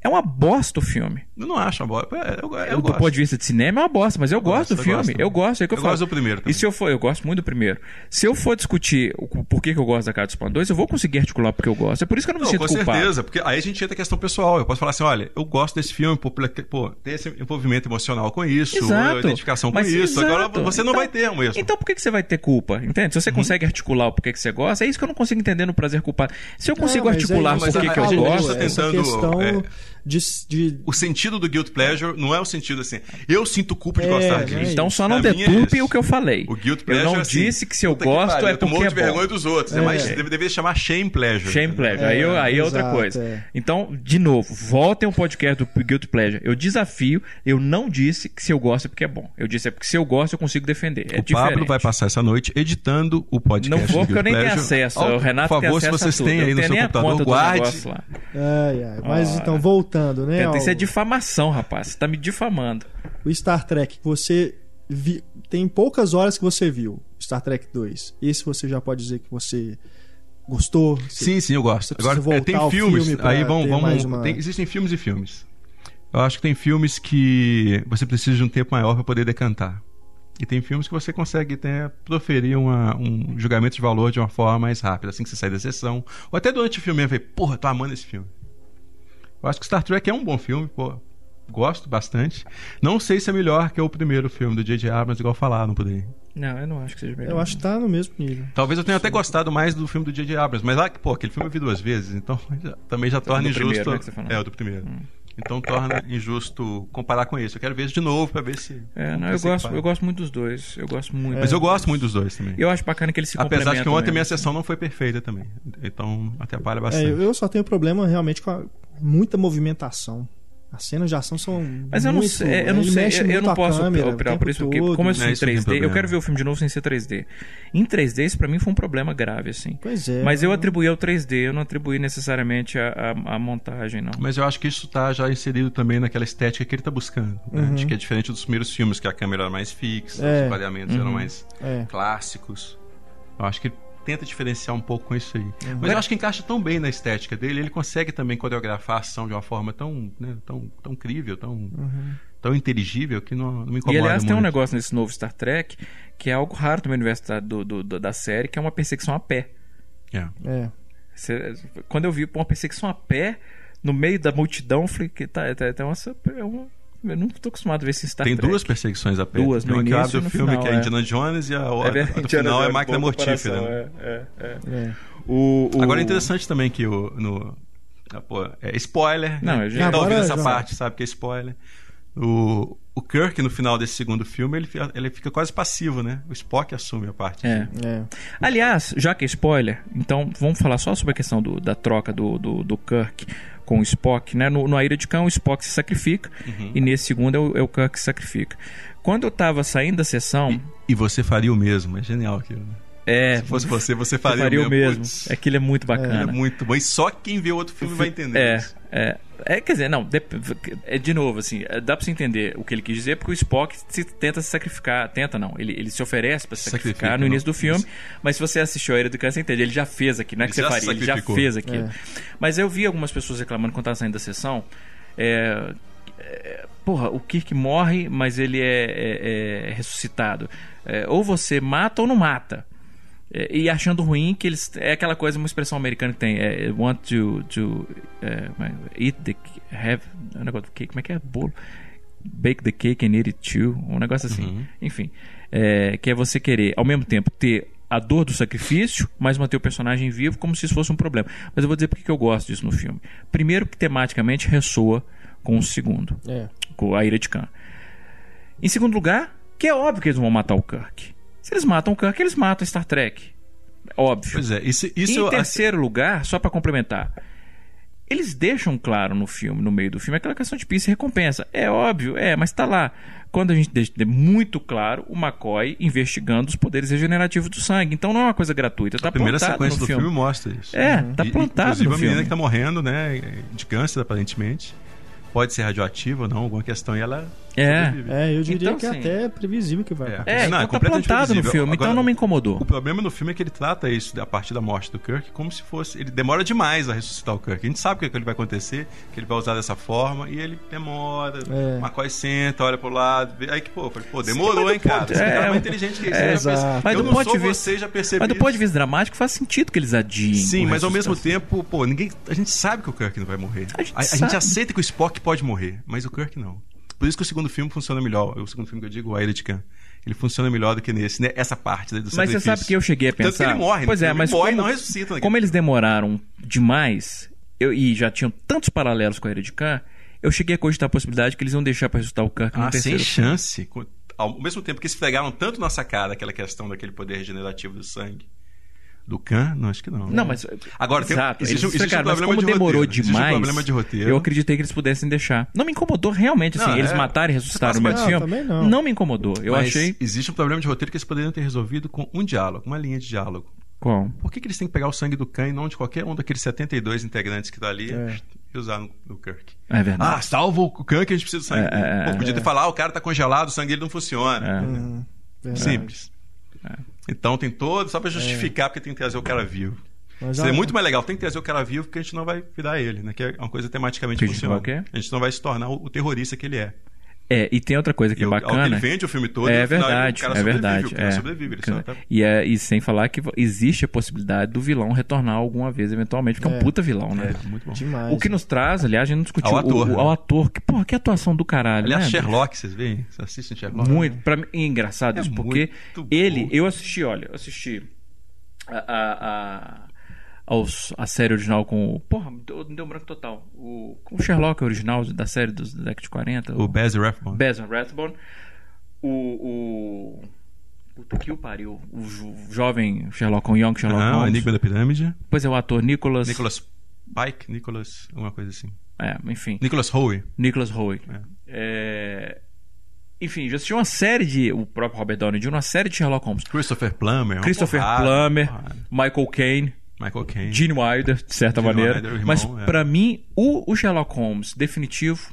É uma bosta o filme. Eu não acho uma bosta. É, eu, eu, eu do ponto de vista de cinema é uma bosta, mas eu, eu gosto, gosto do filme. Eu gosto, é que eu, eu falo. gosto do primeiro também. E se eu for, eu gosto muito do primeiro. Se eu for discutir o porquê que eu gosto da Casa dos Pan 2, eu vou conseguir articular porque eu gosto. É por isso que eu não me não, sinto com culpado. Com certeza, porque aí a gente entra a questão pessoal. Eu posso falar assim, olha, eu gosto desse filme por, por ter esse envolvimento emocional com isso, exato. identificação com mas, isso. Exato. Agora você não então, vai ter mesmo. Então por que, que você vai ter culpa? Entende? Se você uhum. consegue articular o porquê que você gosta, é isso que eu não consigo entender no prazer culpado. Se eu consigo não, articular é, por que, que eu gosto... tentando de, de, O sentido do guilt pleasure não é o sentido assim, eu sinto culpa de é, gostar disso. É então só não deturpe o que eu falei. O guilt pleasure eu não é assim, disse que se eu gosto que é porque eu é de vergonha dos outros. É. mais, deveria chamar shame pleasure. Shame pleasure. aí, eu, aí é outra coisa. Então, de novo, voltem ao podcast do guilt pleasure. Eu desafio, eu não disse que se eu gosto é porque é bom. Eu disse é porque se eu gosto eu consigo defender. É o diferente. Pablo vai passar essa noite editando o podcast. Não vou porque eu nem tenho acesso. o Renato Por favor, se vocês têm aí no seu computador, guarde. Ai, ai. Mas então, voltando, né? Isso é difamação, rapaz. Você tá me difamando. O Star Trek, você vi... tem poucas horas que você viu. Star Trek 2. Esse você já pode dizer que você gostou? Sim, sim, eu gosto. Agora, é, tem filmes. Filme aí vamos. vamos uma... tem, existem filmes e filmes. Eu acho que tem filmes que você precisa de um tempo maior para poder decantar. E tem filmes que você consegue até proferir uma, um julgamento de valor de uma forma mais rápida, assim que você sai da sessão. Ou até durante o filme, ver, porra, tô amando esse filme. Eu acho que Star Trek é um bom filme, pô. Gosto bastante. Não sei se é melhor que o primeiro filme do J.J. Abrams, igual falaram por aí. Não, eu não acho que seja melhor. Eu acho que tá no mesmo nível. Talvez eu tenha até gostado mais do filme do J.J. Abrams, mas lá, pô, aquele filme eu vi duas vezes, então [LAUGHS] já, também já torna injusto. Primeiro, né, é, o do primeiro. Hum. Então torna injusto comparar com esse. Eu quero ver isso de novo para ver se. É, não, eu gosto, eu gosto muito dos dois. Eu gosto muito. É, mas eu gosto muito dos dois também. Eu acho bacana que eles se Apesar de que ontem minha sessão não foi perfeita também. Então atrapalha bastante. É, eu só tenho problema realmente com a, muita movimentação. As cenas de ação são. Mas eu não sei, eu não, sei, eu, eu não posso câmera, operar por isso, porque como eu sou em 3D, eu quero ver o filme de novo sem ser 3D. Em 3D, isso pra mim foi um problema grave, assim. Pois é. Mas eu atribuí ao 3D, eu não atribuí necessariamente a, a, a montagem, não. Mas eu acho que isso tá já inserido também naquela estética que ele tá buscando. Né? Uhum. Acho que é diferente dos primeiros filmes, que a câmera era mais fixa, é. os variamentos uhum. eram mais é. clássicos. Eu acho que tenta diferenciar um pouco com isso aí. Uhum. Mas eu acho que encaixa tão bem na estética dele, ele consegue também coreografar a ação de uma forma tão, né, tão, tão crível, tão, uhum. tão inteligível que não, não me incomoda. E aliás, muito. tem um negócio nesse novo Star Trek que é algo raro também no universo da, do, do, da série, que é uma perseguição a pé. É. é. Cê, quando eu vi uma perseguição a pé no meio da multidão, eu falei que tá, tá, tá uma, é uma eu não estou acostumado a ver esse Star Tem Trek. duas perseguições a pé. Duas, no Tem uma que abre o filme, final, que é, Indiana Jones, e a, é, a, a final é Máquina Mortífera. Né? É, é, é. O, o... Agora é interessante também que o, no, ah, pô, é spoiler. Não, né? Quem tá ouvindo essa já... parte sabe que é spoiler. O, o Kirk, no final desse segundo filme, ele, ele fica quase passivo, né? O Spock assume a parte. É. é. Aliás, já que é spoiler, então vamos falar só sobre a questão do, da troca do, do, do Kirk com o Spock, né? No, no A Ira de Khan, o Spock se sacrifica uhum. e nesse segundo é o, é o Kirk que se sacrifica. Quando eu tava saindo da sessão... E, e você faria o mesmo, é genial aquilo, né? É, Se fosse você, você faria, faria o mesmo. mesmo. Aquilo é muito bacana. É muito bom. E só quem vê o outro filme vai entender. É, isso. é. É, quer dizer, não, de, é, de novo, assim, é, dá pra você entender o que ele quis dizer, porque o Spock se, tenta se sacrificar, tenta não, ele, ele se oferece para se sacrificar Sacrifica, no início não. do filme, Isso. mas se você assistiu a Era do Câncer, você entende, ele já fez aqui, não é que você faria, ele já fez aqui. É. Mas eu vi algumas pessoas reclamando quando tava saindo da sessão, é, é, porra, o Kirk morre, mas ele é, é, é ressuscitado. ou você mata ou não mata. É, e achando ruim que eles é aquela coisa uma expressão americana que tem é, want to to uh, eat the have um negócio do cake como é que é bolo bake the cake and eat it too, um negócio assim. Uhum. Enfim, é, que é você querer, ao mesmo tempo, ter a dor do sacrifício, mas manter o personagem vivo como se isso fosse um problema. Mas eu vou dizer porque que eu gosto disso no filme. Primeiro, que tematicamente ressoa com o segundo, é. com a Ira de Khan. Em segundo lugar, que é óbvio que eles vão matar o Kirk. Se eles matam o Kirk, eles matam Star Trek. Óbvio. Pois é, isso, isso Em terceiro lugar, só para complementar, eles deixam claro no filme, no meio do filme, aquela questão de pista e recompensa. É óbvio, é, mas tá lá. Quando a gente deixa muito claro o McCoy investigando os poderes regenerativos do sangue. Então não é uma coisa gratuita. Tá a primeira sequência do filme. filme mostra isso. É, uhum. tá plantado e, no filme. a menina que tá morrendo, né, de câncer aparentemente pode ser radioativa ou não, alguma questão, e ela é. é, eu diria então, que é até previsível que vai é. acontecer. É, não, então é tá plantado no filme, Agora, então não me incomodou. O problema no filme é que ele trata isso, a partir da morte do Kirk, como se fosse... Ele demora demais a ressuscitar o Kirk. A gente sabe o que, é que ele vai acontecer, que ele vai usar dessa forma, e ele demora, é. McCoy senta, olha pro lado, aí que, pô, pô demorou, Sim, hein, cara? Você é, é mais inteligente que isso. É, exato. Mas eu do ponto de vista, você já percebi Mas do ponto de vista dramático, faz sentido que eles adiem. Sim, mas ao mesmo tempo, pô, ninguém... A gente sabe que o Kirk não vai morrer. A gente, a, a gente aceita que o Spock pode morrer, mas o Kirk não. Por isso que o segundo filme funciona melhor. O segundo filme que eu digo, o Ira de Khan. Ele funciona melhor do que nesse, né? Essa parte né, do Mas você sabe que eu cheguei a pensar... Tanto que ele morre, Pois né? é, ele mas morre, como, não ressuscita. Como eles demoraram demais, eu, e já tinham tantos paralelos com a de Khan, eu cheguei a cogitar a possibilidade que eles iam deixar para ressuscitar o Kirk no ah, terceiro sem chance. Ao mesmo tempo que esfregaram tanto nossa cara aquela questão daquele poder regenerativo do sangue do Khan? Não, acho que não. Não, mas. Agora, tem, exato, existe, existe um problema como de demorou roteiro. demais. Um problema de roteiro. Eu acreditei que eles pudessem deixar. Não me incomodou realmente, assim, não, eles é... matarem e ressuscitaram o meu filme. Não. não me incomodou. Eu mas achei. Existe um problema de roteiro que eles poderiam ter resolvido com um diálogo, uma linha de diálogo. Qual? Por que, que eles têm que pegar o sangue do Khan e não de qualquer um daqueles 72 integrantes que tá ali é. e usar no, no, Kirk? É verdade. Ah, salva o Khan que a gente precisa do sangue. É, é, Pô, podia ter falado, ah, o cara tá congelado, o sangue dele não funciona. É. Simples. É. Então tem todo, só para justificar, é. porque tem que trazer o cara vivo. Mas Seria muito mais legal, tem que trazer o cara vivo, porque a gente não vai virar ele, né? Que é uma coisa tematicamente funcional. A gente não vai se tornar o terrorista que ele é. É, e tem outra coisa que e é bacana. Ele vende o filme todo. É verdade, final, é verdade. O cara é. sobrevive, ele tá... e, é, e sem falar que existe a possibilidade do vilão retornar alguma vez, eventualmente, porque é, um é. puta vilão, né? É, muito bom. Demais, o que nos traz, aliás, a gente não discutiu. Ao ator. O, o, ao ator. Que, porra, que atuação do caralho. Aliás, né? Sherlock, vocês veem? Vocês assistem Sherlock? Muito. Pra mim, é engraçado isso, porque ele, eu assisti, olha, eu assisti a, a, a aos, a série original com o. Porra, deu, deu um branco total. O, com o Sherlock original da série dos da década de 40. O, o Basil Rathbone. Basil Rathbone. O. o Puta que o pariu. O jo, jovem Sherlock Holmes, Young Sherlock ah, Holmes. O Enigma da Pirâmide. Pois é, o ator Nicholas. Nicholas Pike, Nicholas. Uma coisa assim. É, enfim. Nicholas Howe. Nicholas Howe. É. É... Enfim, já assisti uma série de. O próprio Robert Downey Jr., uma série de Sherlock Holmes. Christopher Plummer. Christopher porrada, Plummer. Porrada. Michael Caine. Michael Caine. Gene Wilder, de certa Gene maneira. Wilder, irmão, Mas é. para mim, o, o, Sherlock Holmes definitivo.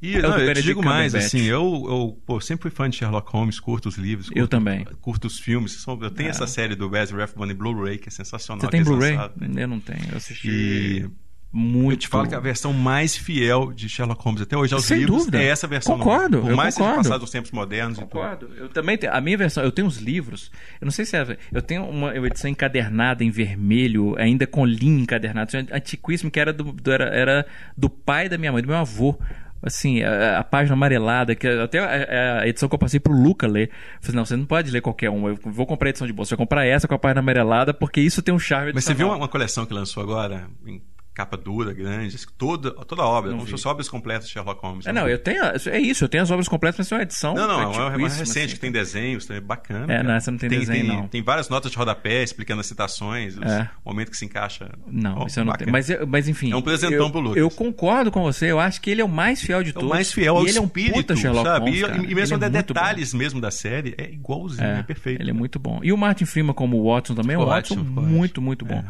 E é não, eu te digo mais, assim, eu, eu pô, sempre fui fã de Sherlock Holmes, curto os livros. Curto, eu também. Curto os filmes. Eu tenho é. essa série do Basil Rathbone Blu-ray, que é sensacional. Você tem Blu-ray? Eu não tenho, eu assisti. E muito. Eu te falo que a versão mais fiel de Sherlock Holmes até hoje aos Sem livros dúvida. é essa versão. Concordo. Por mais concordo. seja passado os tempos modernos. Concordo. Eu também tenho, a minha versão, eu tenho os livros. Eu não sei se é, eu tenho uma edição encadernada em vermelho, ainda com linha encadernada, antiquíssimo que era do, do era, era do pai da minha mãe, do meu avô assim, a, a, página amarelada, que até a, a, edição que eu passei pro Luca ler. Eu falei, não, você não pode ler qualquer uma. Eu vou comprar a edição de bolsa. Você vai comprar essa com a página amarelada, porque isso tem um charme Mas você viu uma, uma coleção que lançou agora? Em capa dura, grande, toda, toda a obra, não como se fosse obras completas de Sherlock Holmes. É, não, eu tenho, é isso, eu tenho as obras completas, mas é uma edição. Não, não, é uma recente assim. que tem desenhos, também bacana. É, não, essa não tem, tem desenho, tem, não. Tem várias notas de rodapé explicando as citações, é. o momento que se encaixa. Não, oh, isso eu não tenho. Mas, mas enfim. É um presentão eu, pro Lucas. Eu concordo com você, eu acho que ele é o mais fiel de todos. É o mais fiel ao e ele espírito, é um puta Sherlock sabe? Holmes, e, e, mesmo até é detalhes bom. mesmo da série, é igualzinho, é, é perfeito. Ele é muito bom. E o Martin Freeman como Watson também, o Watson, muito, muito bom.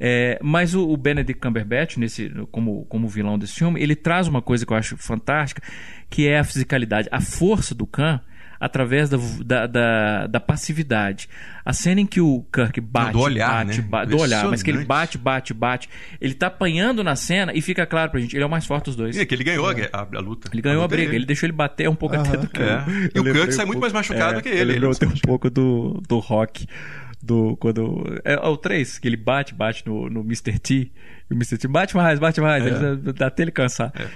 É. Mas o, o, Benedict Cumberbatch, nesse, como, como vilão desse filme, ele traz uma coisa que eu acho fantástica, que é a fisicalidade, a força do Khan através da, da, da, da, passividade. A cena em que o Kirk bate, do olhar, bate, né? bate, do olhar, mas que ele bate, bate, bate. Ele tá apanhando na cena e fica claro pra gente, ele é o mais forte dos dois. É que ele ganhou é. a, a, luta. Ele ganhou a, a briga, ele deixou ele bater um pouco até do que é. E o Kirk sai um muito mais machucado é, que ele. Ele lembrou um pouco do, do Rock do quando é, é o 3 que ele bate, bate no, no Mr. T, e o Mr. T bate mais, bate mais, é. ele, até ele cansar. É.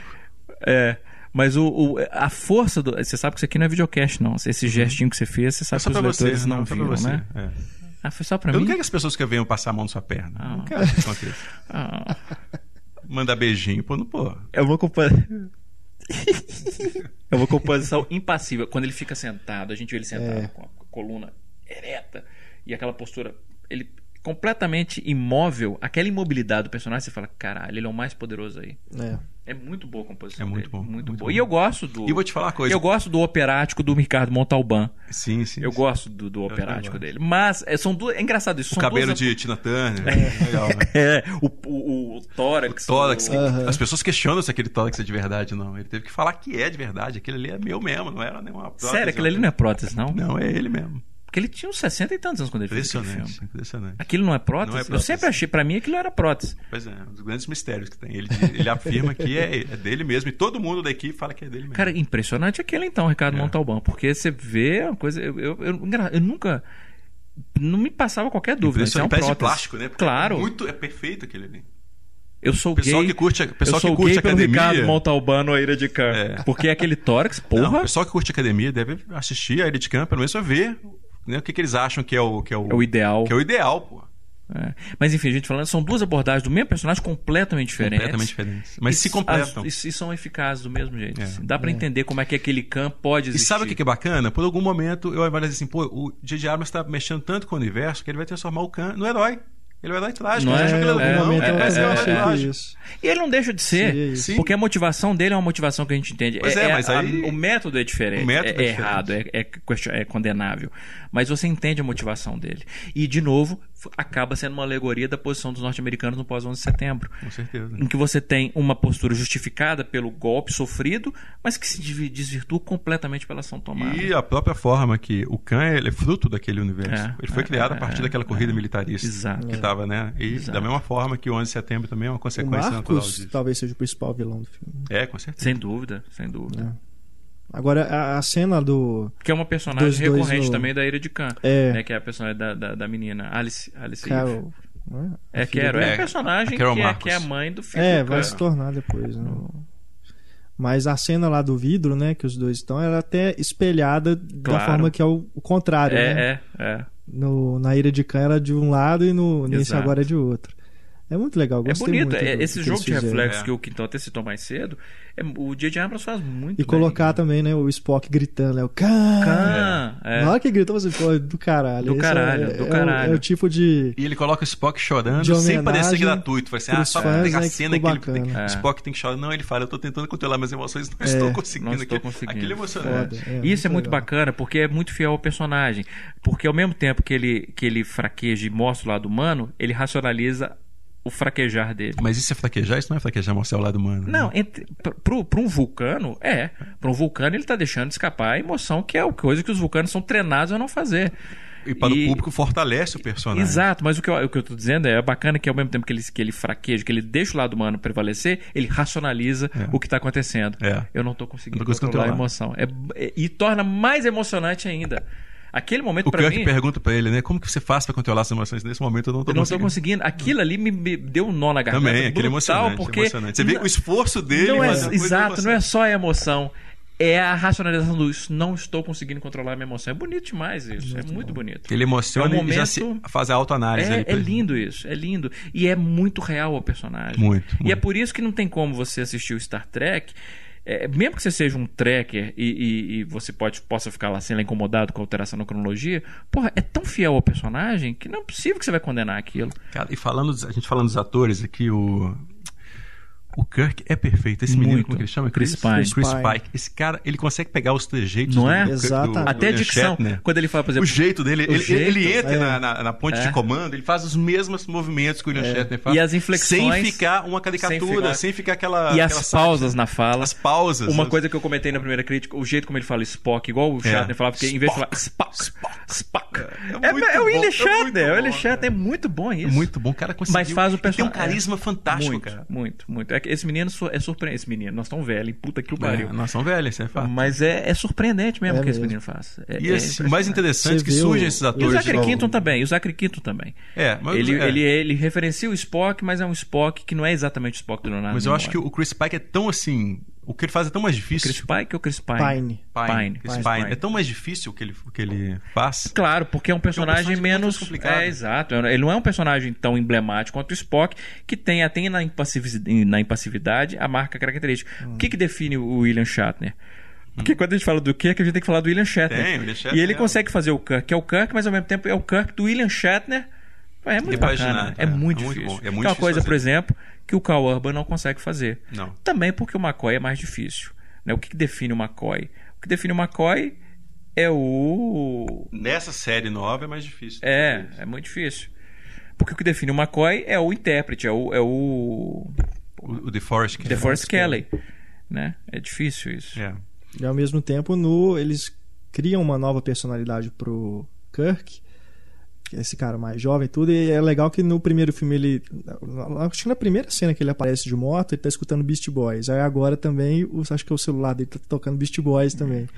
é. Mas o, o, a força do. Você sabe que isso aqui não é videocast, não. Esse uhum. gestinho que você fez, você sabe é que os leitores você, não, não viram, né? É. Ah, foi só pra eu mim? Eu não quero que as pessoas que venham passar a mão na sua perna. Ah. Não quero que isso aconteça. Ah. Mandar beijinho, pô, não pô. Eu vou compor. [LAUGHS] é uma composição impassível. Quando ele fica sentado, a gente vê ele sentado é. com a coluna ereta e aquela postura. Ele completamente imóvel, aquela imobilidade do personagem, você fala, caralho, ele é o mais poderoso aí. É. É muito boa a composição. É muito dele, bom. Muito, muito boa. E eu gosto do. E vou te falar uma coisa. Eu gosto do operático do Ricardo Montalban. Sim, sim. Eu sim. gosto do, do operático dele. Mas é, são duas. É engraçado isso. O cabelo duas... de Tina Turner. É, legal, né? [LAUGHS] é o, o, o, tórax. O tórax. O... Uhum. As pessoas questionam se aquele tórax é de verdade não. Ele teve que falar que é de verdade. Aquele ali é meu mesmo, não era nenhuma prótese. Sério, aquele ali não é prótese, não? Não, é ele mesmo. Porque ele tinha uns 60 e tantos anos quando ele fez aquele filme. Impressionante. Aquilo não é, prótese? não é prótese? Eu sempre achei, para mim, aquilo era prótese. Pois é, um dos grandes mistérios que tem. Ele, ele afirma que é, é, dele mesmo e todo mundo da equipe fala que é dele mesmo. Cara, impressionante aquele então, Ricardo é. Montalbán, porque você vê uma coisa. Eu, eu, eu, eu nunca. Não me passava qualquer dúvida. Isso é um de plástico, né? Porque claro. É, muito, é perfeito aquele ali. Eu sou pessoal gay. Que curte, pessoal eu sou que curte gay academia. Pelo Ricardo Montalbano a Ira de Khan. É. Porque é aquele tórax, porra. Não, o pessoal que curte academia deve assistir a Ira de Khan, pelo menos pra ver né, o que, que eles acham que é o, que é o, é o ideal. Que é o ideal, pô. É. Mas enfim, a gente falando, são duas abordagens do mesmo personagem completamente diferentes. Completamente diferentes. Mas e, se completam. As, e, são eficazes do mesmo jeito. É. Assim. Dá para é. entender como é que aquele campo pode existir. E sabe o que é bacana? Por algum momento eu avaliei assim, pô, o J.J. Abrams está mexendo tanto com o universo que ele vai transformar o Khan no herói. Ele vai dar trágico. Não é, é, não, é, é, é, isso. E ele não deixa de ser, porque a motivação dele é uma motivação que a gente entende. Pois é, mas aí... A, o método é diferente. Método é, errado, é, é, condenável. Mas você entende a motivação dele. E, de novo, acaba sendo uma alegoria da posição dos norte-americanos no pós-11 de setembro. Com certeza. Em que você tem uma postura justificada pelo golpe sofrido, mas que se desvirtua completamente pela ação tomada. E a própria forma que o Khan é fruto daquele universo. É, ele foi é, criado a partir é, daquela corrida é. militarista. Exato. Que estava, né? E Exato. da mesma forma que o 11 de setembro também é uma consequência o Marcos, natural disso. talvez seja o principal vilão do filme. É, com certeza. Sem dúvida, sem dúvida. Agora, a, a, cena do. Que é uma personagem recorrente no... também da Ira de Khan. É. Né, que é a personagem da, da, da menina, Alice, Alice Carol. É, é Quero. É, é a personagem que é, que é a mãe do filho. É, vai se tornar depois. Né? Mas a cena lá do vidro, né, que os dois estão, ela é até espelhada claro. da forma que é o, o contrário, é, né? É, é. No, na Ira de Khan era de um lado e no, nesse agora é de outro. É muito legal, é gostei É bonito, muito é, do, esse jogo de reflexos é. que o Quintal até citou mais cedo, é, o J.J. Abrams faz muito E bem, colocar também, né, o Spock gritando, né, o Khan! É. Na hora que gritou, você falou, do caralho. Do caralho, é, do caralho. É o, é o, tipo de... E ele coloca o Spock chorando sem parecer gratuito. Fala assim, ah, só fãs, pegar a cena que, que ele... É. Spock tem que chorar. Não, ele fala, eu tô tentando controlar minhas emoções, não estou conseguindo. Não estou conseguindo. Aquilo é emocionante. Isso é muito legal. bacana, porque é muito fiel ao personagem. Porque ao mesmo tempo que ele, que ele fraqueja e mostra o lado humano, ele racionaliza o fraquejar dele. Mas isso é fraquejar? Isso não é fraquejar mostrar o lado humano? Não, né? para um vulcano, é. Para um vulcano, ele está deixando escapar a emoção, que é a coisa que os vulcanos são treinados a não fazer. E para e... o público fortalece o personagem. Exato, mas o que eu, o que eu tô dizendo é, é bacana que ao mesmo tempo que ele, que ele fraqueja, que ele deixa o lado humano prevalecer, ele racionaliza é. o que está acontecendo. É. Eu não estou conseguindo não controlar, controlar a emoção. É, é, e torna mais emocionante ainda. Aquele momento para mim. O Kirk pergunta para ele, né? Como que você faz para controlar as emoções? Nesse momento eu não tô eu não conseguindo. conseguindo. Aquilo ali me, me, deu um nó na garganta. Também, aquele emocionante, porque emocionante. Você vê o esforço dele. Não é, exato, não é só a emoção. É a racionalização do isso. Não estou conseguindo controlar a minha emoção. É bonito demais isso. Muito é muito bom. bonito. Ele emociona é um momento... e já se faz a autoanálise. É, é lindo isso. É lindo. E é muito real o personagem. Muito. E muito. é por isso que não tem como você assistir o Star Trek é, mesmo que você seja um tracker e, e, e, você pode, possa ficar lá sendo incomodado com a alteração na cronologia, porra, é tão fiel ao personagem que não é possível que você vai condenar aquilo. Cara, e falando, a gente falando dos atores aqui, o o Kirk é perfeito. Esse menino, como é que ele chama? Chris, Chris Pine. Chris Pike. Esse cara, ele consegue pegar os trejeitos Não é? do, Exato. Até a dicção. Quando ele fala, por exemplo... O jeito dele. Ele, jeito, ele, entra é. na, na, na, ponte é. de comando, ele faz os mesmos movimentos que o William é. Shatner faz. E as inflexões... Sem ficar uma caricatura, sem ficar, sem ficar aquela... E aquela as pausas na fala. As pausas. Uma coisa que eu comentei na primeira crítica, o jeito como ele fala Spock, igual o é. Shatner falava, porque em vez de falar Spock, Spock, Spock. É, é, é o William Shatner. O William Shatner é muito bom isso. Muito bom. O cara conseguiu... Mas faz o personagem... tem um carisma fantástico, cara. Muito, muito. Esse menino é surpreendente. Esse menino, nós estamos velhos, puta que o pariu. É, nós somos velhos, é fato. Mas é, é surpreendente mesmo o é que esse menino faz. É, e esse, o mais interessante é que surgem esses atores. E o Zachary Quinton também, o Zachary Quinton também. É, mas, ele, ele, ele referencia o Spock, mas é um Spock que não é exatamente o Spock do Leonardo Mas eu acho que o Chris Pike é tão assim O que ele faz é tão mais difícil. Chris Pike ou Chris Pine? Pine. Pine. Pine. Chris Pine. Pine. É tão mais difícil o que ele, o que ele faz. Claro, porque é um personagem, é um personagem menos. Complicado. É, exato. Ele não é um personagem tão emblemático quanto o Spock, que tem, tem na, impassividade, na impassividade a marca característica. Hum. O que, que define o William Shatner? Porque hum. quando a gente fala do Kirk, a gente tem que falar do William Shatner. Tem, William Shatner e ele é. consegue fazer o Kirk, que é o Kirk, mas ao mesmo tempo é o Kirk do William Shatner. É muito bacana. É, é, muito é difícil. Muito é muito é uma coisa, fazer. por exemplo, que o Cal Urban não consegue fazer. Não. Também porque o McCoy é mais difícil. Né? O que, define o McCoy? O que define o McCoy é o. Nessa série nova é mais difícil. É, é muito difícil. Porque o que define o McCoy é o intérprete, é o. É o, o, o DeForest Kelly. DeForest Kelly. Né? É difícil isso. É. E ao mesmo tempo, no, eles criam uma nova personalidade pro Kirk esse cara mais jovem tudo. E é legal que no primeiro filme ele. Acho que na primeira cena que ele aparece de moto, ele tá escutando Beast Boys. Aí agora também, acho que é o celular dele tá tocando Beast Boys também.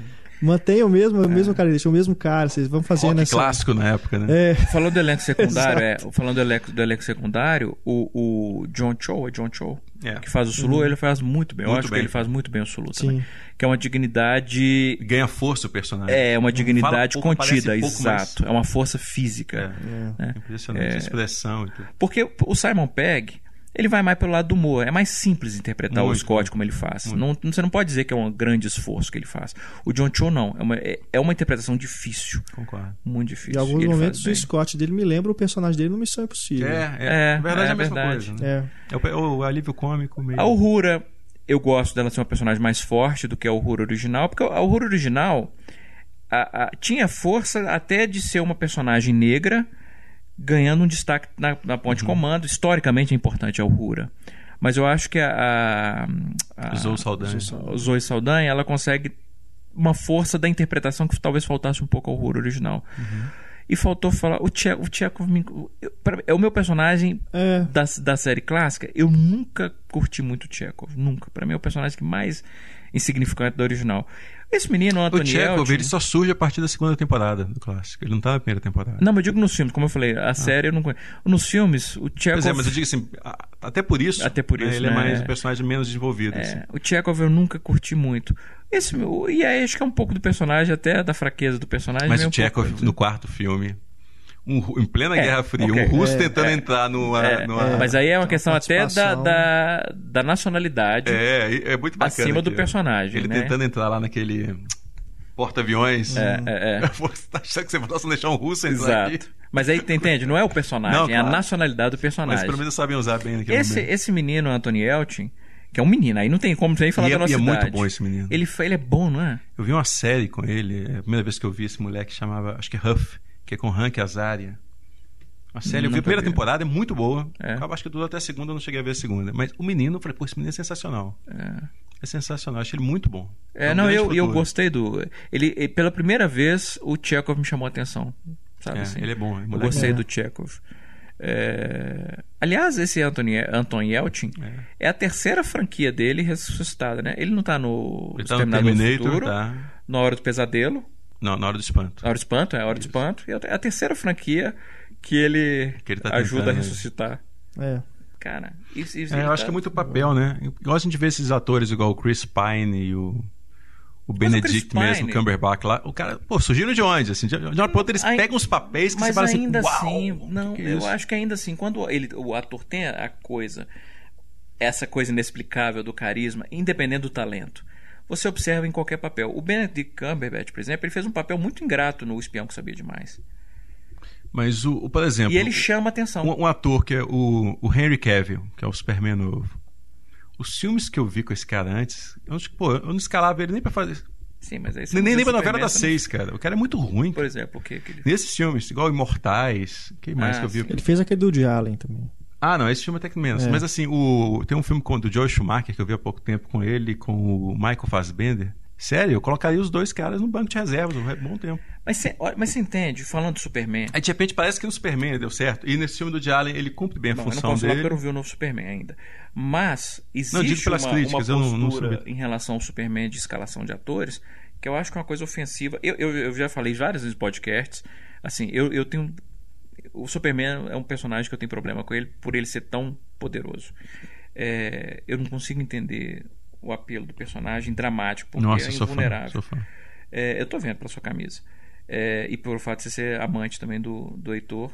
Mantém o mesmo, é. o mesmo cara, deixa o mesmo cara, vocês vão fazendo Rock essa... clássico na época, né? É. Falando do elenco secundário, [LAUGHS] é, falando do elenco, do elenco secundário, o, o John Cho, é John Cho, é. que faz o Sulu, uhum. ele faz muito bem. Muito Eu acho bem. que ele faz muito bem o Sulu Sim. também. Que é uma dignidade. Ganha força o personagem. É, uma dignidade pouco, contida, exato. É uma força física. É, é. impressionante, é. expressão e tudo. Porque o Simon Pegg ele vai mais pelo lado do humor. É mais simples interpretar muito, o Scott como ele faz. Não, você não pode dizer que é um grande esforço que ele faz. O John Cho não. É uma, é, é uma interpretação difícil. Concordo. Muito difícil. Em alguns momentos o Scott dele me lembra o personagem dele no Missão Impossível. É, é. é, verdade é, é a mesma verdade. coisa. Né? É. É o, o, alívio cômico mesmo. A Uhura, eu gosto dela ser uma personagem mais forte do que a Uhura original, porque a Uhura original a, a, tinha força até de ser uma personagem negra ganhando um destaque na, na ponte uhum. comando. Historicamente é importante a Uhura. Mas eu acho que a, a, a Zoe Saldanha. Zoe Saldanha, ela consegue uma força da interpretação que talvez faltasse um pouco ao Uhura original. Uhum. E faltou falar. O Tchekov, o Tchekov é o meu personagem é. da, da série clássica. Eu nunca curti muito o Tchekov. Nunca. Para mim é o personagem que mais insignificante do original. Esse menino, o Anthony O Chekhov, ele só surge a partir da segunda temporada do clássico. Ele não tá na primeira temporada. Não, mas eu digo nos filmes, como eu falei, a ah. série eu não conheço. Nos filmes, o Chekhov... Pois é, mas eu digo assim, até por isso, até por isso né, ele é né? é mais um personagem menos desenvolvido. É, assim. O Chekhov eu nunca curti muito. Esse, e aí acho que é um pouco do personagem, até da fraqueza do personagem. Mas o Chekhov, um no quarto filme, um, em plena é, Guerra Fria, okay. um russo é, tentando é, entrar numa, é, numa, é. Mas aí é uma questão até da, da, da, nacionalidade é, é muito bacana acima do personagem. Ele né? tentando entrar lá naquele porta-aviões. É, é, é. [LAUGHS] Você tá achando que você vai deixar um russo entrar Exato. aqui? Mas aí, entende? Não é o personagem, não, é a nacionalidade do personagem. Mas pelo menos sabem usar bem naquele esse, momento. Esse menino, Anthony Elchin, que é um menino, aí não tem como nem falar e da nossa e é idade. muito bom esse menino. Ele, ele é bom, não é? Eu vi uma série com ele, é a primeira vez que eu vi esse moleque chamava, acho que é Huff, que é com Hank Azaria. A série, eu vi a primeira temporada, é muito boa. É. Eu acho que durou até a segunda, eu não cheguei a ver a segunda. Mas o menino, eu falei, pô, esse menino é sensacional. É, é sensacional, achei ele muito bom. É, é um não, eu, eu gostei do. Ele, pela primeira vez, o Chekhov me chamou a atenção. Sabe é, assim? Ele é bom. eu gostei do Chekhov. É... Aliás, esse Anthony, Anton Yelchin é. é. a terceira franquia dele ressuscitada, né? Ele não tá no Ele tá no Terminator, Futuro, tá. na Hora do Pesadelo. Não, na Hora do Espanto. Na Hora do Espanto, é a Hora Isso. do Espanto. E é a terceira franquia que ele, que ele tá ajuda a ressuscitar. É. Cara, isso, isso é, eu acho que é muito papel, né? Eu gosto de ver esses atores igual o Chris Pine e o, o Benedict o mesmo, o Cumberbatch lá. O cara, pô, surgiram de onde? Assim, de, uma ponta eles pegam os papéis que mas você fala assim, ainda assim, não, que é eu acho que ainda assim, quando ele, o ator tem a coisa, essa coisa inexplicável do carisma, independente do talento, você observa em qualquer papel. O Benedict Cumberbatch, por exemplo, ele fez um papel muito ingrato no Espião que Sabia Demais. Mas, o, o, por exemplo. E ele chama atenção. Um, um, ator que é o, o Henry Cavill, que é o Superman novo. Os filmes que eu vi com esse cara antes, eu, pô, eu não escalava ele nem pra fazer. Sim, mas aí Nem, nem pra novela das seis, cara. O cara é muito ruim. Por exemplo, o que, que ele... Nesses filmes, igual Imortais. que mais ah, que eu vi? Ele fez aquele do Woody Allen também. Ah, não, esse filme até que menos. É. Mas assim, o, tem um filme com, do Joe Schumacher que eu vi há pouco tempo com ele, com o Michael Fassbender. Sério, eu colocaria os dois caras no banco de reservas um bom tempo. Mas você, mas você entende, falando do Superman. Aí de repente parece que no Superman deu certo. E nesse filme do Allen ele cumpre bem a função eu não posso dele. Falar eu não vi o novo Superman ainda. Mas existe não, uma, críticas, uma postura não, não em relação ao Superman de escalação de atores que eu acho que é uma coisa ofensiva. Eu, eu, eu já falei várias vezes em podcasts. Assim, eu, eu tenho. O Superman é um personagem que eu tenho problema com ele por ele ser tão poderoso. É, eu não consigo entender o apelo do personagem dramático, porque Nossa, é invulnerável. Sou fã, sou fã. É, eu tô vendo pela sua camisa. É, e pelo fato de você ser amante também do, do Heitor,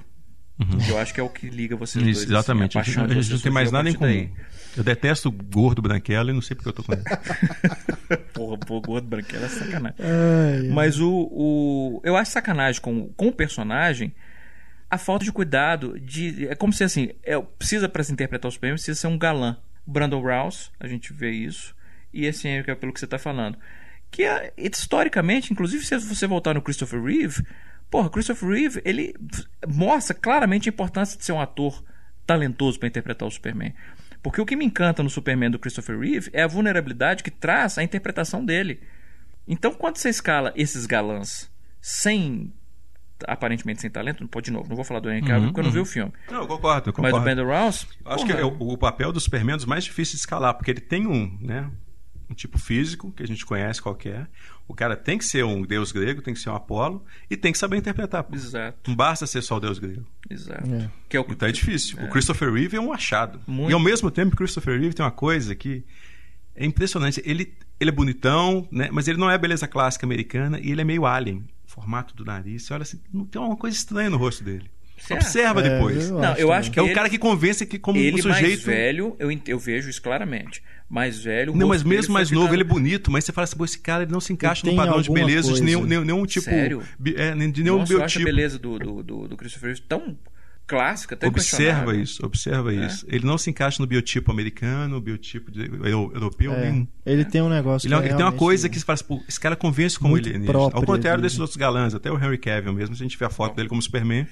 Uhum. Que eu acho que é o que liga vocês Isso, dois. Assim, exatamente. Assim, a, a, gente não tem mais nada em comum. Daí. Eu detesto gordo branquelo e não sei porque eu tô com ele. [LAUGHS] Porra, pô, gordo branquelo é sacanagem. Ai, Mas o, o. Eu acho sacanagem com, com o personagem a falta de cuidado de. É como se assim, é, precisa para se interpretar os prêmios, precisa ser um galã. Brandon Rouse, a gente vê isso. E esse é pelo que você está falando. Que é, historicamente, inclusive, se você voltar no Christopher Reeve, porra, Christopher Reeve, ele mostra claramente a importância de ser um ator talentoso para interpretar o Superman. Porque o que me encanta no Superman do Christopher Reeve é a vulnerabilidade que traz a interpretação dele. Então, quando você escala esses galãs sem aparentemente sem talento, pode de novo, não vou falar do Henry Cavill uhum, porque eu não vi uhum. o filme. Não, eu concordo, eu concordo. Mas o Ben Rouse... Acho que é o, o, papel do Superman é dos mais difíceis de escalar, porque ele tem um, né, um tipo físico, que a gente conhece qual é. O cara tem que ser um deus grego, tem que ser um Apolo, e tem que saber interpretar. Exato. Não basta ser só o deus grego. Exato. É. Que é o... Então é difícil. É. O Christopher Reeve é um achado. Muito. E ao mesmo tempo, o Christopher Reeve tem uma coisa que é impressionante. Ele, ele é bonitão, né? mas ele não é a beleza clássica americana, e ele é meio alien formato do nariz. Você olha assim, tem uma coisa estranha no rosto dele. Certo. Observa é, depois. Eu não, eu acho que é o cara que convence que como ele um sujeito. mais velho, eu, eu vejo isso claramente. Mais velho. Não, mas mesmo mais novo, ele é bonito, mas você fala assim, esse cara ele não se encaixa no padrão de beleza coisa. de nenhum, nenhum, nenhum tipo. Sério? É, de nenhum Nossa, biotipo. Eu acho a beleza do, do, do, do Christopher Reeve tão clássica, até Observa isso, observa é. isso. Ele não se encaixa no biotipo americano, biotipo de, europeu. É. Nem, ele tem um negócio. Ele, é ele tem uma coisa que você fala assim, esse cara convence como ele é Ao contrário desses outros galãs, até o Henry Cavill mesmo, se a gente vê a foto dele como Superman,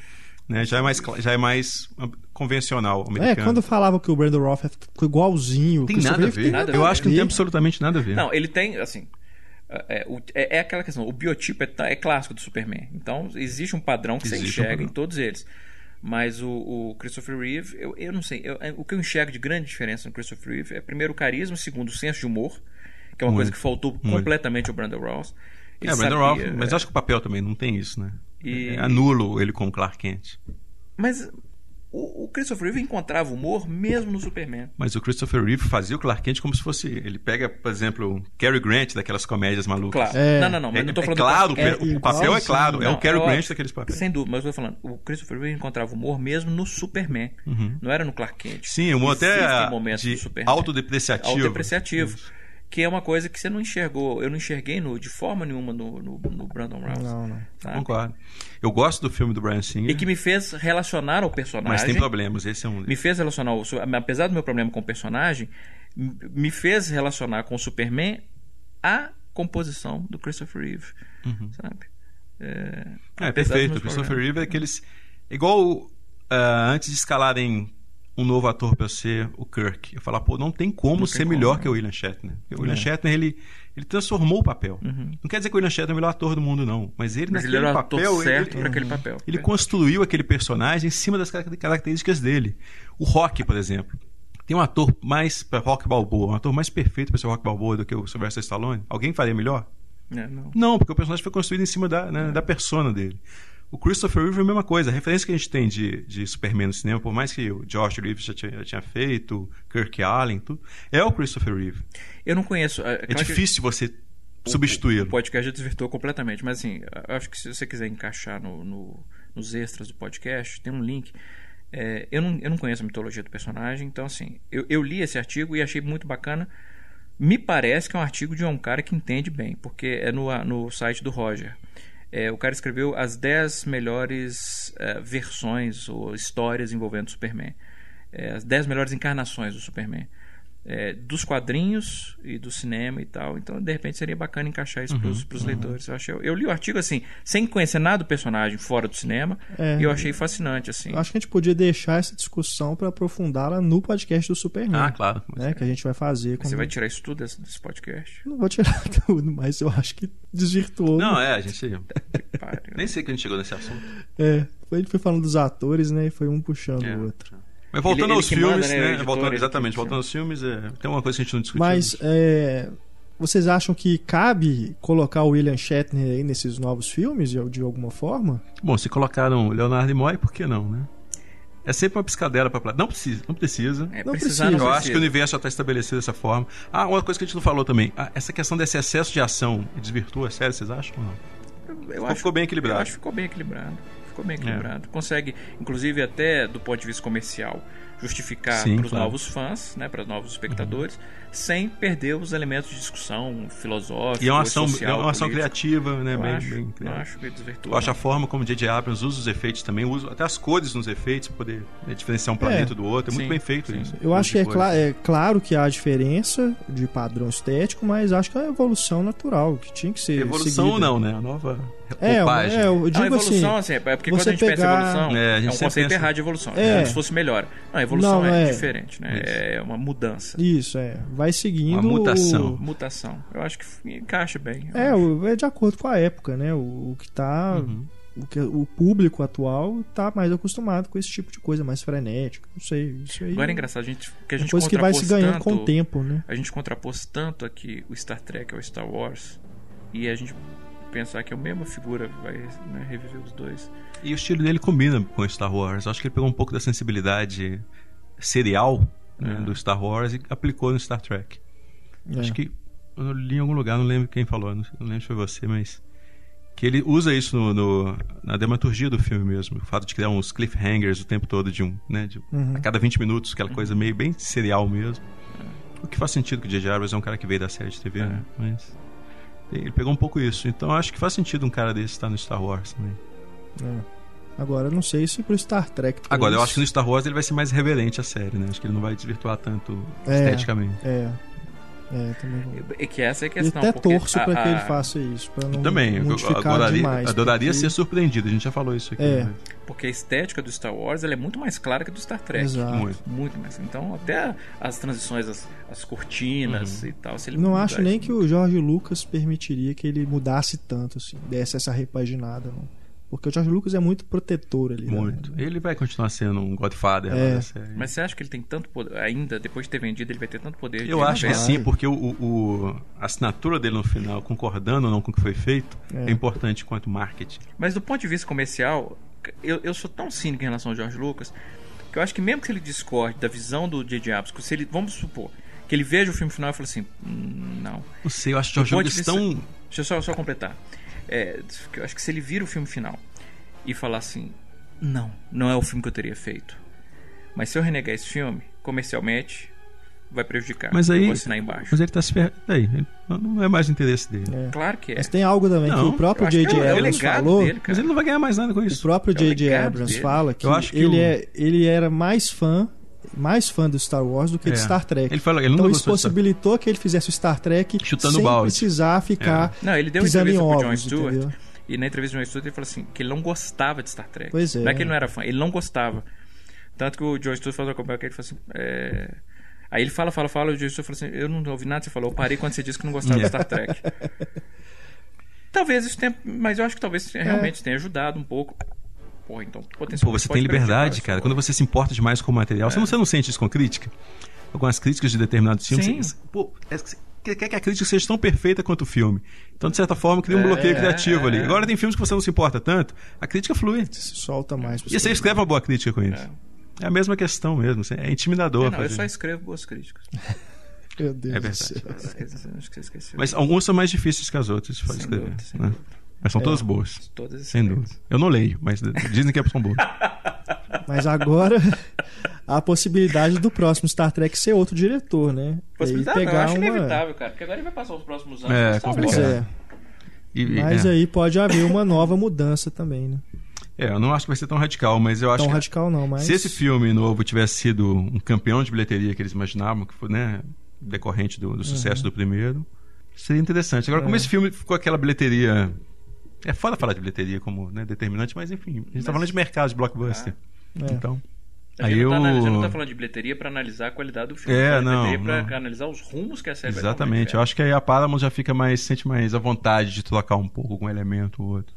né, já, é mais, já é mais convencional americano. É, quando falava que o Brandon Roth ficou igualzinho. Tem nada a ver. Nada Eu acho que não tem absolutamente nada a ver. Não, ele tem, assim, é, é, é, aquela questão, o biotipo é, é, clássico do Superman. Então, existe um padrão que existe você enxerga um em todos eles. Mas o, o Christopher Reeve, eu, eu não sei. Eu, é, o que eu enxergo de grande diferença no Christopher Reeve é, primeiro, o carisma, segundo, o senso de humor, que é uma muito, coisa que faltou muito. completamente ao Brandon Ross. Ele é, Brandon Ross, mas acho que o papel também não tem isso, né? E... É, anulo ele como Clark Kent. Mas o, Christopher Reeve encontrava humor mesmo no Superman. Mas o Christopher Reeve fazia o Clark Kent como se fosse. Ele pega, por exemplo, o Cary Grant daquelas comédias malucas. Claro. É, não, não, não. Mas é, não tô falando é claro, do... o papel é claro. Não, é o Cary Grant daqueles papéis. Sem dúvida, mas eu tô falando. O Christopher Reeve encontrava humor mesmo no Superman. Uhum. Não era no Clark Kent. Sim, humor até de autodepreciativo. Autodepreciativo que é uma coisa que você não enxergou. Eu não enxerguei no, de forma nenhuma no, no, no Brandon Rouse. Não, não. Sabe? Concordo. Eu gosto do filme do Brian Singer. E que me fez relacionar ao personagem. Mas tem problemas, esse é um. Me fez relacionar, apesar do meu problema com o personagem, me fez relacionar com o Superman a composição do Christopher Reeve. Uhum. Sabe? É, é perfeito. O Christopher Reeve é aqueles. Igual uh, antes de escalarem um novo ator para ser o Kirk. Eu falar, pô, não tem como não ser tem melhor como, que o William Shatner. Porque o William é. Shatner, ele, ele transformou o papel. Uhum. Não quer dizer que o William Shatner é o melhor ator do mundo, não. Mas ele, mas naquele ele era papel. certo para aquele papel. Ele é. construiu aquele personagem em cima das características dele. O Rock, por exemplo. Tem um ator mais para Rock Balboa, um ator mais perfeito para ser Rock Balboa do que o Sylvester Stallone? Alguém faria melhor? É, não. não, porque o personagem foi construído em cima da, né, da persona dele. O Christopher Reeve é a mesma coisa. A referência que a gente tem de, de Superman no cinema, por mais que o Josh Reeves já tinha, já tinha feito, Kirk Allen, tudo, é o Christopher Reeve. Eu não conheço. É, é difícil você substituí-lo. O podcast já desvirtuou completamente, mas assim, acho que se você quiser encaixar no, no, nos extras do podcast, tem um link. É, eu, não, eu não conheço a mitologia do personagem, então assim, eu, eu li esse artigo e achei muito bacana. Me parece que é um artigo de um cara que entende bem, porque é no, no site do Roger. É, o cara escreveu as 10 melhores é, versões ou histórias envolvendo o Superman. É, as 10 melhores encarnações do Superman é, dos quadrinhos e do cinema e tal. Então, de repente, seria bacana encaixar isso uhum, para os uhum. leitores. Eu, achei, eu, li o artigo assim, sem conhecer nada do personagem fora do cinema, é, e eu achei fascinante. assim. Acho que a gente podia deixar essa discussão para aprofundá-la no podcast do Superman. Ah, claro. Né, que a gente vai fazer. Você vai tirar isso tudo desse, desse, podcast? Não vou tirar [LAUGHS] tudo, mas eu acho que desvirtuou. Não, é, a gente. [LAUGHS] Nem sei que a gente chegou nesse assunto. É, a gente foi falando dos atores, né? E foi um puxando é. o outro. Mas voltando ele, aos filmes, manda, né? né voltando, exatamente, voltando aos filmes, é, tem uma coisa que a gente não discutiu. Mas é, vocês acham que cabe colocar o William Shatner aí nesses novos filmes, de, alguma forma? Bom, se colocaram Leonardo Nimoy, por que não, né? É sempre uma piscadela para Não precisa, não precisa. É, não precisa. Eu precisa. acho que o universo já está estabelecido dessa forma. Ah, uma coisa que a gente não falou também. Ah, essa questão desse excesso de ação desvirtua a série, vocês acham ou não? Eu, eu ficou, acho, ficou bem equilibrado. Eu acho que ficou bem equilibrado. Ficou bem é. equilibrado. É. Consegue, inclusive até do ponto de vista comercial, justificar para os claro. novos fãs, né, para os novos espectadores, uhum. sem perder os elementos de discussão filosófica. E é uma ação, social, é uma ação criativa, né? Eu bem, acho, bem eu acho que Eu acho a forma como J.J. Abrams usa os efeitos também, usa até as cores nos efeitos, para poder né, diferenciar um planeta é, do outro. É muito bem feito sim. isso. Eu acho que é, cl é, claro que há diferença de padrão estético, mas acho que é uma evolução natural, que tinha que ser. Evolução seguida. não, né? A nova é, é, eu digo a evolução, assim, assim, é porque quando a gente pegar... pensa evolução, é, é um conceito pensa... errado de evolução. É. Como se fosse melhor. Não, a evolução não, é, é, diferente, né? Isso. É uma mudança. Isso, é. Vai seguindo. Uma mutação. Mutação. Eu acho que encaixa bem. É, acho. é de acordo com a época, né? O, o que tá. Uhum. O, que, o público atual tá mais acostumado com esse tipo de coisa, mais frenético. Não sei. Isso aí. Agora é engraçado, a gente, que a gente coisa que vai se ganhando tanto, com o tempo, né? A gente contrapôs tanto aqui o Star Trek ao Star Wars. E a gente pensar que a mesma figura vai né, reviver os dois. E o estilo dele combina com Star Wars. Acho que ele pegou um pouco da sensibilidade serial né, é. do Star Wars e aplicou no Star Trek. É. Acho que eu li em algum lugar, não lembro quem falou, não, lembro se foi você, mas que ele usa isso no, no, na dramaturgia do filme mesmo. O fato de criar uns cliffhangers o tempo todo de um, né, de, uhum. a cada 20 minutos, aquela coisa meio bem serial mesmo. O que faz sentido que o J.J. Abrams é um cara que veio da série de TV, é. né? Mas ele pegou um pouco isso. Então acho que faz sentido um cara desse estar no Star Wars também. É. Agora, não sei se pro Star Trek. Agora, eu acho que no Star Wars ele vai ser mais reverente à série, né? Acho que ele não vai desvirtuar tanto é, esteticamente. É. É, também É que essa é a questão. E até torço para que ele faça isso, para não também, adoraria, demais. Adoraria porque... ser surpreendido, a gente já falou isso aqui. É. Né? Porque a estética do Star Wars é muito mais clara que a do Star Trek. Exato. Muito. muito mais. Então, até as transições, as, as cortinas uhum. e tal. Se ele não acho nem que o Jorge Lucas permitiria que ele mudasse tanto, assim, desse essa repaginada. Não. Porque o George Lucas é muito protetor ali. Né? Muito. Né? Ele vai continuar sendo um Godfather. É. Mas você acha que ele tem tanto poder, ainda depois de ter vendido, ele vai ter tanto poder? Eu acho que sim, porque o, o, a assinatura dele no final, concordando ou não com o que foi feito, é, é importante quanto marketing. Mas do ponto de vista comercial, eu, eu sou tão cínico em relação ao George Lucas que eu acho que mesmo que ele discorde da visão do J.J. Abrams, se ele, vamos supor, que ele veja o filme final e fale assim, hum, não. Não sei, eu acho que o George Lucas tão... Deixa eu só, só completar. É, eu acho que se ele vira o filme final e falar assim: não, não é o filme que eu teria feito. Mas se eu renegar esse filme, comercialmente, vai prejudicar. Mas aí, eu vou assinar embaixo. Mas ele tá se ferrando. Aí, não é mais interesse dele. É. Claro que é. Mas tem algo também não, que o próprio J.J. É Abrams é falou. Dele, mas ele não vai ganhar mais nada com isso. O próprio J.J. É Abrams dele. fala que, que ele, o... é, ele era mais fã mais fã do Star Wars do que é. de Star Trek. Ele falou, ele então isso possibilitou que ele fizesse o Star Trek Chutando sem balde. precisar ficar é. Não, ele deu pisando em ovos, Stewart, entendeu? E na entrevista do John Stewart ele falou assim, que ele não gostava de Star Trek. Pois é. Não é que ele não era fã, ele não gostava. Tanto que o John Stewart falou com ele falou assim, é... Aí ele fala, fala, fala, o John Stewart falou assim, eu não ouvi nada que você falou, eu parei quando você disse que não gostava de Star Trek. [LAUGHS] talvez isso tenha, mas eu acho que talvez é. realmente tenha ajudado um pouco. Porra, então, Pô, você tem liberdade, cara. Quando você se importa demais com o material, é. você, não, você não sente isso com crítica? Algumas críticas de determinados filmes. Sim. Você, pô, é, quer que a crítica seja tão perfeita quanto o filme. Então, de certa forma, cria um é, bloqueio criativo ali. Agora tem filmes que você não se importa tanto, a crítica flui. Você se solta mais. E você escreve uma boa crítica com isso. É, é a mesma questão mesmo. Assim, é intimidador. É, não, eu só escrevo boas críticas. [LAUGHS] Meu Deus é verdade. Mas alguns são mais difíceis que as outras de escrever. Dúvida, né? Mas são é, todas boas. Todas Sem dúvida. Eu não leio, mas dizem que são boas. [LAUGHS] Mas agora há [LAUGHS] a possibilidade do próximo Star Trek ser outro diretor, né? Possibilidade pegar não, eu acho uma... inevitável, cara. Porque agora ele vai passar os próximos anos. É, complicado. É. E, mas é. aí pode haver uma nova mudança também, né? É, eu não acho que vai ser tão radical, mas eu acho tão que radical não, mas se esse filme novo tivesse sido um campeão de bilheteria que eles imaginavam, que foi, né, decorrente do, do sucesso uhum. do primeiro, seria interessante. Agora, é. como esse filme ficou aquela bilheteria é foda falar de bilheteria como né, determinante, mas enfim, a gente tá mas... tá falando de mercado de blockbuster. Ah, é. Então. A gente, aí não tá, eu... a gente não tá falando de bilheteria para analisar a qualidade do filme. É, não. Para analisar os rumos que a série Exatamente. Eu acho que aí a Paramount já fica mais, sente mais à vontade de trocar um pouco com um elemento ou outro.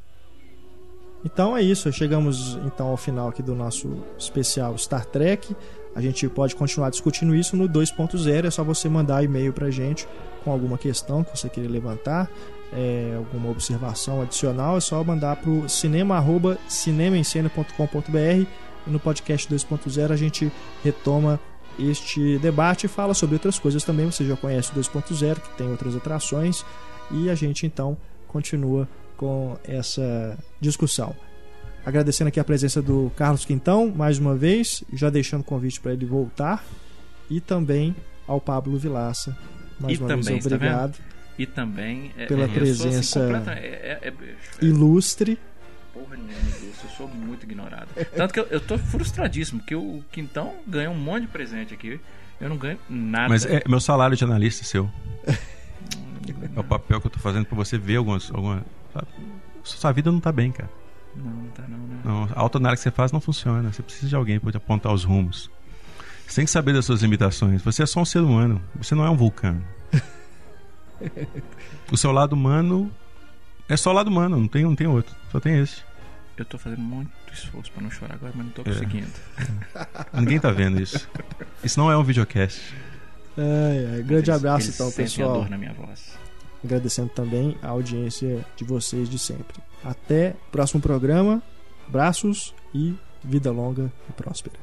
Então é isso. Chegamos então ao final aqui do nosso especial Star Trek. A gente pode continuar discutindo isso no 2.0. É só você mandar e-mail pra gente com alguma questão que você queira levantar é, alguma observação adicional, é só mandar para o cinema.cinemaencena.com.br no podcast 2.0 a gente retoma este debate e fala sobre outras coisas também. Você já conhece o 2.0, que tem outras atrações, e a gente então continua com essa discussão. Agradecendo aqui a presença do Carlos Quintão, mais uma vez, já deixando o convite para ele voltar, e também ao Pablo Vilaça. Mais e uma também, vez, tá obrigado. Tá e também é, pela é, presença assim, é, é, ilustre. Porra nenhuma, eu sou muito ignorado. Tanto que eu, eu tô frustradíssimo, que o Quintão ganhou um monte de presente aqui. Eu não ganho nada. Mas é meu salário de analista seu. [LAUGHS] é o papel que eu tô fazendo para você ver algumas. alguma Sua vida não tá bem, cara. Não, não tá não, né? Não, a autoanálise que você faz não funciona. Você precisa de alguém para apontar os rumos. Você tem que saber das suas limitações. Você é só um ser humano. Você não é um vulcão. O seu lado humano é só o lado humano, não tem, não tem outro. Só tem esse. Eu tô fazendo muito esforço para não chorar agora, mas não tô é. conseguindo. É. [LAUGHS] Ninguém tá vendo isso. Isso não é um videocast. É, é. Grande eles, abraço eles então, pessoal. A dor na minha voz. Agradecendo também a audiência de vocês de sempre. Até o próximo programa. Braços e vida longa e próspera.